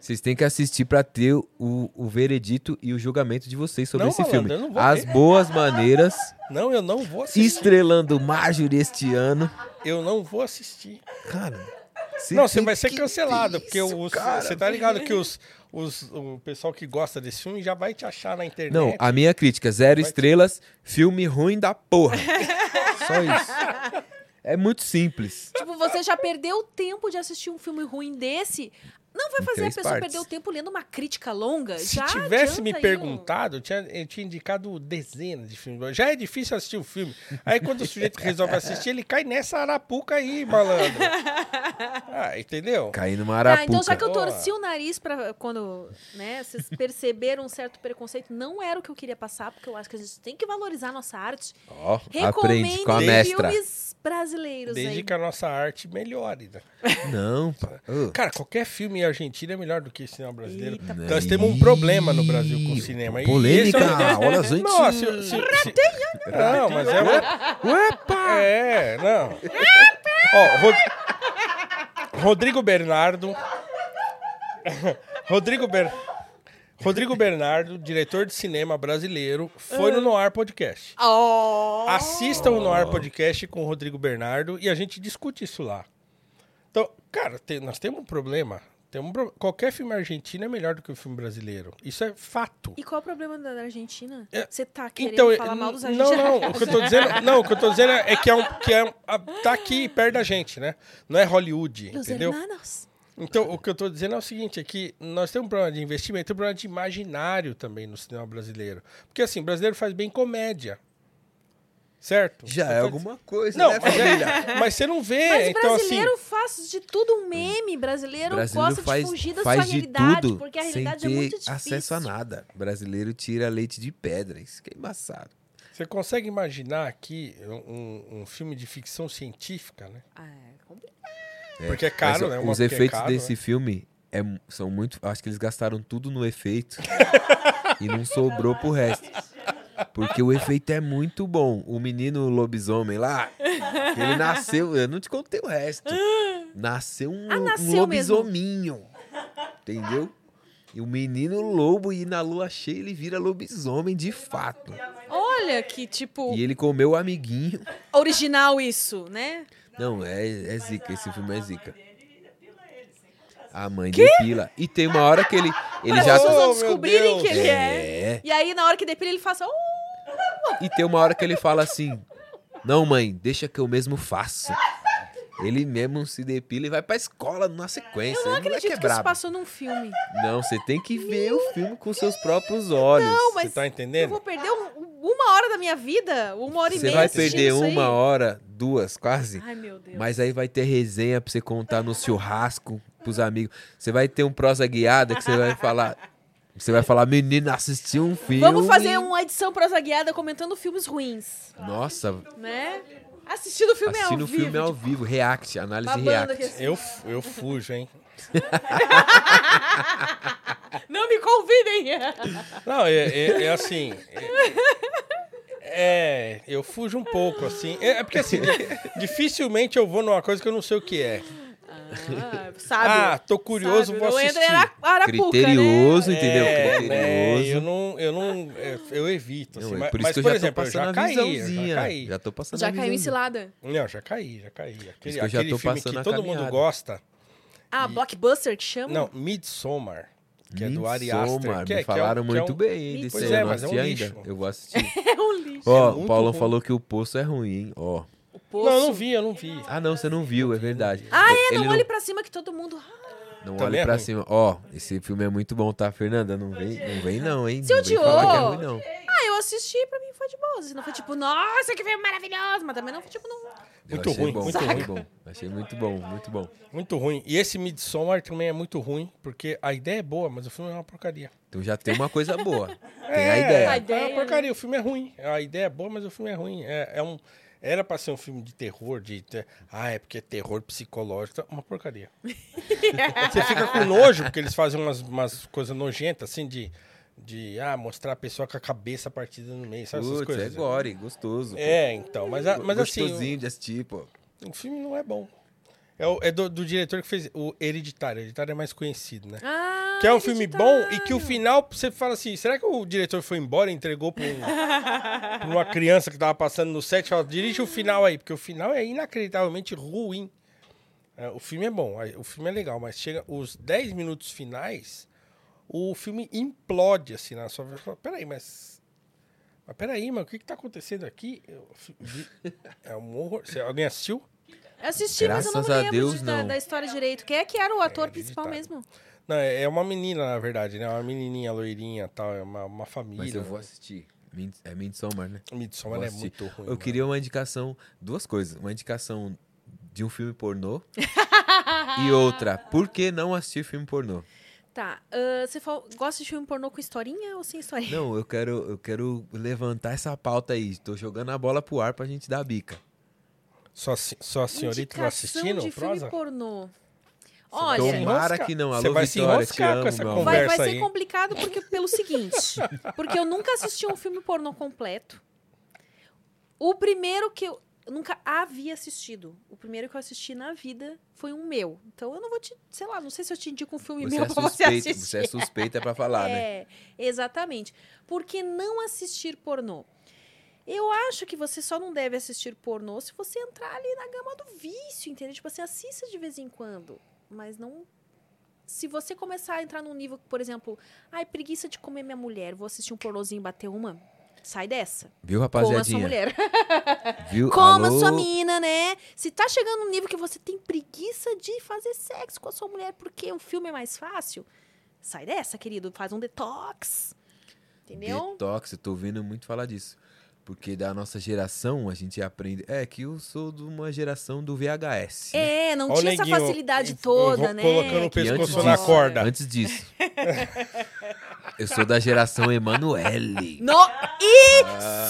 Vocês têm que assistir pra ter o, o veredito e o julgamento de vocês sobre Não, esse malandro, filme. eu não vou As ver. Boas Maneiras, Não, eu não vou assistir. estrelando Marjorie este ano. Eu não vou assistir. Cara, Não, você vai ser cancelado, ter porque isso, os- cara. você tá ligado que os, os, o pessoal que gosta desse filme já vai te achar na internet. Não, a minha crítica, zero Vai te- estrelas, filme ruim da porra. Só isso. É muito simples. Tipo, você já perdeu tempo de assistir um filme ruim desse. Não vai fazer a pessoa partes. perder o tempo lendo uma crítica longa? Se já tivesse me perguntado, eu tinha, eu tinha indicado dezenas de filmes. Já é difícil assistir o filme. Aí quando o sujeito resolve assistir, ele cai nessa arapuca aí, malandro. Ah, entendeu? Cair numa Ah, arapuca. então já que eu Boa. torci o nariz pra quando, né, vocês perceberam um certo preconceito, não era o que eu queria passar, porque eu acho que a gente tem que valorizar a nossa arte. Ó, aprende Recomendem com a mestra. filmes brasileiros Desde aí. que a nossa arte melhore. né? Não, Cara, qualquer filme argentino é melhor do que cinema brasileiro. Eita, Nós temos um problema no Brasil com o cinema. E Polêmica, esse é olha, gente. Não, se- se- se- Não, mas é... Uepa! É, não. Ó, Rod- Rodrigo Bernardo. Rodrigo Ber... Rodrigo Bernardo, diretor de cinema brasileiro, foi Ah. no Noir Podcast. Oh! Assista o Noir Podcast com o Rodrigo Bernardo e a gente discute isso lá. Então, cara, tem- nós temos um problema. Temos um Qualquer filme argentino é melhor do que o filme brasileiro. Isso é fato. E qual é o problema da Argentina? É, Você tá querendo Então, falar mal dos não, argentinos? não, o que eu tô dizendo, não, o que eu tô dizendo é que é um que é um- tá aqui perto da gente, né? Não é Hollywood, Los entendeu? hermanos. Então, o que eu tô dizendo é o seguinte, é que nós temos um problema de investimento, tem um problema de imaginário também no cinema brasileiro. Porque assim, o brasileiro faz bem comédia. Certo? Já Você é faz- alguma coisa, Não, né, é- mas você não vê, Mas então assim, brasileiro faz de tudo um meme. Brasileiro, brasileiro gosta faz, de fugir da faz sua de realidade, tudo porque a sem realidade é muito difícil. acesso a nada. brasileiro tira leite de pedra. Isso que é embaçado. você consegue imaginar aqui um, um filme de ficção científica, né? Ah, é complicado. Porque é caro, Mas, né? os é efeitos caro, desse né? filme é são muito. Acho que eles gastaram tudo no efeito e não sobrou pro resto. Porque o efeito é muito bom. O menino lobisomem lá, ele nasceu. Eu não te contei o resto. Nasceu um, Ah, um nasceu mesmo. lobisominho. Entendeu? E o menino lobo, e na lua cheia ele vira lobisomem de fato. Olha que, tipo, E ele comeu o amiguinho. original isso, né? Não, é, é zica. Esse filme é zica. A mãe depila. E tem uma hora que ele, ele Para as já. pessoas não Oh, descobrirem que ele é. É. E aí, na hora que depila, ele fala assim, "Oh, E tem uma hora que ele fala assim: Não, mãe, deixa que eu mesmo faço. Ele mesmo se depila e vai pra escola na sequência. eu não Ele acredito é que isso passou num filme. Não, você tem que ver o filme com seus próprios olhos. Não, Você mas tá eu entendendo? vou perder um- uma hora da minha vida, uma hora e Você meia vai assistindo perder uma hora, duas, quase. Ai, meu Deus. Mas aí vai ter resenha pra você contar no churrasco pros amigos. Você vai ter um prosa guiada que você vai falar. Você vai falar, menino, assisti um filme. Vamos fazer uma edição prosa guiada comentando filmes ruins, Nossa, né? Assistindo o filme assistindo ao o vivo. filme ao tipo, vivo, react, análise babando react. assim. Eu, eu fujo, hein? Não me convidem! Não, é, é- é assim. É, é, eu fujo um pouco, assim. É, é porque, assim, di- dificilmente eu vou numa coisa que eu não sei o que é. Ah, sabe? Ah, tô curioso, sabe? vou Não assistir. entra Arapuca, Criterioso, né? entendeu? É, Criterioso. né, eu não, eu não, é, eu evito, assim. Não, é mas, por isso mas, que eu por já exemplo, tô já passando a caí, já caí. Já tô passando Já a caiu em cilada. Não, já caí, já caí. Aquele, que eu já aquele tô filme passando que todo mundo gosta. Ah, Blockbuster que chama? Não, Midsommar, que é do Ari Aster. Que é, me que é um- falaram que é muito um- bem desse Pois aí, é, mas é um lixo. ainda. Eu vou assistir. É um lixo. Ó, muito o Paulão ruim. falou que o Poço é ruim, hein? Ó. poço. Não, eu não vi, eu não vi. Ah, não, você não viu, é verdade. Ah, é, Ele não olhe pra cima que todo mundo... Ah, Não Também olhe é pra ruim. cima. Ó, esse filme é muito bom, tá, Fernanda? Não vem, não vem não, hein? Você não vem odiou? falar que é ruim, não. Ah, eu assisti, pra mim foi de boa. Assim, Não foi tipo, nossa, que filme maravilhoso. Mas também não foi tipo, não... Eu Muito achei ruim, bom, muito ruim. bom. Achei muito bom, muito bom. Muito ruim. E esse Midsommar também é muito ruim, porque a ideia é boa, mas o filme é uma porcaria. Então já tem uma coisa boa. Tem é, a ideia. A ideia, É uma porcaria, o filme é ruim. A ideia é boa, mas o filme é ruim. É, é um, era pra ser um filme de terror, de. ter- ah, é porque é terror psicológico. tá? Uma porcaria. Você fica com nojo, porque eles fazem umas, umas coisas nojentas, assim, de. De ah, mostrar a pessoa com a cabeça partida no meio, sabe essas é coisas? gore, gostoso. pô. É, então, mas, mas assim, Gostosinho de assistir, pô. o filme não é bom. É, o- é do, do diretor que fez o Hereditário. Hereditário é mais conhecido, né? Ah, Que é um filme bom e que o final você fala assim: será que o diretor foi embora e entregou pra, um- pra uma criança que tava passando no set? Fala, dirige o final aí, porque o final é inacreditavelmente ruim. É, o filme é bom, o filme é legal, mas chega os 10 minutos finais, o filme implode assim na sua. Fala, Peraí, mas. Mas peraí, mano, o que que tá acontecendo aqui? É um horror. Alguém assistiu? Eu assisti, mas eu não Graças lembro Deus, de- da, não. da história direito. Quem é que era o ator É, principal Hereditário. mesmo? Não, é é uma menina, na verdade, né? Uma menininha loirinha tal, é uma, uma família. Mas eu vou assistir. É Midsommar, né? Midsommar é muito ruim. Eu mano. queria uma indicação, duas coisas. Uma indicação de um filme pornô e outra, por que não assistir filme pornô? Tá, ah, você gosta de filme pornô com historinha ou sem historinha? Não, eu quero, eu quero levantar essa pauta aí. Tô jogando a bola pro ar pra gente dar a bica. Só, se- só a senhorita tá Indicação assistindo, de filme prosa? pornô. Olha, se Tomara que não. Você Alô, vai se Vitória, te enroscar com amo, essa meu amor. vai, vai conversa ser aí. complicado porque, pelo seguinte. Porque eu nunca assisti um filme pornô completo. O primeiro que eu... eu nunca havia assistido. O primeiro que eu assisti na vida foi um meu. Então eu não vou te, sei lá, não sei se eu te indico um filme Você meu é pra você suspeita, assistir. você é suspeita pra falar, né? É, exatamente. Por que não assistir pornô? Eu acho que você só não deve assistir pornô se você entrar ali na gama do vício, entendeu? Tipo assim, assista de vez em quando, mas não. Se você começar a entrar num nível, por exemplo, ai, preguiça de comer minha mulher, vou assistir um pornozinho e bater uma, sai dessa. Viu, Coma a sua rapaziadinha? mulher. Viu? Coma Alô? sua mina, né? Se tá chegando num nível que você tem preguiça de fazer sexo com a sua mulher porque o filme é mais fácil, sai dessa, querido. Faz um detox. Entendeu? Detox, eu tô ouvindo muito falar disso. Porque da nossa geração, a gente aprende. É que eu sou de uma geração do VHS. né? É, não Ó o tinha essa neguinho, facilidade eu toda, vou né? colocando o pescoço na disso- corda. Antes disso. eu sou da geração Emanuele. No... E Ah.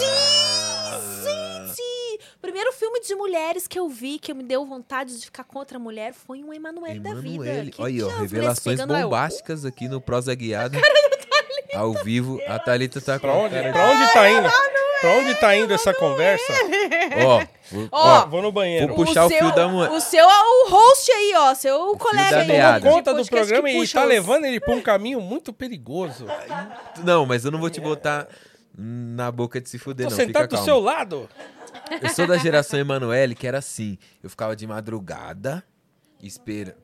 gente! O primeiro filme de mulheres que eu vi, que me deu vontade de ficar contra a mulher, foi um Emanuele da vida. Emanuele. Que Olha aí, ó, revelações bombásticas aqui no Prosa Guiada. Ao vivo, a Thalita tá com Pra a onde, cara de- pra onde tá indo? Pra onde tá indo essa conversa? Ó, vou- Ó, Ó, vou no banheiro. Vou puxar o fio da mo- O seu é o host aí, ó. Seu colega da aí. meada. de Conta do podcast programa que e puxa tá os- levando ele pra um caminho muito perigoso. Não, mas eu não vou te botar na boca de se fuder, Tô não. Fica sentado do calmo. seu lado. Eu sou da geração Emanuele, que era assim. Eu ficava de madrugada, espera.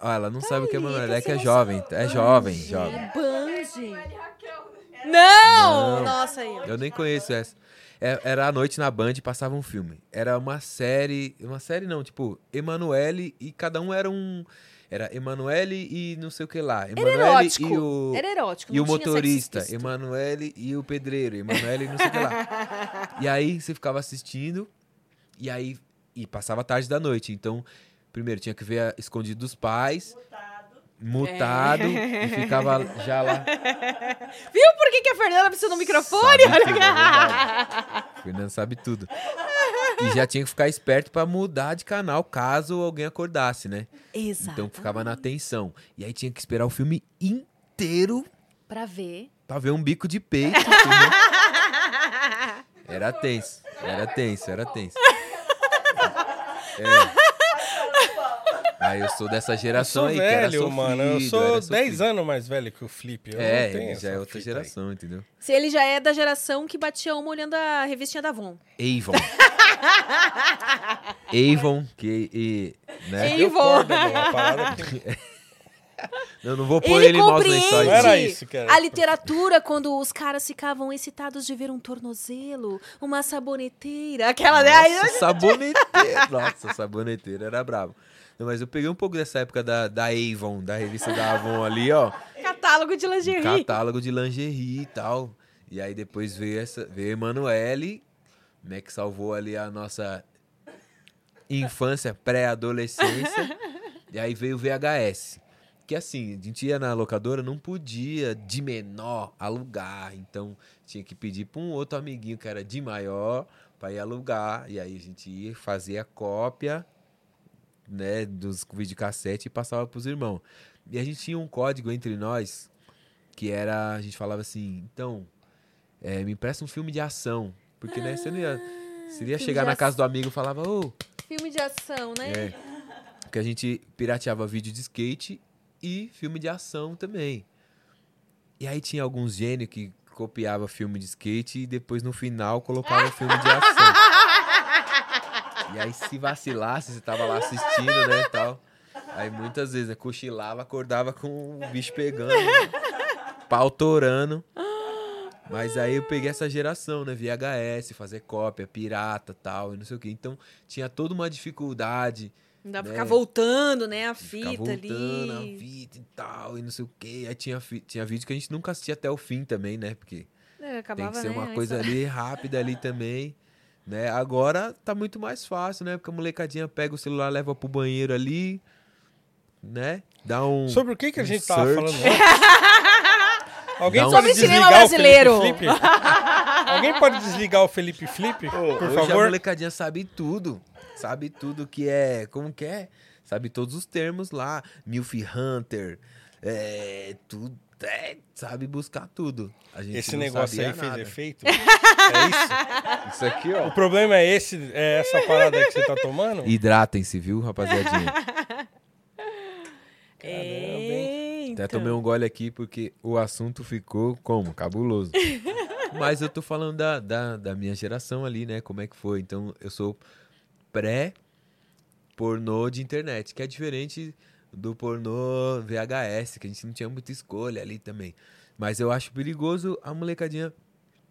Ah, ela não sabe o que é Emanuele, é que é jovem. É jovem, jovem. Band. Não! Não. Nossa, aí. ó. Eu nem conheço essa. É- Era à noite na Band, passava um filme. Era uma série. Uma série não, tipo, Emanuele e cada um era um. Era Emanuele e não sei o que lá. Emanuele e o. Era erótico. E não o motorista. Emanuele e o pedreiro, Emanuele e não sei o que lá. E aí você ficava assistindo, e aí e passava a tarde da noite. Então, primeiro tinha que ver a- escondido dos pais, mutado, É. e ficava já lá. Viu por que, que a Fernanda precisa do microfone? Sabe tudo, é. Fernando sabe tudo. E já tinha que ficar esperto pra mudar de canal caso alguém acordasse, né? Exato. Então ficava na tensão. E aí tinha que esperar o filme inteiro Pra ver. pra ver um bico de peito. Era tenso, era tenso, era tenso. É. Aí eu sou dessa Eu geração sou aí, que era velho, sofrido, mano. Eu sou 10 sofrido. anos mais velho que o Flip. Eu É, não tenho ele já é outra fita aí. geração, entendeu? Se ele já é da geração que batia uma olhando a revistinha da Avon. Avon. Avon, que. E, né? Avon. corda, meu, a parada que- Eu não vou pôr Ele ele em maus lençóis. Não era isso era. a literatura quando os caras ficavam excitados de ver um tornozelo, uma saboneteira, aquela... né? Aí- Nossa, saboneteira. Nossa, saboneteira era brabo. Não, mas eu peguei um pouco dessa época da, da Avon, da revista da Avon ali, ó. Catálogo de lingerie. Catálogo de lingerie e tal. E aí depois veio, essa, veio Emanuele, né, que salvou ali a nossa infância, pré-adolescência. e aí veio o VHS. Que assim, a gente ia na locadora, não podia de menor alugar. Então tinha que pedir para um outro amiguinho que era de maior para ir alugar. E aí a gente ia fazer a cópia né, dos videocassete e passava pros irmãos. E a gente tinha um código entre nós que era, a gente falava assim, então, é, me empresta um filme de ação. Porque, né, você não ia, você ia chegar na casa do amigo e falava, ô, Filme de ação, né? é. Porque a gente pirateava vídeo de skate e filme de ação também. E aí tinha alguns gênios que copiava filme de skate e depois no final colocava filme de ação. E aí se vacilasse, você tava lá assistindo, né, e tal. Aí muitas vezes, né, cochilava, acordava com o bicho pegando, pau torando. Mas aí eu peguei essa geração, né, VHS, fazer cópia, pirata, tal, e não sei o quê. Então tinha toda uma dificuldade Não dá pra né? ficar voltando, né? A ficar fita voltando a ali. fita e tal, e não sei o quê. Aí tinha, tinha vídeo que a gente nunca assistia até o fim também, né? Porque É, acabava, tem que ser né, uma a coisa ali rápida ali também, né? Agora tá muito mais fácil, né? Porque a molecadinha pega o celular, leva pro banheiro ali, né? Dá um... Sobre o que, que a um gente tava search. falando? Alguém Dá um- pode Sobre cinema desligar o brasileiro. Felipe Flip? Alguém pode desligar o Felipe Flip, por Hoje a favor? molecadinha sabe tudo. Sabe tudo que é. Como que é? Sabe todos os termos lá. Milf Hunter. É. Tudo. Até sabe buscar tudo. A gente Esse não negócio sabia aí fez nada. efeito? é isso? Isso aqui, ó. O problema é esse, é essa parada aí que você tá tomando? Hidratem-se, viu, rapaziadinha? É, Até tomei um gole aqui porque o assunto ficou como? Cabuloso. Mas eu tô falando da, da, da minha geração ali, né? Como é que foi. Então, eu sou pré-pornô de internet, que é diferente do pornô VHS, que a gente não tinha muita escolha ali também. Mas eu acho perigoso a molecadinha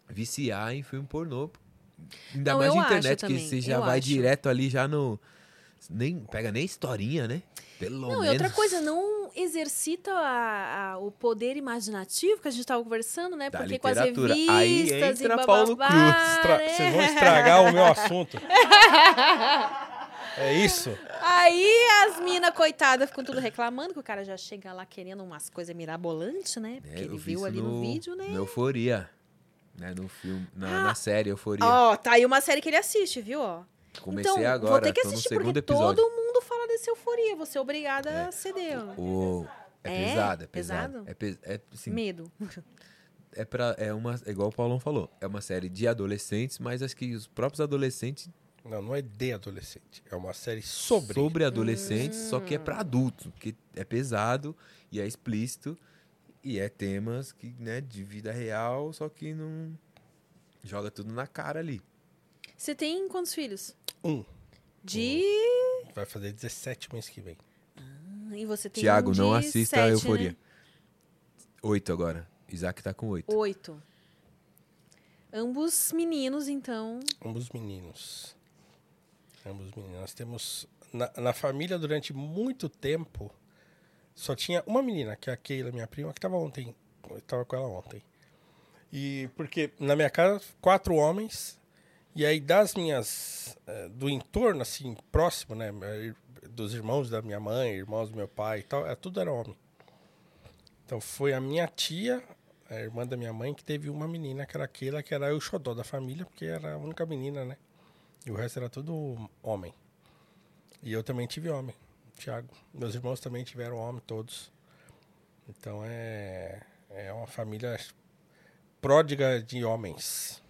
viciar em filme pornô. Ainda Não, mais acho internet, que você já eu vai acho. direto ali já no. Nem, pega nem historinha, né? Pelo Não, menos. e outra coisa, não exercita a- a- o poder imaginativo que a gente estava conversando, né? Da Porque com as literatura. revistas Aí e entra bababá, Paulo Cruz. Estra- né? Vocês vão estragar o meu assunto. É isso? Aí as minas, coitadas, ficam tudo reclamando que o cara já chega lá querendo umas coisas mirabolantes, né? É, Porque eu ele vi viu ali no, vídeo, né? No Euforia. Né? No filme, na, Ah, na série Euforia. Ó, tá aí uma série que ele assiste, viu? Ó. Comecei então, agora, vou ter que no assistir, porque episódio. todo mundo fala desse euforia. Você é obrigada a ceder. O... É, É? pesado, é pesado. Pesado? É, pe- é, assim, Medo. é, pra, é uma. É igual o Paulão falou. É uma série de adolescentes, mas acho que os próprios adolescentes Não, não é de adolescente. É uma série sobre. sobre adolescentes, só que é Hum. pra adultos, porque é pesado e é explícito e é temas que, né, de vida real, só que não joga tudo na cara ali. Você tem quantos filhos? Um. De. Vai fazer 17 mês que vem. E você tem Tiago, um não assista a sete, Euforia. Né? Oito agora. Isaac tá com oito. Oito. Ambos meninos, então. Ambos meninos. Ambos meninos. Nós temos. Na, na família, durante muito tempo, só tinha uma menina, que é a Keila, minha prima, que estava ontem. Eu tava com ela ontem. E porque na minha casa, quatro homens. E aí, das minhas. eh, do entorno, assim, próximo, né? Dos irmãos da minha mãe, irmãos do meu pai e tal, é, tudo era homem. Então foi a minha tia, a irmã da minha mãe, que teve uma menina, que era aquela que era o xodó da família, porque era a única menina, né? E o resto era tudo homem. E eu também tive homem, Tiago. Meus irmãos também tiveram homem, todos. Então é, é uma família pródiga de homens.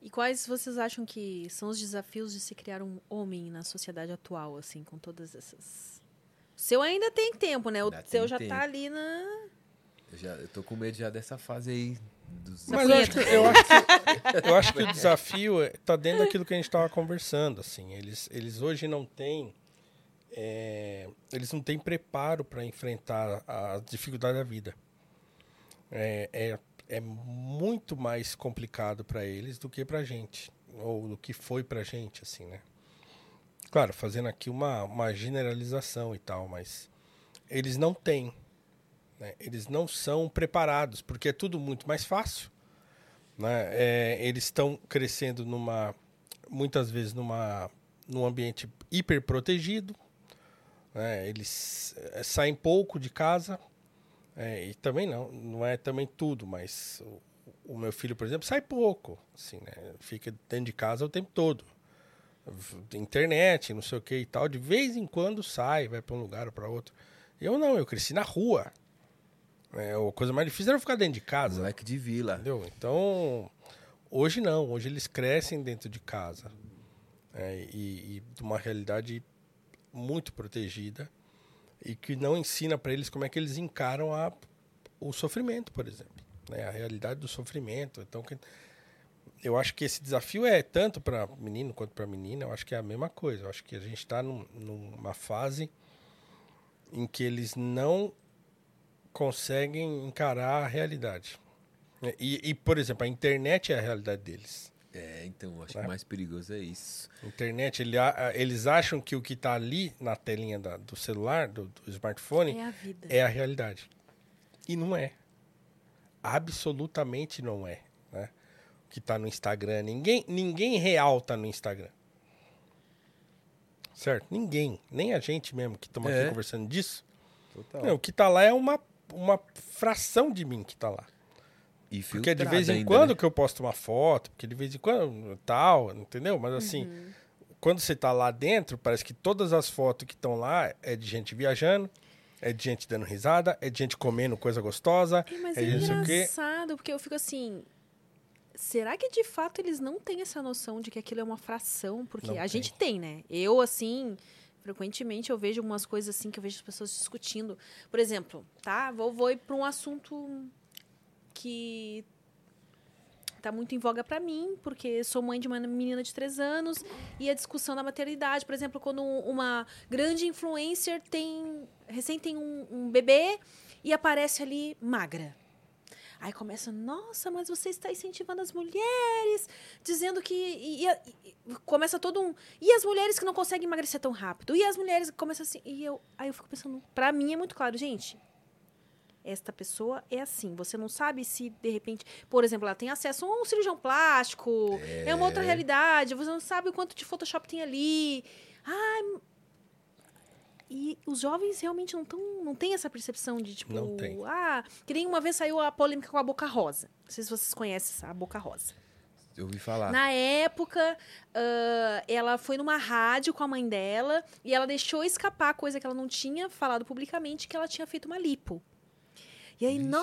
E quais vocês acham que são os desafios de se criar um homem na sociedade atual, assim, com todas essas. O seu ainda tem tempo, né? O Ainda seu tem já tempo. tá ali na. Eu, já, eu tô com medo já dessa fase aí. Dos... Mas eu acho, que, eu, acho que, eu acho que o desafio é- tá dentro daquilo que a gente estava conversando. Assim, eles, eles hoje não têm, é, eles não têm preparo para enfrentar as dificuldades da vida. É, é, é muito mais complicado para eles do que para a gente, ou do que foi para a gente, assim, né? Claro, fazendo aqui uma, uma generalização e tal, mas eles não têm né? Eles não são preparados, porque é tudo muito mais fácil. Né? É, eles estão crescendo numa, muitas vezes numa, num ambiente hiper protegido. Né? Eles eh, saem pouco de casa. É, e também não, não é também tudo, mas o, o meu filho, por exemplo, sai pouco. Assim, né? Fica dentro de casa o tempo todo. Internet, não sei o que e tal. De vez em quando sai, vai para um lugar ou para outro. Eu não, eu cresci na rua. É, a coisa mais difícil era ficar dentro de casa. Moleque de vila. Entendeu? Então, hoje não. Hoje eles crescem dentro de casa. É, e, e de uma realidade muito protegida. E que não ensina para eles como é que eles encaram a, o sofrimento, por exemplo. né? A realidade do sofrimento. Então, que- eu acho que esse desafio é tanto para menino quanto para menina. Eu acho que é a mesma coisa. Eu acho que a gente está num, numa fase em que eles não conseguem encarar a realidade. E, e, por exemplo, a internet é a realidade deles. É, então, acho que Né? o mais perigoso é isso. Internet, ele eles acham que o que está ali na telinha da- do celular, do, do smartphone, É a vida. é a realidade. E não é. Absolutamente não é. Né? O que está no Instagram. Ninguém, ninguém real está no Instagram. Certo? Ninguém. Nem a gente mesmo que estamos É. aqui conversando disso. Total. Não, o que está lá é uma, uma fração de mim que está lá. E Porque é de vez em ainda, quando né? que eu posto uma foto, porque de vez em quando tal, entendeu? Mas assim, quando você tá lá dentro, parece que todas as fotos que estão lá é de gente viajando, É de gente dando risada, é de gente comendo coisa gostosa, É, Mas é é, engraçado, porque eu fico assim. Será que de fato eles não têm essa noção de que aquilo é uma fração? Porque Não a tem. gente tem, né? Eu, assim, frequentemente eu vejo algumas coisas assim que eu vejo as pessoas discutindo. Por exemplo, tá? Vou, vou ir para um assunto que tá muito em voga para mim, porque sou mãe de uma menina de três anos e a discussão da maternidade, por exemplo, quando uma grande influencer tem recém tem um, um bebê e aparece ali magra. Aí começa, nossa, mas você está incentivando as mulheres, dizendo que. E, e- e- começa todo um. E as mulheres que não conseguem emagrecer tão rápido? E as mulheres que começam assim. E eu, aí eu fico pensando, pra mim é muito claro, gente. Esta pessoa é assim. Você não sabe se, de repente, por exemplo, ela tem acesso a um cirurgião plástico, é, uma outra realidade, você não sabe o quanto de Photoshop tem ali. Ai, e os jovens realmente não, tão, não têm essa percepção de, tipo, Não tem. ah, que nem uma vez saiu a polêmica com a Boca Rosa. Não sei se vocês conhecem essa, a Boca Rosa. Eu ouvi falar. Na época, ah, ela foi numa rádio com a mãe dela e ela deixou escapar coisa que ela não tinha falado publicamente, que ela tinha feito uma lipo. E aí, nó...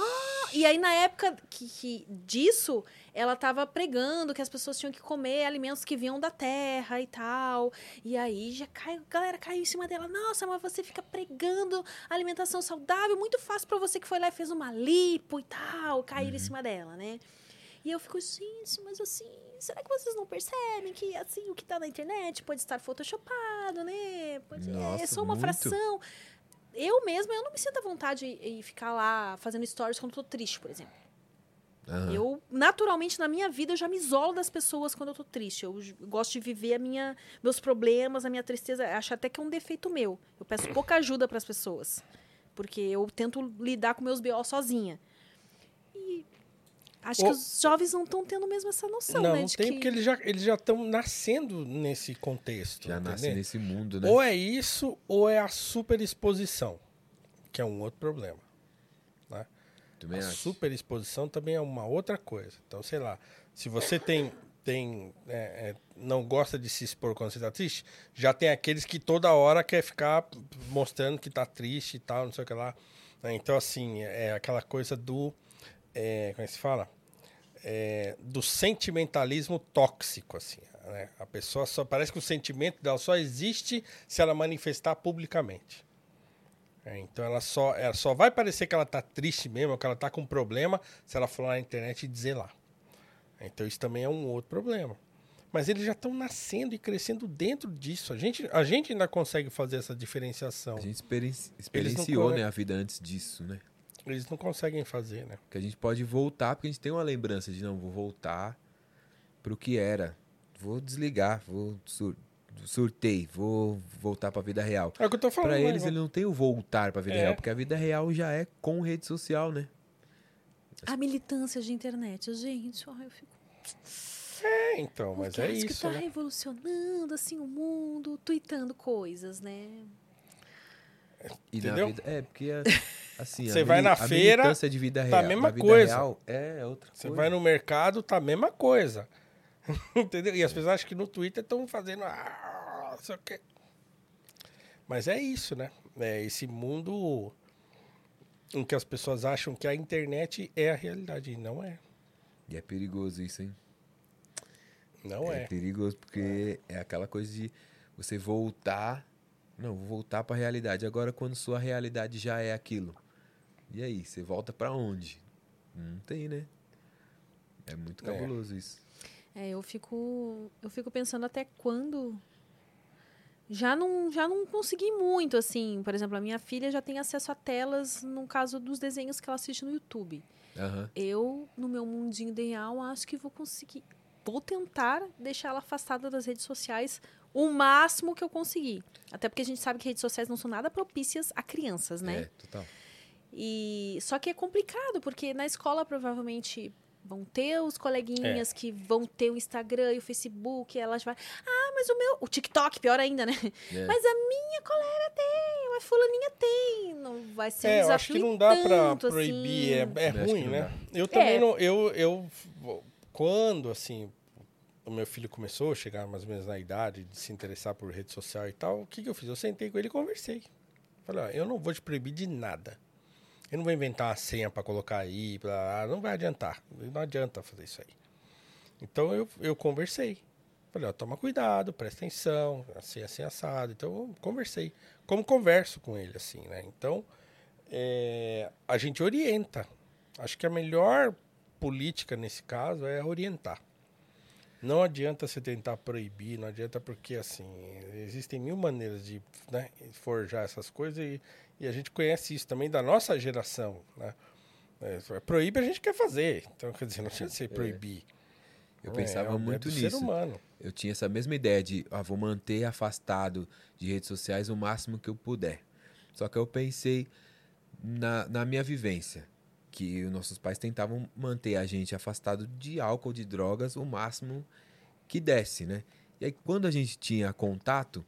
e aí na época que, que disso, ela tava pregando que as pessoas tinham que comer alimentos que vinham da terra e tal. E aí já cai, a galera caiu em cima dela. Nossa, mas você fica pregando alimentação saudável, muito fácil pra você que foi lá e fez uma lipo e tal. Caíram em cima dela, né? E eu fico, gente, mas assim, será que vocês não percebem que assim o que tá na internet pode estar photoshopado, né? Pode, é Nossa, só uma muito. fração. Eu mesma, eu não me sinto à vontade em ficar lá fazendo stories quando tô triste, por exemplo. Aham. Eu, naturalmente, na minha vida, eu já me isolo das pessoas quando eu tô triste. Eu gosto de viver a minha, meus problemas, a minha tristeza. Acho até que é um defeito meu. Eu peço pouca ajuda para as pessoas. Porque eu tento lidar com meus BO sozinha. E acho que Ô- os jovens não estão tendo mesmo essa noção, não, né? não tem, que... porque eles já eles já estão nascendo nesse contexto. Já nasce entendeu? nesse mundo, né? Ou é isso, ou é a superexposição, que é um outro problema. Também a acho. superexposição também é uma outra coisa. Então, sei lá, se você tem, tem é, é, não gosta de se expor quando você está triste, já tem aqueles que toda hora quer ficar mostrando que está triste e tal, não sei o que lá. né? Então, assim, é aquela coisa do. é, como é que se fala? É, do sentimentalismo tóxico, assim. né? A pessoa só. Parece que o sentimento dela só existe se ela manifestar publicamente. É, então ela só, ela só vai parecer que ela tá triste mesmo, que ela tá com problema, se ela for lá na internet e dizer lá. Então isso também é um outro problema. Mas eles já estão nascendo e crescendo dentro disso. A gente, a gente ainda consegue fazer essa diferenciação. A gente experienci- experienciou né, a vida antes disso, né? Eles não conseguem fazer, né? Que a gente pode voltar, porque a gente tem uma lembrança de, não, vou voltar pro que era. Vou desligar, vou surtei, vou voltar pra vida real. É o que eu tô falando. Pra né? eles, ele não tem o voltar pra vida É. real, porque a vida real já é com rede social, né? A militância de internet, gente, ai, eu fico... É, então, mas é acho que isso, tá né? revolucionando, assim, o mundo, tweetando coisas, né? E Entendeu? vida. É, porque assim. a Você vai na a feira, militância de vida tá a real. mesma coisa. real é outra Você vai no mercado, tá a mesma coisa. Entendeu? E as pessoas acham que no Twitter estão fazendo. Ah, não sei o quê. Mas é isso, né? É esse mundo em que as pessoas acham que a internet é a realidade. E não é. E é perigoso isso, hein? Não é. é. perigoso porque é aquela coisa de você voltar. Não, vou voltar pra realidade. Agora, quando sua realidade já é aquilo. E aí, você volta pra onde? Não tem, né? É muito É. cabuloso isso. É, eu fico, eu fico pensando até quando já não, já não consegui muito, assim. Por exemplo, a minha filha já tem acesso a telas no caso dos desenhos que ela assiste no YouTube. Aham. Eu, no meu mundinho ideal, acho que vou conseguir. Vou tentar deixar ela afastada das redes sociais o máximo que eu conseguir. Até porque a gente sabe que redes sociais não são nada propícias a crianças, né? É, total. E só que é complicado, porque na escola provavelmente vão ter os É. coleguinhas que vão ter o Instagram e o Facebook, e elas vai, ah, mas o meu, o TikTok, pior ainda, né? É. Mas a minha colega tem, a fulaninha tem, não vai ser um É, eu desafio acho que não dá pra tanto, proibir, assim. é, é Eu ruim, né? Eu também É. não. Eu, eu, quando, assim, o meu filho começou a chegar mais ou menos na idade de se interessar por rede social e tal, o que, que eu fiz? Eu sentei com ele e conversei. Falei, ó, eu não vou te proibir de nada. Eu não vou inventar uma senha para colocar aí, não vai adiantar. Não adianta fazer isso aí. Então eu, eu conversei. Falei, ó, toma cuidado, presta atenção, assim, assim, assado. Então eu conversei. Como converso com ele, assim, né? Então é, a gente orienta. Acho que a melhor política nesse caso é orientar. Não adianta você tentar proibir, não adianta porque, assim, existem mil maneiras de né, forjar essas coisas e, e, a gente conhece isso também da nossa geração, né? É, proíbe a gente quer fazer, então quer dizer, não tinha de ser é. proibir. Eu pensava é, é muito é nisso. Eu tinha essa mesma ideia de, ah, vou manter afastado de redes sociais o máximo que eu puder. Só que eu pensei na, na minha vivência que os nossos pais tentavam manter a gente afastado de álcool, de drogas, o máximo que desse, né? E aí, quando a gente tinha contato,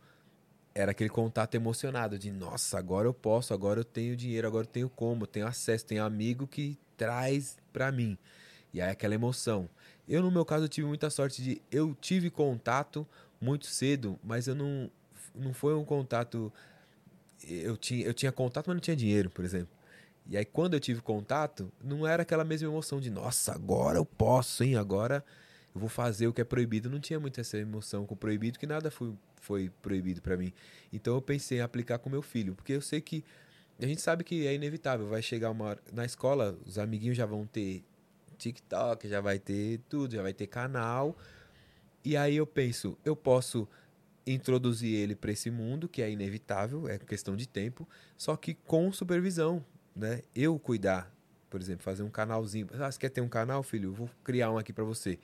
era aquele contato emocionado de, nossa, agora eu posso, agora eu tenho dinheiro, agora eu tenho como, eu tenho acesso, tenho amigo que traz para mim. E aí aquela emoção. Eu, no meu caso, tive muita sorte de, eu tive contato muito cedo, mas eu não, não foi um contato, eu tinha, eu tinha contato, mas não tinha dinheiro, por exemplo. E aí, quando eu tive contato, não era aquela mesma emoção de, nossa, agora eu posso, hein? Agora eu vou fazer o que é proibido. Não tinha muito essa emoção com o proibido, que nada foi, foi proibido para mim. Então eu pensei em aplicar com meu filho, porque eu sei que a gente sabe que é inevitável. Vai chegar uma hora. Na escola, os amiguinhos já vão ter TikTok, já vai ter tudo, já vai ter canal. E aí eu penso, eu posso introduzir ele para esse mundo, que é inevitável, é questão de tempo, só que com supervisão né? Eu cuidar, por exemplo, fazer um canalzinho. Ah, você quer ter um canal, filho? Eu vou criar um aqui para você.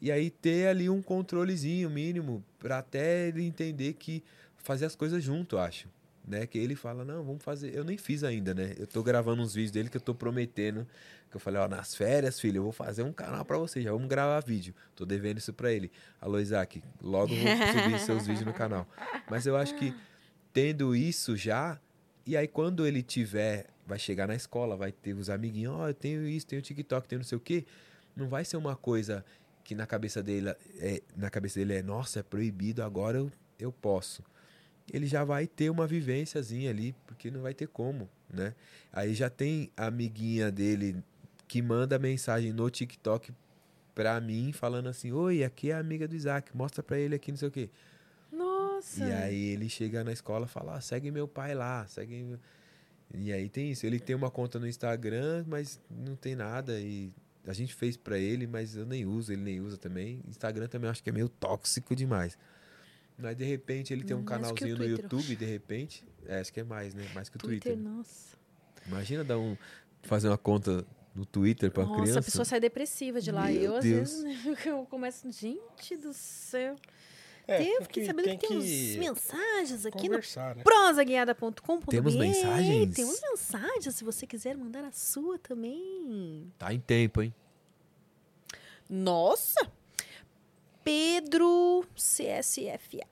E aí ter ali um controlezinho mínimo para até ele entender que fazer as coisas junto, acho. Né? Que ele fala, não, vamos fazer. Eu nem fiz ainda, né? Eu tô gravando uns vídeos dele que eu tô prometendo. Que eu falei, ó, nas férias, filho, eu vou fazer um canal para você, já vamos gravar vídeo. Tô devendo isso para ele. Alô, Isaac, logo vou subir seus vídeos no canal. Mas eu acho que tendo isso já, e aí quando ele tiver vai chegar na escola, vai ter os amiguinhos, ó, oh, eu tenho isso, tenho TikTok, tenho não sei o quê. Não vai ser uma coisa que na cabeça dele é, na cabeça dele é, nossa, é proibido, agora eu, eu posso. Ele já vai ter uma vivênciazinha ali, porque não vai ter como, né? Aí já tem a amiguinha dele que manda mensagem no TikTok pra mim, falando assim, oi, aqui é a amiga do Isaac, mostra pra ele aqui, não sei o quê. Nossa! E aí ele chega na escola e fala, ah, segue meu pai lá, segue... E aí tem isso. Ele tem uma conta no Instagram, mas não tem nada. E a gente fez para ele, mas eu nem uso, ele nem usa também. Instagram também acho que é meio tóxico demais. Mas de repente ele tem um canalzinho no YouTube, de repente. É, acho que é mais, né? Mais que o Twitter. Twitter. Nossa. Imagina dar um, fazer uma conta no Twitter para criança. Nossa, a pessoa sai depressiva de lá. Meu eu, Deus. às vezes, eu começo, gente do céu. É, eu fiquei sabendo que tem uns mensagens aqui no né? prosaguiada.com.br. Temos mensagens? Temos mensagens, se você quiser mandar a sua também. Tá em tempo, hein? Nossa! Pedro CSFA.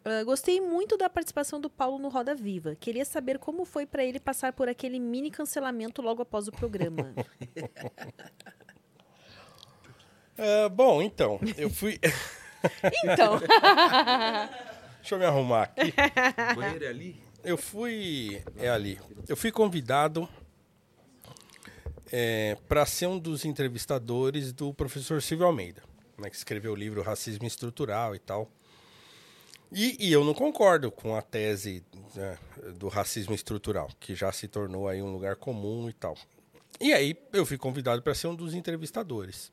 Uh, gostei muito da participação do Paulo no Roda Viva. Queria saber como foi para ele passar por aquele mini cancelamento logo após o programa. uh, bom, então, eu fui. Então. Deixa eu me arrumar aqui. O banheiro é ali? Eu fui. É ali. Eu fui convidado é, para ser um dos entrevistadores do professor Silvio Almeida, né, que escreveu o livro Racismo Estrutural e tal. E, e eu não concordo com a tese né, do racismo estrutural, que já se tornou aí um lugar comum e tal. E aí eu fui convidado para ser um dos entrevistadores.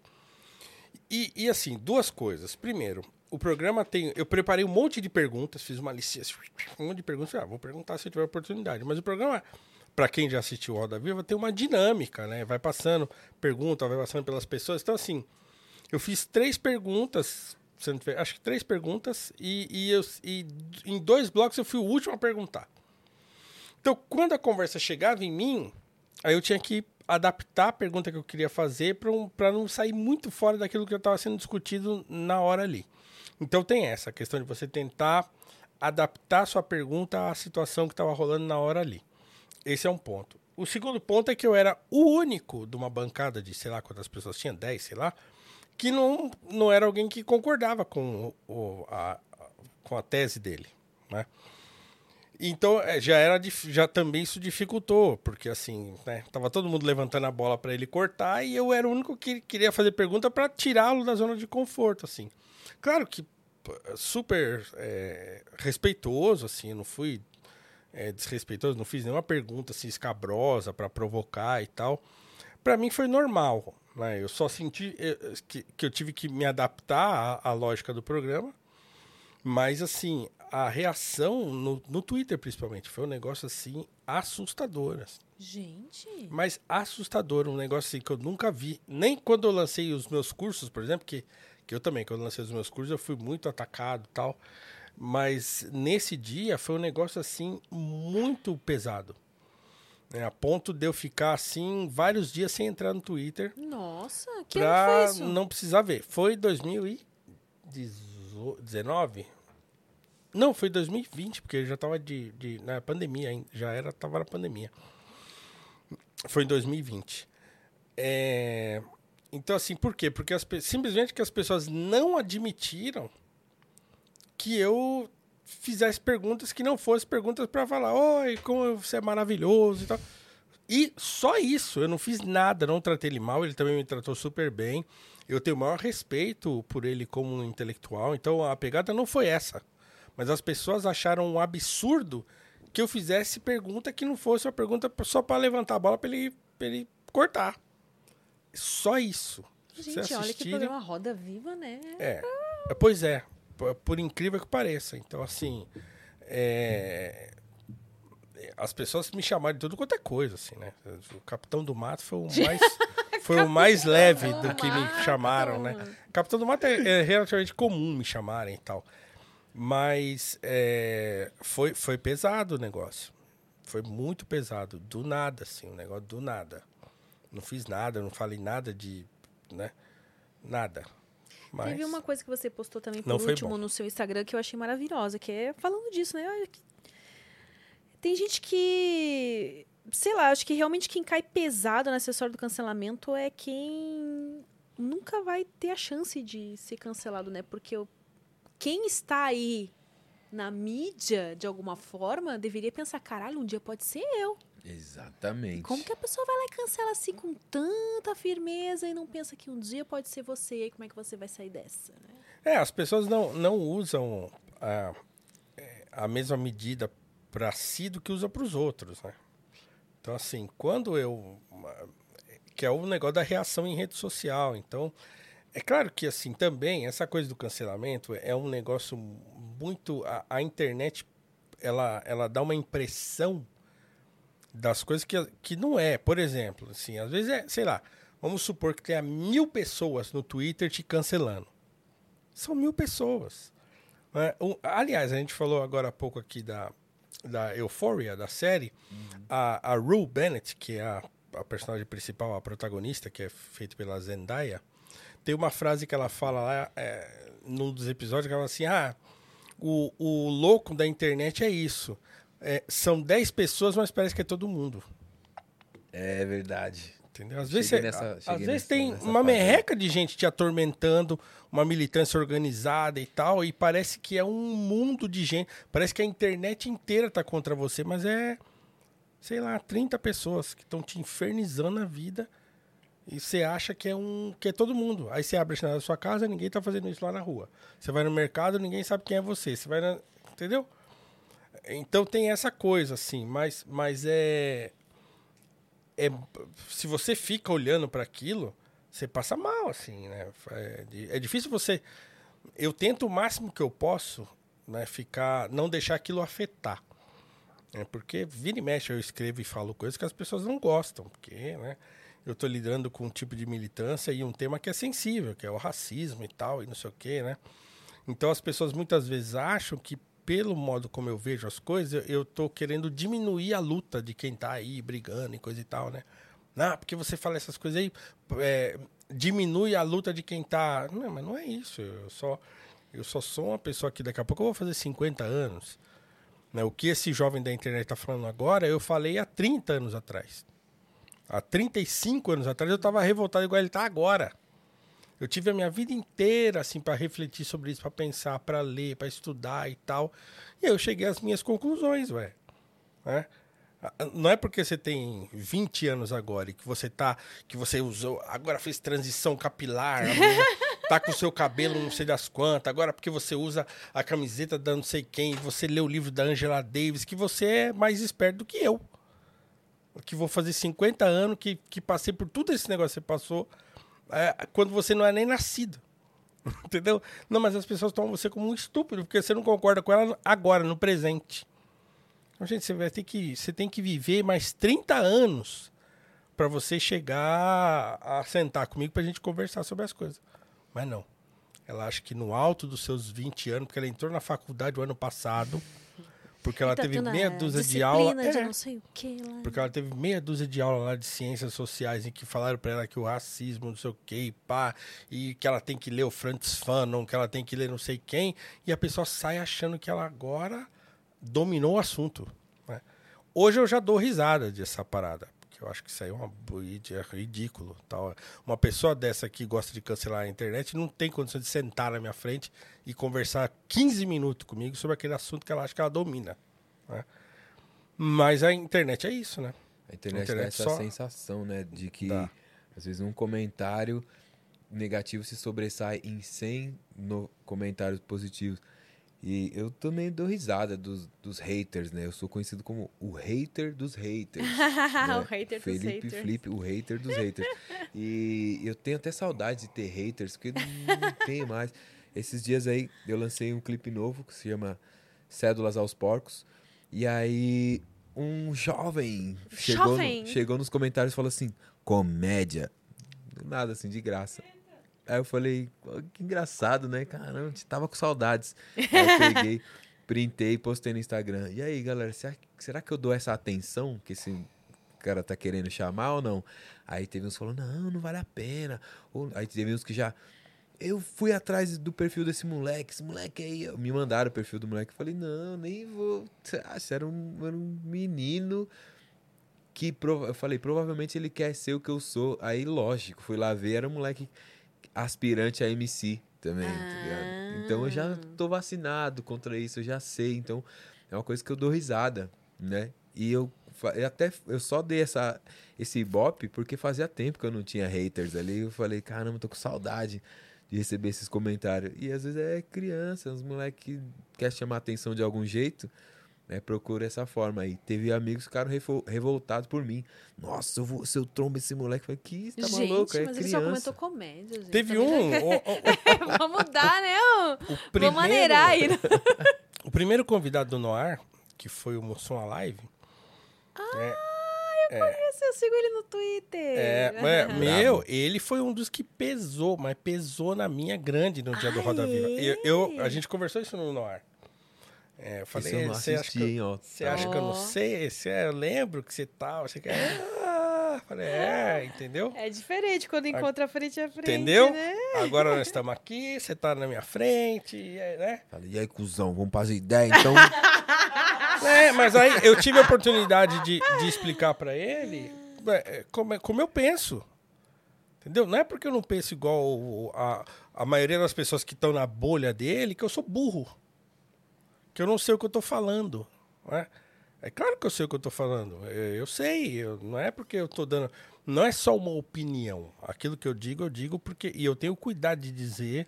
E, e, assim, duas coisas. Primeiro, o programa tem. Eu preparei um monte de perguntas, fiz uma licença, um monte de perguntas. Ah, vou perguntar se tiver oportunidade. Mas o programa, para quem já assistiu Roda Viva, tem uma dinâmica, né? Vai passando pergunta, vai passando pelas pessoas. Então, assim, eu fiz três perguntas. Acho que três perguntas, e, e, eu, e em dois blocos eu fui o último a perguntar. Então, quando a conversa chegava em mim, aí eu tinha que adaptar a pergunta que eu queria fazer para um, não sair muito fora daquilo que estava sendo discutido na hora ali. Então tem essa questão de você tentar adaptar sua pergunta à situação que estava rolando na hora ali. Esse é um ponto. O segundo ponto é que eu era o único de uma bancada de sei lá quantas pessoas tinha, 10, sei lá, que não, não era alguém que concordava com, o, a, com a tese dele. Né? Então, é, já era já também isso dificultou, porque assim, né, tava todo mundo levantando a bola para ele cortar e eu era o único que queria fazer pergunta para tirá-lo da zona de conforto, assim. Claro que super é, respeitoso, assim, não fui é, desrespeitoso, não fiz nenhuma pergunta assim escabrosa para provocar e tal. Para mim foi normal, né? Eu só senti eh, que, que eu tive que me adaptar à, à lógica do programa. Mas, assim, a reação no, no Twitter, principalmente, foi um negócio, assim, assustador. assim. Gente. Mas assustador, um negócio, assim, que eu nunca vi. Nem quando eu lancei os meus cursos, por exemplo, que, que eu também, quando eu lancei os meus cursos, eu fui muito atacado e tal. Mas nesse dia foi um negócio, assim, muito pesado. né? a ponto de eu ficar, assim, vários dias sem entrar no Twitter Nossa, que pra não precisar ver. Foi 2019? Não, foi 2020, porque já tava de, de na pandemia ainda, já era, tava na pandemia. Foi em 2020. É, então assim, por quê? Porque as simplesmente que as pessoas não admitiram que eu fizesse perguntas que não fossem perguntas para falar, oi, como você é maravilhoso e tal. E só isso, eu não fiz nada, não tratei ele mal, ele também me tratou super bem. Eu tenho o maior respeito por ele como um intelectual, então a pegada não foi essa. Mas as pessoas acharam um absurdo que eu fizesse pergunta que não fosse uma pergunta só para levantar a bola para ele, pra ele cortar. Só isso. Gente, olha que programa Roda Viva, né? é. Pois é. Por incrível que pareça. Então, assim. é, As pessoas me chamaram de tudo quanto é coisa, assim, né? O Capitão do Mato foi o mais. Foi o mais leve do que me chamaram, né? Capitão do Mato é, é relativamente comum me chamarem e tal. Mas é, foi, foi pesado o negócio. Foi muito pesado. Do nada, assim, o negócio do nada. Não fiz nada, não falei nada de. né? Nada. Mas... Teve uma coisa que você postou também por último bom. no seu Instagram que eu achei maravilhosa, que é falando disso, né? Tem gente que. Sei lá, acho que realmente quem cai pesado nessa história do cancelamento é quem nunca vai ter a chance de ser cancelado, né? Porque o- quem está aí na mídia, de alguma forma, deveria pensar: caralho, um dia pode ser eu. Exatamente. Como que a pessoa vai lá e cancela assim com tanta firmeza e não pensa que um dia pode ser você? E como é que você vai sair dessa? Né? É, as pessoas não, não usam a, é, a mesma medida para si do que usa para os outros, né? Então, assim, quando eu... Que é o negócio da reação em rede social. Então, é claro que, assim, também, essa coisa do cancelamento é um negócio muito... A, a internet, ela, ela dá uma impressão das coisas que, que não é. Por exemplo, assim, às vezes é, sei lá, vamos supor que tenha mil pessoas no Twitter te cancelando. São mil pessoas. né? Aliás, a gente falou agora há pouco aqui da, da Euphoria, da série. A, a Rue Bennett, que é a, a personagem principal, a protagonista, que é feita pela Zendaya, tem uma frase que ela fala lá é, num dos episódios que ela fala assim: Ah, o, o louco da internet é isso. É, são 10 pessoas, mas parece que é todo mundo. É verdade. Entendeu? Às vezes, nessa- às vezes nessa- tem nessa uma aí. merreca de gente te atormentando, uma militância organizada e tal, e parece que é um mundo de gente. Parece que a internet inteira tá contra você, mas é, sei lá, 30 pessoas que estão te infernizando a vida. E você acha que é um que é todo mundo. Aí você abre a janela da sua casa, ninguém tá fazendo isso lá na rua. Você vai no mercado, ninguém sabe quem é você. Você vai na, entendeu? Então tem essa coisa assim, mas mas é é, se você fica olhando para aquilo, você passa mal, assim, né? É, é difícil você. Eu tento o máximo que eu posso, né? Ficar, não deixar aquilo afetar. É porque vira e mexe eu escrevo e falo coisas que as pessoas não gostam, porque, né? Eu tô lidando com um tipo de militância e um tema que é sensível, que é o racismo e tal, e não sei o quê, né? Então as pessoas muitas vezes acham que pelo modo como eu vejo as coisas, eu- tô querendo diminuir a luta de quem tá aí brigando e coisa e tal, né? Ah, porque você fala essas coisas aí, é, diminui a luta de quem tá. Não, mas não é isso. Eu só, eu só sou uma pessoa que daqui a pouco eu vou fazer 50 anos. Né? O que esse jovem da internet tá falando agora, eu falei há 30 anos atrás. Há 35 anos atrás eu tava revoltado igual ele tá agora. Eu tive a minha vida inteira assim para refletir sobre isso, para pensar, para ler, para estudar e tal. E aí eu cheguei às minhas conclusões, velho. Né? Não é porque você tem 20 anos agora e que você tá. que você usou. Agora fez transição capilar, tá com o seu cabelo não sei das quantas, agora porque você usa a camiseta da não sei quem, você lê o livro da Angela Davis, que você é mais esperto do que eu. Que vou fazer 50 anos, que, que passei por tudo esse negócio que você passou, é, quando você não é nem nascido. Entendeu? Não, mas as pessoas tomam você como um estúpido, porque você não concorda com ela agora, no presente. Então, gente, você vai ter que. Você tem que viver mais 30 anos para você chegar a sentar comigo pra gente conversar sobre as coisas. Mas não. Ela acha que no alto dos seus 20 anos, porque ela entrou na faculdade o ano passado, porque ela Tá teve meia dúzia de aula. de É, não sei o que lá. porque ela teve meia dúzia de aula lá de ciências sociais em que falaram pra ela que o racismo, não sei o que, e pá, e que ela tem que ler o Francis Fanon, que ela tem que ler não sei quem, e a pessoa sai achando que ela agora dominou o assunto. né? Hoje eu já dou risada dessa parada, porque eu acho que isso aí é uma é ridículo. Tal. Uma pessoa dessa que gosta de cancelar a internet não tem condição de sentar na minha frente e conversar 15 minutos comigo sobre aquele assunto que ela acha que ela domina. né? Mas a internet é isso, né? A internet, internet dá essa só- sensação, né? De que, às vezes, um comentário negativo se sobressai em 100 no comentários positivos. E eu também dou risada dos, dos haters, né? Eu sou conhecido como o hater dos haters. né? o hater dos Felipe haters. Felipe, o hater dos haters. E eu tenho até saudade de ter haters, porque não, tem mais. Esses dias aí eu lancei um clipe novo que se chama Cédulas aos Porcos. E aí um jovem chegou, no- chegou nos comentários e falou assim: comédia. Nada, assim, de graça. Aí eu falei, "Pô, que engraçado, né? Caramba, tava com saudades. Aí eu peguei, printei e postei no Instagram. E aí, galera, será, será que eu dou essa atenção que esse cara tá querendo chamar ou não? Aí teve uns que falaram, não, não vale a pena. Ou, aí teve uns que já. Eu fui atrás do perfil desse moleque, esse moleque aí. Me mandaram o perfil do moleque. Eu falei, não, nem vou. Você acha? Era um, era um menino que prova- eu falei, provavelmente ele quer ser o que eu sou. Aí, lógico, fui lá ver, era um moleque aspirante a MC também, tá ligado? Então eu já tô vacinado contra isso, eu já sei. Então é uma coisa que eu dou risada, né? E eu, eu até eu só dei essa, esse ibope porque fazia tempo que eu não tinha haters ali. Eu falei, caramba, tô com saudade de receber esses comentários. E às vezes é criança, uns moleques que quer chamar atenção de algum jeito, né? Procura essa forma aí. Teve amigos que ficaram revol- revoltados por mim. Nossa, eu vou, se eu trombo esse moleque, eu falei, que você tá gente, maluco? É mas ele só criança. comentou comédia, gente. Teve Também um. não- o- o- Vamos mudar, né? o Vamos primeiro- maneirar aí. né? O primeiro convidado do Noir, que foi o Mussum Alive. é, Esse Eu sigo ele no Twitter. é, mas, meu, ele foi um dos que pesou, mas pesou na minha grande no dia do Ah, Roda Viva. é? Eu, eu- a gente conversou isso no Noir. É, eu falei, Esse eu não você acha assisti, que, eu- hein, ó. você acha que eu não sei? Você, eu lembro que você tal. Você quer. Ah, falei, é, entendeu? É diferente quando encontra frente a frente, Entendeu? né? Agora nós estamos aqui, você tá na minha frente, e aí, né? Falei, e aí, cuzão, vamos fazer ideia, então? É, mas aí eu tive a oportunidade de, de explicar pra ele é, como, é- como eu penso. Entendeu? Não é porque eu não penso igual a, a maioria das pessoas que estão na bolha dele que eu sou burro. Que eu não sei o que eu tô falando. Não é? é claro que eu sei o que eu tô falando. Eu, eu sei. eu- não é porque eu tô dando. Não é só uma opinião. Aquilo que eu digo, eu digo porque. E eu tenho cuidado de dizer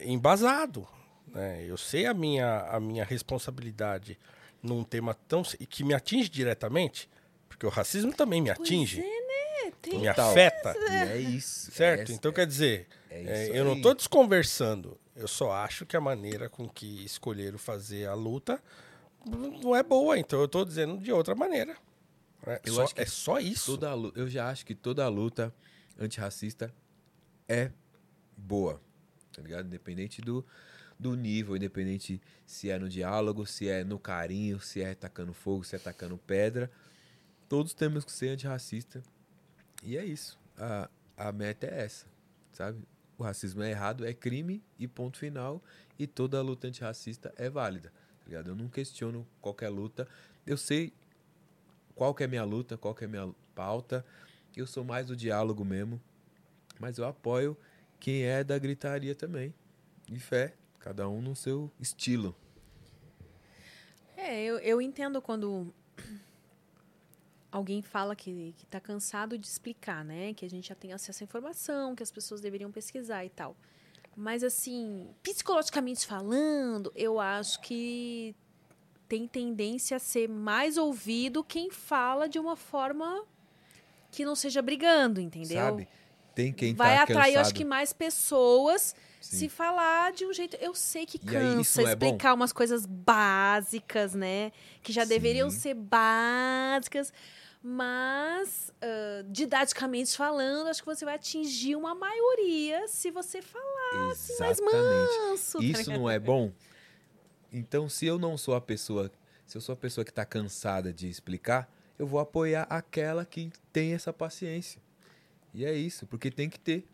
embasado. né? Eu sei a minha, a minha responsabilidade num tema tão. se- que me atinge diretamente. Porque o racismo também me atinge. Pois é, né? Tem... me afeta. E é isso. Certo? É, então, quer dizer, é é, eu não aí. estou desconversando. Eu só acho que a maneira com que escolheram fazer a luta não é boa. Então, eu estou dizendo de outra maneira. É, Eu só, acho que é só isso. Toda a lu- eu já acho que toda a luta antirracista é boa, tá ligado? Independente do, do nível, independente se é no diálogo, se é no carinho, se é tacando fogo, se é tacando pedra. Todos temos que ser antirracista. E é isso. A, a meta é essa, sabe? O racismo é errado, é crime e ponto final. E toda luta antirracista é válida, tá ligado? Eu não questiono qualquer luta. Eu sei qual que é minha luta, qual que é minha pauta. Eu sou mais do diálogo mesmo, mas eu apoio quem é da gritaria também. E fé, cada um no seu estilo. É, eu, eu entendo quando alguém fala que, que tá cansado de explicar, né? Que a gente já tem acesso à informação, que as pessoas deveriam pesquisar e tal. Mas, assim, psicologicamente falando, eu acho que tem tendência a ser mais ouvido quem fala de uma forma que não seja brigando, entendeu? Sabe? Tem quem Vai tá atrair, eu acho cansado. que mais pessoas Sim. se falar de um jeito. Eu sei que aí, cansa não é explicar umas coisas básicas, né? Que já Sim. deveriam ser básicas. Mas, ah, didaticamente falando, acho que você vai atingir uma maioria se você falar mais Exatamente. manso. Isso não é bom? Então, se eu não sou a pessoa, se eu sou a pessoa que está cansada de explicar, eu vou apoiar aquela que tem essa paciência. E é isso, porque tem que ter.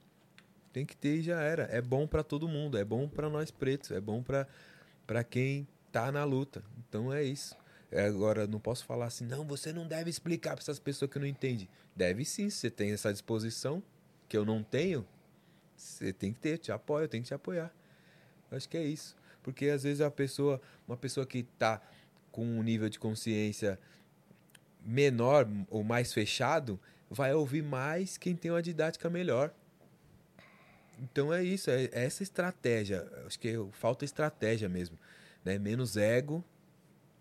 Tem que ter e já era. É bom para todo mundo, é bom para nós pretos, é bom para quem tá na luta. Então é isso. É, Agora, não posso falar assim, não, você não deve explicar para essas pessoas que não entendem. Deve sim, se você tem essa disposição, que eu não tenho, você tem que ter, te apoio, eu tenho que te apoiar. Eu acho que é isso. Porque às vezes a pessoa, uma pessoa que tá com um nível de consciência menor ou mais fechado, vai ouvir mais quem tem uma didática melhor. Então é isso, é, é essa estratégia. Acho que falta estratégia mesmo. Né? Menos ego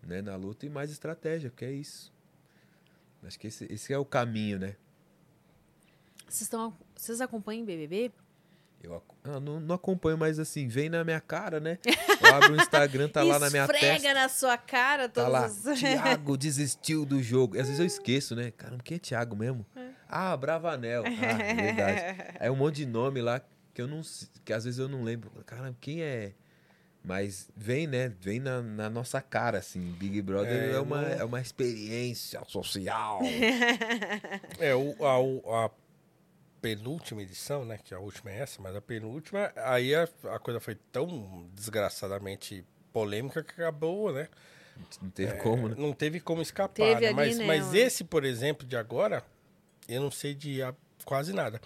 né, na luta e mais estratégia, porque é isso. Acho que esse, esse é o caminho, né? Vocês, estão, vocês acompanham BBB? Eu ah, não, não acompanho, mas assim, vem na minha cara, né? Eu abro o Instagram, tá lá na minha Esfrega testa. na sua cara Tá todos lá, os... Thiago desistiu do jogo. Às vezes eu esqueço, né? Caramba, quem é Thiago mesmo? Ah, Bravanel. Ah, verdade. Aí um monte de nome lá que eu não que às vezes eu não lembro. Caramba, quem é? Mas vem, né? Vem na, na nossa cara, assim. Big Brother É, é, uma, é uma experiência social. É, o, a, a penúltima edição, né? Que a última é essa, mas a penúltima, aí a, a coisa foi tão desgraçadamente polêmica que acabou, né? Não teve como, né? Não teve como escapar. Teve né? Mas, né, mas esse, por exemplo, de agora, eu não sei de a- quase nada.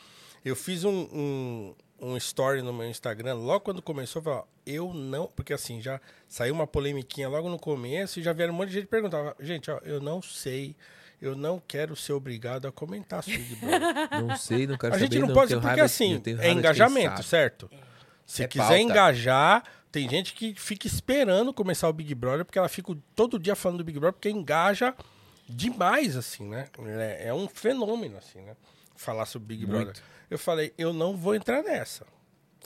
Eu fiz um, um, um story no meu Instagram, logo quando começou, eu falei, ó, eu não. Porque assim, já saiu uma polemiquinha logo no começo e já vieram um monte de gente perguntar. Gente, ó, eu não sei. Eu não quero ser obrigado a comentar sobre Big Brother. Não sei, não quero A gente saber. não eu pode, porque raiva- assim, é engajamento, certo? Se É quiser pauta. engajar, tem gente que fica esperando começar o Big Brother, porque ela fica todo dia falando do Big Brother, porque engaja demais, assim, né? É, é um fenômeno, assim, né? Falar sobre Big Muito. Brother. Eu falei, eu não vou entrar nessa.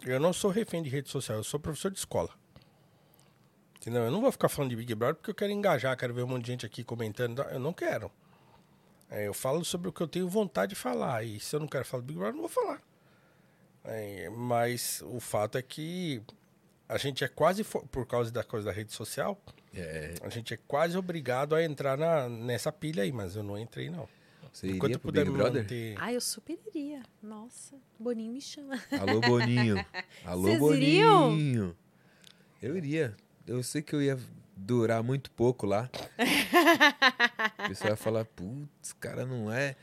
Eu não sou refém de rede social, eu sou professor de escola. Entendeu? Eu não vou ficar falando de Big Brother porque eu quero engajar, quero ver um monte de gente aqui comentando. Eu não quero. É, eu falo sobre o que eu tenho vontade de falar. E se eu não quero falar do Big Brother, eu não vou falar. É, mas o fato é que a gente é quase, por causa da coisa da rede social, É, a gente é quase obrigado a entrar na, nessa pilha aí, mas eu não entrei, não. Você Enquanto iria pro puder Big Brother? manter. Ah, eu super iria. Nossa, Boninho me chama. Alô, Boninho. Alô, Vocês Boninho. iriam? Eu iria. Eu sei que eu ia durar muito pouco lá. O pessoal ia falar, putz, cara não é.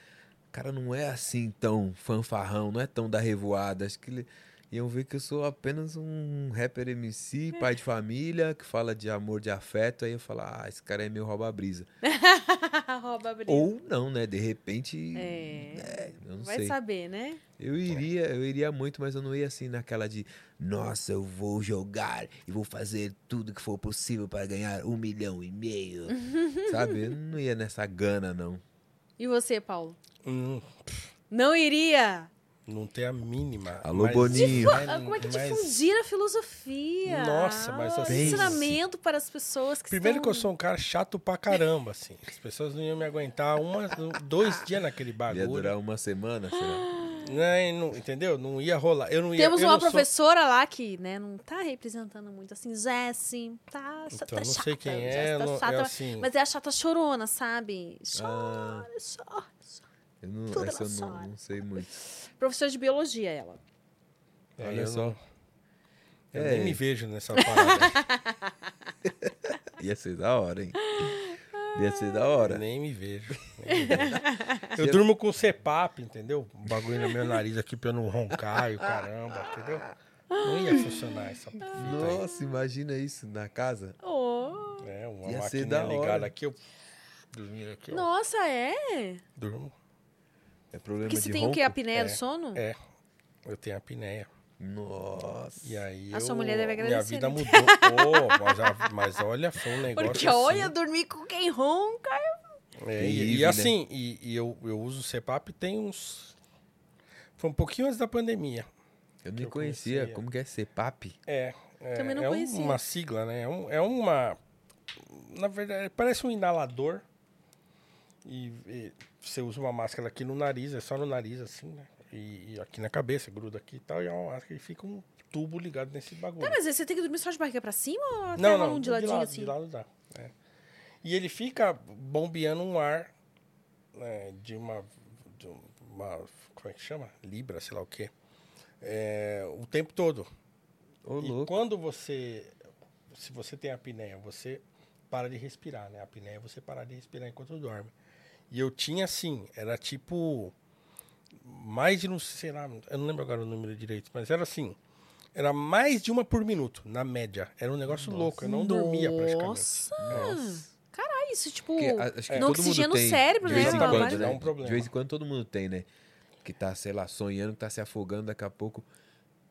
Cara não é assim tão fanfarrão, não é tão da revoada. Acho que ele- iam ver que eu sou apenas um rapper MC, pai de família, que fala de amor, de afeto. Aí eu falar, ah, esse cara é meu rouba-brisa. Rouba a brisa. Ou não, né? De repente. É. é, eu não Vai sei. saber, né? Eu iria, eu iria muito, mas eu não ia assim naquela de nossa, eu vou jogar e vou fazer tudo que for possível para ganhar um milhão e meio. Sabe? Eu não ia nessa gana, não. E você, Paulo? Hum, Não iria? Não tem a mínima. Alô, mas- Boninho. mas- Ah, Como é que mas- difundir a filosofia? Nossa, mas Ah, assim- Ensinamento para as pessoas que Primeiro que eu estão... sou um cara chato pra caramba, assim. As pessoas não iam me aguentar uma, dois dias naquele Ia bagulho. durar uma semana, será? Né, e não- entendeu? Não ia rolar. Eu não ia, Temos eu uma não sou- professora lá que, né, não tá representando muito assim, Jéssica, tá, Então, tá não chata, sei quem é, tá não- é chata, assim- mas é a chata chorona, sabe? Ah. Chora, chora, chora. Eu não, Tudo essa eu não, não sei muito. Professora de biologia, ela. É, Olha eu só. Eu É. nem me vejo nessa parada. Ia ser da hora, hein? Ia ser da hora. Nem me vejo. nem me vejo. eu durmo com CPAP, entendeu? Um bagulho no meu nariz aqui pra eu não roncar e o caramba, entendeu? Não ia funcionar essa fita aí. Nossa, imagina isso na casa. Oh. É, uma Ia hora. ligada aqui, eu dormindo aqui, ó. Nossa, é? Durmo. É problema Porque de você tem ronco? o quê? A apneia É, do sono? É, eu tenho apneia. Nossa. E aí A eu, sua mulher deve Minha agradecer, vida né? mudou. Ô, mas, a- mas olha, foi um negócio Porque assim. olha, dormir com quem ronca. É, e, e assim, e, e eu, eu uso o CPAP tem uns... Foi um pouquinho antes da pandemia. Eu nem conhecia. conhecia. Como que é CPAP? É, é, Também não é conhecia. uma sigla, né? É, um- é uma... Na verdade, parece um inalador. E, e você usa uma máscara aqui no nariz, é só no nariz, assim, né? E, e aqui na cabeça, gruda aqui e tal. E é uma máscara que fica um tubo ligado nesse bagulho. Tá, mas você tem que dormir só de barriga pra cima ou até Não, não, um de de ladinho lado, assim? de lado dá. é. E ele fica bombeando um ar né, de uma, de uma. Como é que chama? Libra, sei lá o quê. É, o tempo todo. Ô, E louco. quando você. Se você tem apneia, você para de respirar, né? A apneia é você parar de respirar enquanto dorme. E eu tinha assim, era tipo. Mais de não sei lá, eu não lembro agora o número direito, mas era assim. Era mais de uma por minuto, na média. Era um negócio louco, eu não dormia praticamente. Nossa! Nossa. Caralho, isso tipo. Porque, acho que não todo mundo oxigena o cérebro, de né? vez em quando, né? dá um problema. De vez em quando todo mundo tem, né? Que tá, sei lá, sonhando, que tá se afogando daqui a pouco.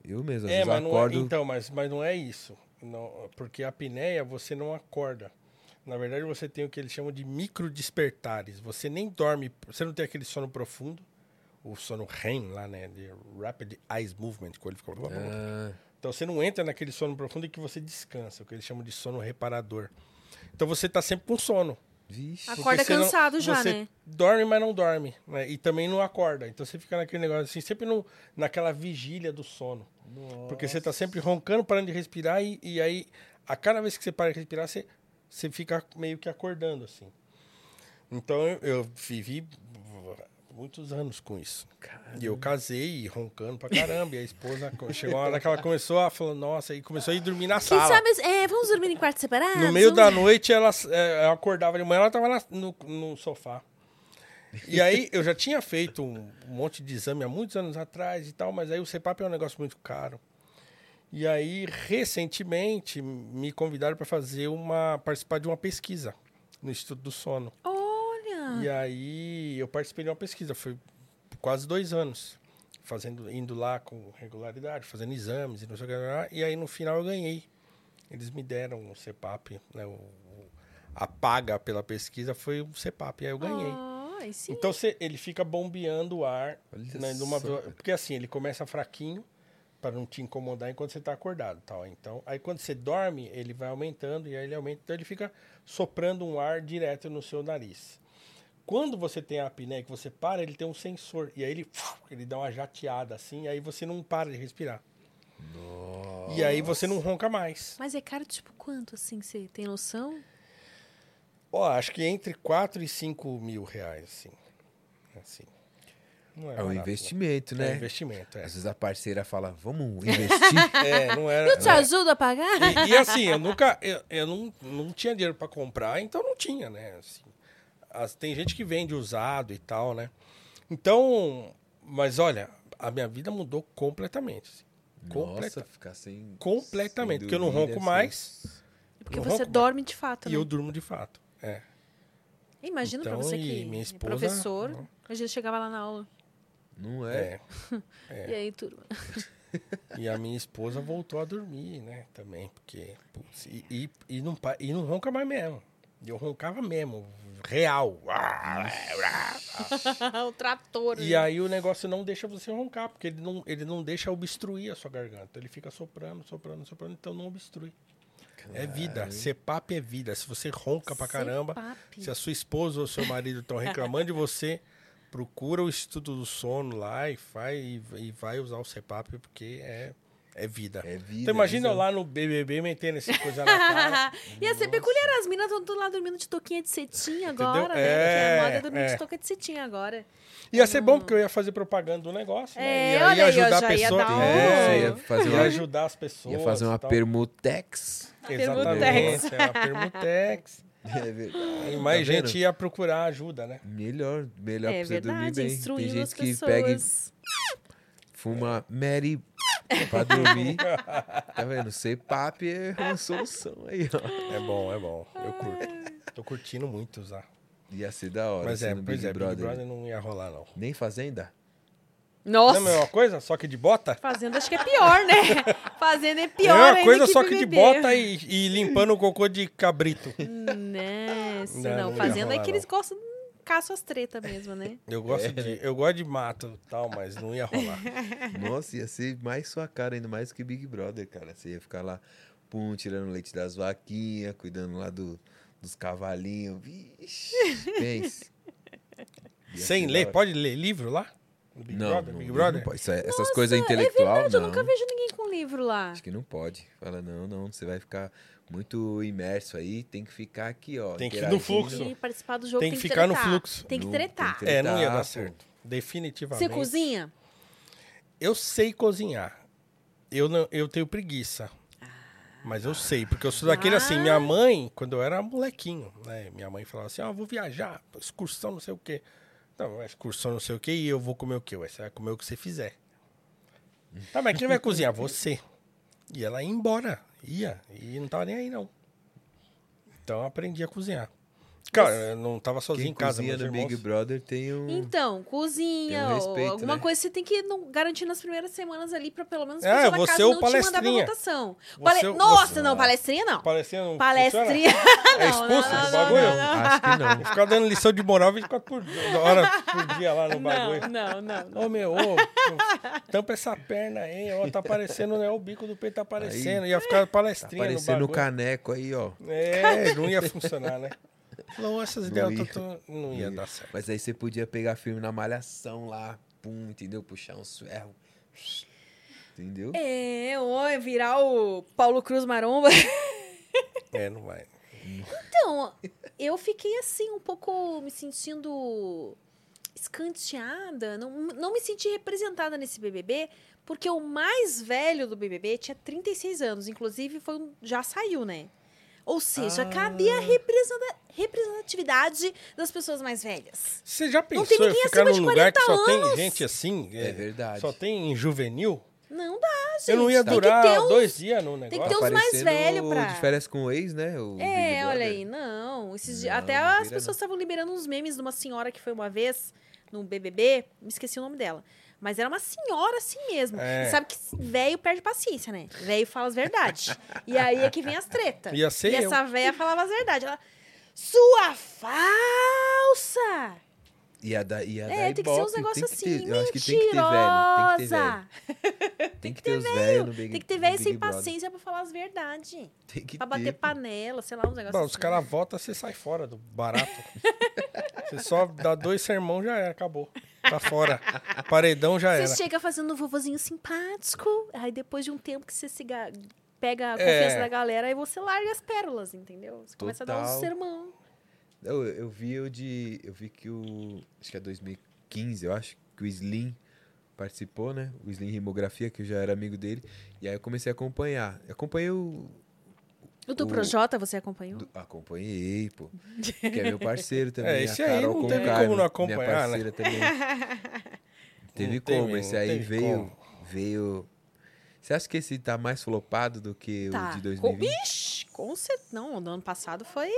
Eu mesmo, às É, vezes eu mas não acordo... é, então, mas, mas não é isso. Não, porque a apneia você não acorda. Na verdade, você tem o que eles chamam de micro despertares. Você nem dorme, você não tem aquele sono profundo, o sono REM lá, né, de Rapid Eyes Movement, que o olho fica... Ah, Então você não entra naquele sono profundo em que você descansa, o que eles chamam de sono reparador. Então você tá sempre com sono. vixe. Acorda você não- cansado já, você né? Dorme, mas não dorme. Né? E também não acorda. Então você fica naquele negócio assim, sempre no, naquela vigília do sono. Porque você tá sempre roncando, parando de respirar, e, e aí, a cada vez que você para de respirar, você, você fica meio que acordando, assim. Então eu, eu vivi muitos anos com isso. E eu casei roncando pra caramba. E a esposa chegou uma hora que ela começou a falar, nossa, e começou a ir dormir na Quem sala. sabe. É, vamos dormir em quartos separados? No meio da noite, ela, é, acordava de manhã, ela tava no, no sofá. E aí, eu já tinha feito um, um monte de exame há muitos anos atrás e tal, mas aí o CEPAP é um negócio muito caro. E aí, recentemente, me convidaram para fazer uma, participar de uma pesquisa no Instituto do Sono. Olha! E aí, eu participei de uma pesquisa, foi por quase dois anos, fazendo, indo lá com regularidade, fazendo exames e não sei o que lá, e aí no final eu ganhei. Eles me deram o CEPAP, né, o, o- a paga pela pesquisa foi o CEPAP, e aí eu ganhei. Ah. Então cê- ele fica bombeando o ar, né, numa porque assim, ele começa fraquinho para não te incomodar enquanto você está acordado, tal. Então, aí quando você dorme, ele vai aumentando e aí ele aumenta, então ele fica soprando um ar direto no seu nariz. Quando você tem a apneia que você para, ele tem um sensor e aí ele ele dá uma jateada assim, e aí você não para de respirar. E aí você não ronca mais. Mas é caro tipo quanto, assim, você tem noção? Ó, acho que entre 4 e 5 mil reais, assim. Assim. Não É um barato, investimento, né? né? É investimento, é. Às vezes a parceira fala, vamos investir? É, não era. Eu te né? ajudo a pagar? E, e assim, eu nunca. Eu, eu não, não tinha dinheiro pra comprar, então não tinha, né? Assim, as- tem gente que vende usado e tal, né? Então. Mas olha, a minha vida mudou completamente. assim. Completa- Nossa, ficar sem... completamente. sem porque eu não ronco ser- mais Porque não você ronco mais. dorme de fato, e né? eu durmo de fato. É. Imagina pra Então, você e que minha é esposa- professor, a gente chegava lá na aula. Não é? É. E aí, turma? E a minha esposa voltou a dormir, né? Também, porque. putz, e, e, e não, pa- e não ronca mais mesmo. Eu roncava mesmo, real. o trator. E né? aí o negócio não deixa você roncar, porque ele não, ele não deixa obstruir a sua garganta. Ele fica soprando, soprando, soprando, então não obstrui. É vida. CEPAP é vida. Se você ronca pra caramba, CEPAP. se a sua esposa ou seu marido estão reclamando de você, procura o Instituto do Sono lá e, faz, e, e vai usar o CEPAP, porque é, é vida. É vida, Então imagina eu visão. lá no BBB metendo essa coisa na cara. Ia ser peculiar, as minas estão lá dormindo de touquinha de cetim agora, né? É, Porque a moda é dormir é. de touca de cetim agora. Ia ser bom porque eu ia fazer propaganda do negócio, né? É, E aí, ó, ajudar a ia pessoa. dar um- É, ia fazer ia uma, ajudar as pessoas. ia fazer uma e tal. permutex. Exatamente, é a Permutex. É verdade. E mais Tá gente ia procurar ajuda, né? Melhor, melhor É pra você dormir verdade, bem. Tem as gente que pessoas. pega e fuma Mary pra dormir. tá vendo? CPAP é uma solução aí, ó. É bom, é bom. Eu curto. Tô curtindo muito usar. Ia ser da hora. Mas ser é, pois Big é, Brother. Big Brother não ia rolar, não. Nem Fazenda? Nossa! Não é a mesma coisa? Só que de bota? Fazenda acho que é pior, né? Fazenda é É pior a ainda mesma coisa, que só que de bota e, e limpando o cocô de cabrito. Nossa, Não, não. não Fazenda é que eles gostam de caçam as tretas mesmo, né? Eu gosto, É. de, eu gosto de mato e tal, mas não ia rolar. Nossa, ia ser mais sua cara, ainda mais que Big Brother, cara. Você ia ficar lá, pum, tirando leite das vaquinhas, cuidando lá do, dos cavalinhos. Vixe, pense. Sem ler, pode ler livro lá? No Big Não, Brother? não, Big não Brother? pode. Isso é- essas Nossa, coisas É intelectual, verdade, eu não. nunca vejo ninguém com livro lá. Acho que não pode. Fala, não, não, você vai ficar muito imerso aí, tem que ficar aqui, ó. Tem que ir no fluxo. Tem que participar do jogo, Tem tem, que ficar no tretar. fluxo. Tem que No- tretar. tem que É, não ia Tretar, dar certo. Definitivamente. Você cozinha? Eu sei cozinhar. Eu, não, eu tenho preguiça. Mas eu sei, porque eu sou daquele assim, minha mãe, quando eu era molequinho, né? Minha mãe falava assim, ó, vou viajar, excursão, não sei o quê. Não, é excursão, não sei o quê, e eu vou comer o? Ué, Você vai comer o que você fizer. Tá, mas quem vai cozinhar? Você. E ela ia embora, ia, e não tava nem aí, não. Então eu aprendi a cozinhar. Cara, eu não tava sozinho Quem em casa, cozinha no irmãos... Big Brother tem um... Então, cozinha, Tem um ou respeito, alguma né? coisa você tem que não, garantir nas primeiras semanas ali pra pelo menos a É, você casa é o não te mandar pra palestrinha. votação. Você Pale- é o- Nossa, você- não, palestrinha não. Palestrinha não Palestrinha. funciona? É Não, expulso não, do não, bagulho? não, não. Acho que não. Ficar dando lição de moral 24 por hora por dia lá no bagulho. Não, não, não. Ô meu, ô, tampa essa perna aí, ó, tá aparecendo, né? O bico do peito tá aparecendo. Ia ficar Tá palestrinha no parecendo o bagulho. caneco aí, ó. É, não ia funcionar, né? Não, essas ideias ia. eu tô- tô- não ia dar certo. Mas aí você podia pegar filme na malhação lá, pum, entendeu? Puxar um ferro. Entendeu? É, ou virar o Paulo Cruz Maromba. É, não vai. Então, eu fiquei assim, um pouco me sentindo escanteada. Não, não me senti representada nesse BBB, porque o mais velho do BBB tinha 36 anos. Inclusive, foi um- já saiu, né? Ou seja, Ah. cadê a representa- representatividade das pessoas mais velhas? Você já tem pensou em ninguém ficar acima num de lugar que só 40 tem anos. gente assim? É verdade. Só tem em juvenil? Não dá, gente. Eu não ia Tem que durar ter uns- dois dias no tem que negócio. ter uns mais Parecendo velho o pra- de férias com o ex, né? O É, olha aí, não. Esses dias- Não, até não as pessoas estavam liberando uns memes de uma senhora que foi uma vez no BBB, me esqueci o nome dela. Mas era uma senhora assim mesmo. É. Sabe que velho perde paciência, né? Velho fala as verdades. e aí é que vem as tretas. Ia ser e eu. essa velha falava as verdades. Ela, sua falsa! Ia dar, ia dar É, tem que ser uns negócios ter- assim, acho que tem que ter velho. Tem que ter velho. mentirosa! Tem que ter ter velho sem Brother. paciência pra falar as verdades. Tem que Pra ter, bater panela, sei lá, uns negócios Bom, os assim. caras votam, você sai fora do barato. você só dá dois sermão, já era, acabou. Tá fora. Paredão já era. Você chega fazendo um vovozinho simpático, aí depois de um tempo que você se ga- pega a confiança É. da galera, aí você larga as pérolas, entendeu? Você começa a dar Total. um sermão. Eu, eu vi o de. Eu vi que o. Acho que é 2015, eu acho, que o Slim participou, né? O Slim Rimografia, que eu já era amigo dele. E aí eu comecei a acompanhar. Eu acompanhei o. O do Projota você acompanhou? do- acompanhei, pô. Que é meu parceiro também. É, a esse aí Carol não com teve como não acompanhar, minha né? parceira também. Teve Não como, teve, esse aí veio. como. Veio. Você acha que esse tá mais flopado do que Tá. o de Com, 2020? ixi, com certeza. Não, o do ano passado foi.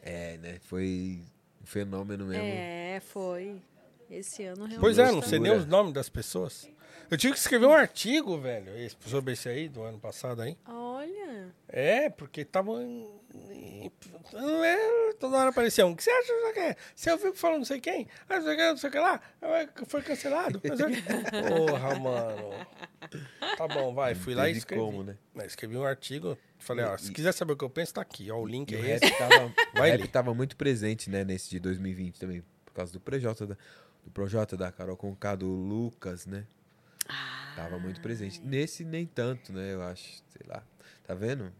É, né? Foi um fenômeno mesmo. É, foi. Esse ano realmente. Pois é, não tá- sei nem os nomes das pessoas. Eu tive que escrever um artigo, velho, esse- sobre esse aí, do ano passado aí. Olha. É, porque tava. Não é, toda hora aparecia um. O que você acha? Não sei o que. Você ouviu falando não sei quem? Ah, não sei o que, não sei o que lá. Ah, Foi cancelado. O que. Porra, mano. Tá bom, vai. Fui lá e escrevi. como, né? Né, Escrevi um artigo. Falei, ó, E- se quiser saber o que eu penso, tá aqui. Ó, o link é o esse. tava, o Vai rap ler. tava muito presente, né, nesse de 2020 também. Por causa do Projota, da, do Projota, da Carol Conká, do Lucas, né? Tava muito presente. Nesse, nem tanto, né, eu acho. Sei lá. Tá vendo?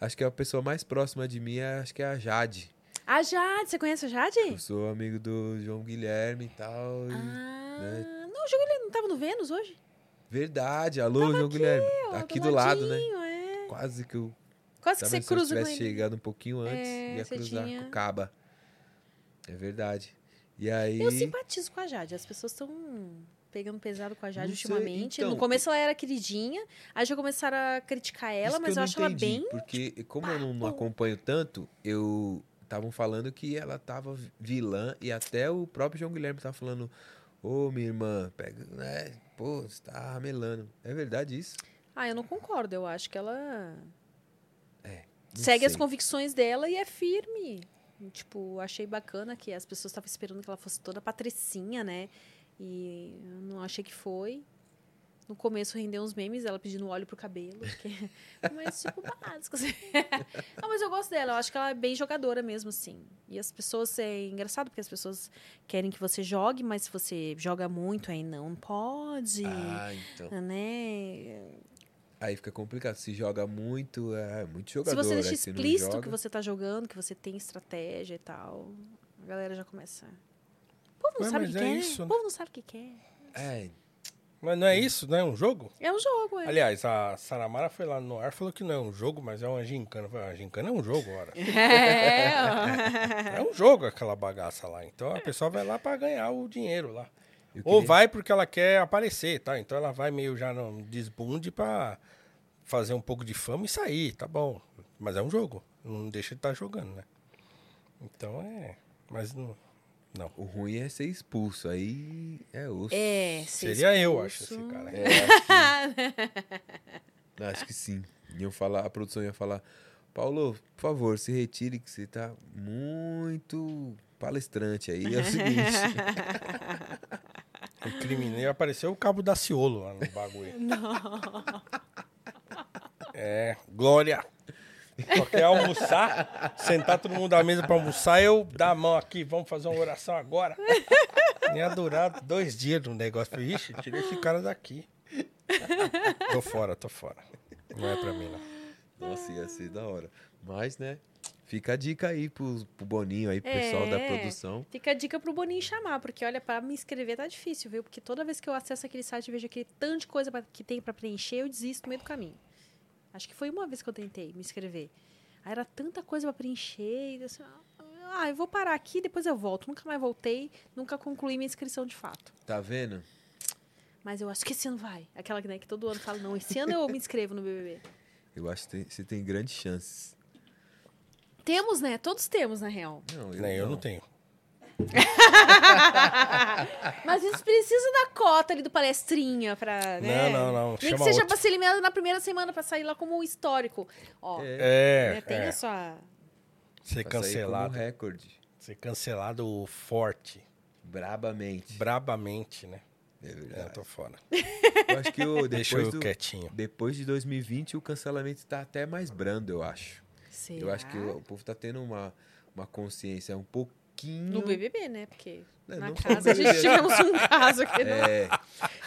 Acho que a pessoa mais próxima de mim, é, acho que é a Jade. A Jade, você conhece a Jade? Eu sou amigo do João Guilherme e tal. Ah, né? não, o jogo ele não tava no Vênus hoje? Verdade, alô, João Guilherme. Ó, Aqui do lado, né? ladinho, É. Quase que eu Quase que você vendo? Se eu cruza tivesse chegado um pouquinho antes, É, ia cruzar tinha- com o Caba. É verdade. E aí. Eu simpatizo com a Jade. As pessoas estão pegando pesado com a Jade Não sei, ultimamente. então, no começo ela era queridinha, aí já começaram a criticar ela, mas eu, não acho ela entendi, bem. Porque, como eu não, não acompanho tanto, eu. Estavam falando que ela tava vilã e até o próprio João Guilherme tava falando: Ô, minha irmã, pega, né? Pô, você tá ramelando. É verdade isso? Ah, eu não concordo. Eu acho que ela Não segue as sei. convicções dela e é firme. Tipo, achei bacana que as pessoas estavam esperando que ela fosse toda patricinha, né? E eu não achei que foi. No começo rendeu uns memes, ela pedindo óleo pro cabelo. Que... mas, tipo, básico. assim. não, mas eu gosto dela. Eu acho que ela é bem jogadora mesmo, assim. E as pessoas... É engraçado, porque as pessoas querem que você jogue, mas se você joga muito, aí não pode. Ah, então. Né? Aí fica complicado. Se joga muito, é muito Se jogador. você deixa aí se não explícito joga- que você tá jogando, que você tem estratégia e tal, a galera já começa. O povo não Ué, sabe o mas que é quer. isso, o né? povo não sabe o que quer. É, Mas não é isso, não é um jogo? É um jogo, é. Aliás, a Saramara foi lá no ar e falou que não é um jogo, mas é uma gincana. Eu falei, ah, gincana é um jogo, ora. É, É um jogo aquela bagaça lá. Então a pessoa vai lá pra ganhar o dinheiro lá. eu Ou queria- vai porque ela quer aparecer, tá? Então ela vai meio já no desbunde pra fazer um pouco de fama e sair, tá bom. Mas é um jogo. Não deixa de estar jogando, né? Então é. Mas não. Não. O ruim é ser expulso. Aí é osso. é ser Seria eu, acho, expulso. esse cara. É, acho, que... acho que sim. Iam falar, a produção ia falar, Paulo, por favor, se retire que você tá muito palestrante aí. É o seguinte. O crimineiro apareceu o cabo da Ciolo lá no bagulho. É, Glória. Quer almoçar, sentar todo mundo à mesa pra almoçar, eu dar a mão aqui, vamos fazer uma oração agora. Ia durar dois dias no negócio. Ixi, tirei esse cara daqui. Tô fora, tô fora. Não é pra mim, não. Nossa, ia ser da hora. Mas, né? Fica a dica aí pro, pro Boninho aí, pro pessoal da É. produção. Fica a dica pro Boninho chamar, porque olha, pra me inscrever tá difícil, viu? Porque toda vez que eu acesso aquele site e vejo aquele tanto de coisa pra- que tem pra preencher, eu desisto no meio do caminho. Acho que foi uma vez que eu tentei me inscrever. Aí era tanta coisa pra preencher, e eu assim, ah, eu vou parar aqui, depois eu volto. Nunca mais voltei, nunca concluí minha inscrição de fato. Tá vendo? Mas eu acho que esse ano vai. Aquela né, que todo ano fala, não, esse ano eu me inscrevo no BBB. Eu acho que você tem grandes chances. Temos, né? Todos temos, na real. Não, Nem eu não tenho. Mas isso precisa da cota ali do palestrinha pra, né? Não, não, não. Nem que Chama seja outro. pra ser eliminado na primeira semana, pra sair lá como um histórico. Ó, É, né, tem é. a sua... Ser Pra sair cancelado. recorde. Ser cancelado forte, Brabamente. brabamente, né? É É, eu verdade. tô fora. Eu acho que o, Deixa eu do, quietinho. depois de 2020 o cancelamento tá até mais brando, eu acho. Eu acho que o, o povo tá tendo uma, uma consciência um pouquinho. No BBB, né? Porque É, na não casa a gente tivemos um caso aqui. Não, É,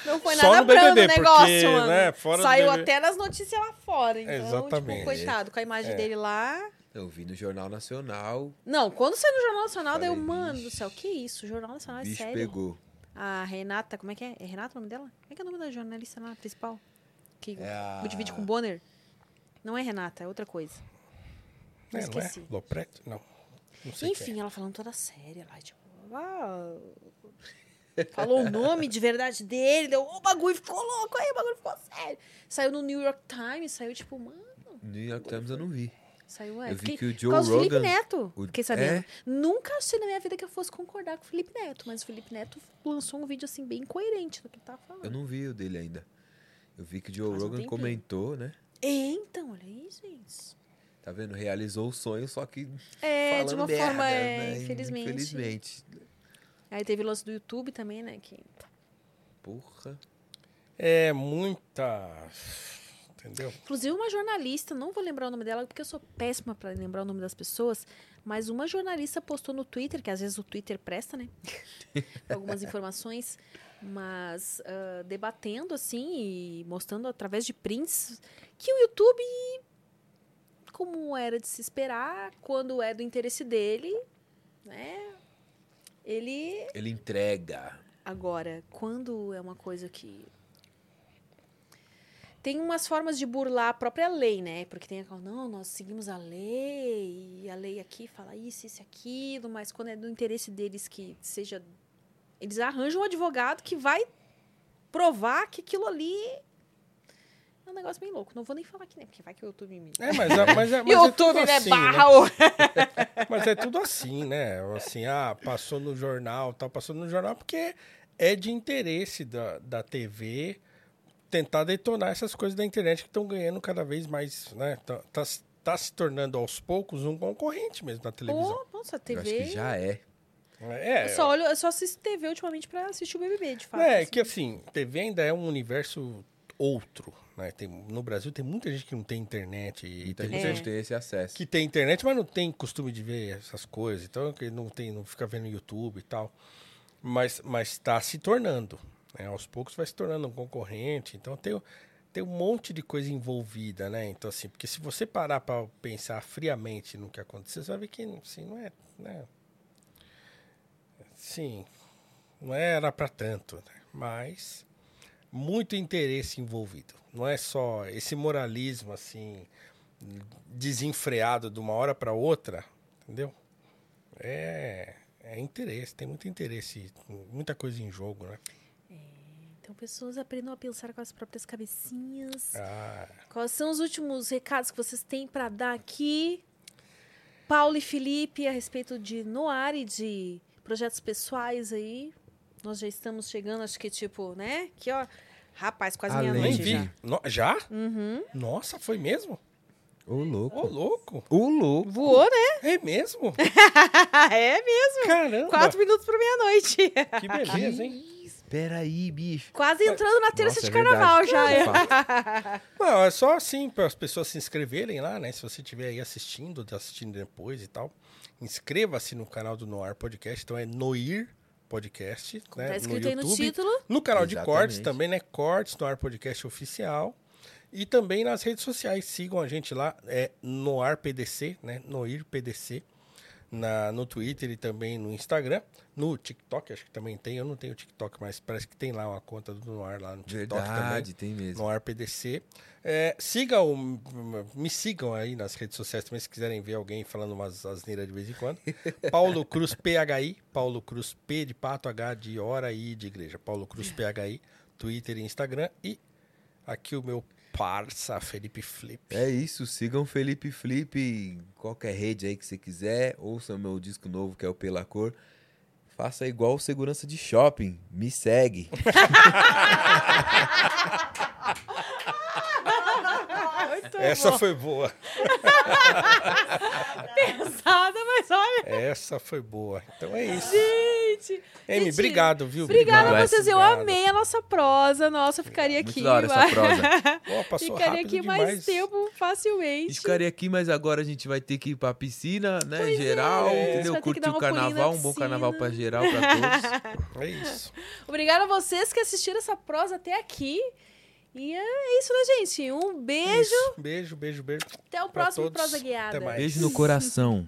não foi nada brando o negócio, mano. né, Saiu até nas notícias lá fora. Então, Exatamente. tipo, coitado, com a imagem É. dele lá... eu vi no Jornal Nacional, Não, quando saiu no Jornal Nacional, daí eu, Falei, mano do céu, que isso? Jornal Nacional o é bicho sério? pegou. A Renata, como é que é? É Renata o nome dela? Como é que é o nome da jornalista lá, principal? Que É a- divide com o Bonner? Não é Renata, é outra coisa. É, não é? esqueci. Lopreto? Não. É. Enfim, ela falando toda séria lá, tipo... ah, falou o nome de verdade dele, deu, o bagulho ficou louco aí, o bagulho ficou sério. Saiu no New York Times, saiu tipo, mano... New York Times eu não vi. Saiu, é. Eu vi que o por Joe causa do Felipe Rogan- Neto, o- fiquei sabendo. É? Nunca achei na minha vida que eu fosse concordar com o Felipe Neto, mas o Felipe Neto lançou um vídeo assim bem coerente do que ele tava falando. Eu não vi o dele ainda. Eu vi que o Joe Faz um Rogan tempinho. comentou, né? É, Então, olha isso, gente. Tá vendo? Realizou o sonho, só que É, falando de uma merda, forma, é, né? infelizmente. Infelizmente. Aí teve o lance do YouTube também, né? Que... Porra. É muita. Entendeu? Inclusive, uma jornalista, não vou lembrar o nome dela, porque eu sou péssima pra lembrar o nome das pessoas, mas uma jornalista postou no Twitter, que às vezes o Twitter presta, né? Algumas informações, mas ah, debatendo, assim, e mostrando através de prints, que o YouTube, como era de se esperar, quando é do interesse dele, né? Ele Ele entrega. Agora, quando é uma coisa que. tem umas formas de burlar a própria lei, né? Porque tem aquela, não, nós seguimos a lei, e a lei aqui fala isso, isso, aquilo, mas quando é do interesse deles que seja. Eles arranjam um advogado que vai provar que aquilo ali é um negócio bem louco. Não vou nem falar aqui, né? Porque vai que o YouTube me. É, mas, é- mas, é, mas é YouTube, tudo né? assim, né? Barra o- Mas é tudo assim, né? Assim, ah, passou no jornal, tal, passou no jornal porque é de interesse da, da TV tentar detonar essas coisas da internet que estão ganhando cada vez mais, né? Tá, tá, se- tá se tornando aos poucos um concorrente mesmo na televisão. Pô, nossa, a Eu acho TV. que já é. É, Eu só olho, eu só assisto TV ultimamente pra assistir o BBB, de fato. é assim. que assim, TV ainda é um universo outro, né? Tem, no Brasil tem muita gente que não tem internet e tem gente não tem esse acesso. que tem internet, mas não tem costume de ver essas coisas. Então, que não tem, não fica vendo YouTube e tal. Mas mas está se tornando. né? Aos poucos vai se tornando um concorrente. Então tem, tem um monte de coisa envolvida, né? Então, assim, porque se você parar para pensar friamente no que aconteceu, você vai ver que assim, não é. Né? Sim, não era para tanto, né? mas muito interesse envolvido. Não é só esse moralismo assim desenfreado de uma hora para outra, entendeu? É, é interesse, tem muito interesse, muita coisa em jogo, né? Então, pessoas aprendam a pensar com as próprias cabecinhas. Ah, Quais são os últimos recados que vocês têm pra dar aqui? Paulo e Felipe, a respeito de Noar e de projetos pessoais aí. Nós já estamos chegando, acho que tipo, né? Aqui, ó. Rapaz, quase meia-noite vi. já. No- já? Uhum. Nossa, foi mesmo? Ô, Ô, louco. louco. Ô, louco. Voou, né? É mesmo? é mesmo. Caramba. Quatro minutos para meia-noite. Que beleza, hein? Espera aí, bicho. Quase entrando na terça Nossa, de é carnaval verdade. já. Não, é só assim para as pessoas se inscreverem lá, né? Se você estiver aí assistindo, tá assistindo depois e tal, inscreva-se no canal do Noir Podcast. Então é Noir Podcast, Como né? tá escrito aí no YouTube. título. No canal de Exatamente. cortes também, né? Cortes Noir Podcast Oficial. E também nas redes sociais. Sigam a gente lá, é Noir PDC, né? Noir PDC. Na, no Twitter e também no Instagram. No TikTok, acho que também tem. Eu não tenho TikTok, mas parece que tem lá uma conta do Noir lá no TikTok também Verdade, tem mesmo. no ar PDC. É, sigam, me sigam aí nas redes sociais também, se quiserem ver alguém falando umas asneiras de vez em quando. Paulo Cruz PHI, Paulo Cruz P de pato, H de hora e de igreja. Paulo Cruz PHI, Twitter e Instagram. E aqui o meu parça, Felipe Flip. É isso, sigam Felipe Flip em qualquer rede aí que você quiser. Ouçam meu disco novo que é o Pela Cor. Faça igual o segurança de shopping. Me segue. Essa bom. foi boa. pesada, mas olha, Essa foi boa. Então é isso. Gente. Amy, Gente, obrigado, viu? Obrigada a Obrigado. vocês. Eu amei a nossa prosa. Nossa, eu ficaria Muito aqui. da hora essa prosa. Pô, passou Ficaria rápido aqui demais. mais tempo facilmente. Ficaria aqui, mas agora a gente vai ter que ir pra piscina, né? Pois é, geral, vai entendeu? Curtir o carnaval, um bom carnaval pra geral, pra todos. É isso. Obrigada a vocês que assistiram essa prosa até aqui. E é isso, né, gente? Um beijo. Isso. Beijo, beijo, beijo. Até o próximo todos. Prosa Guiada. Até mais. Beijo no coração.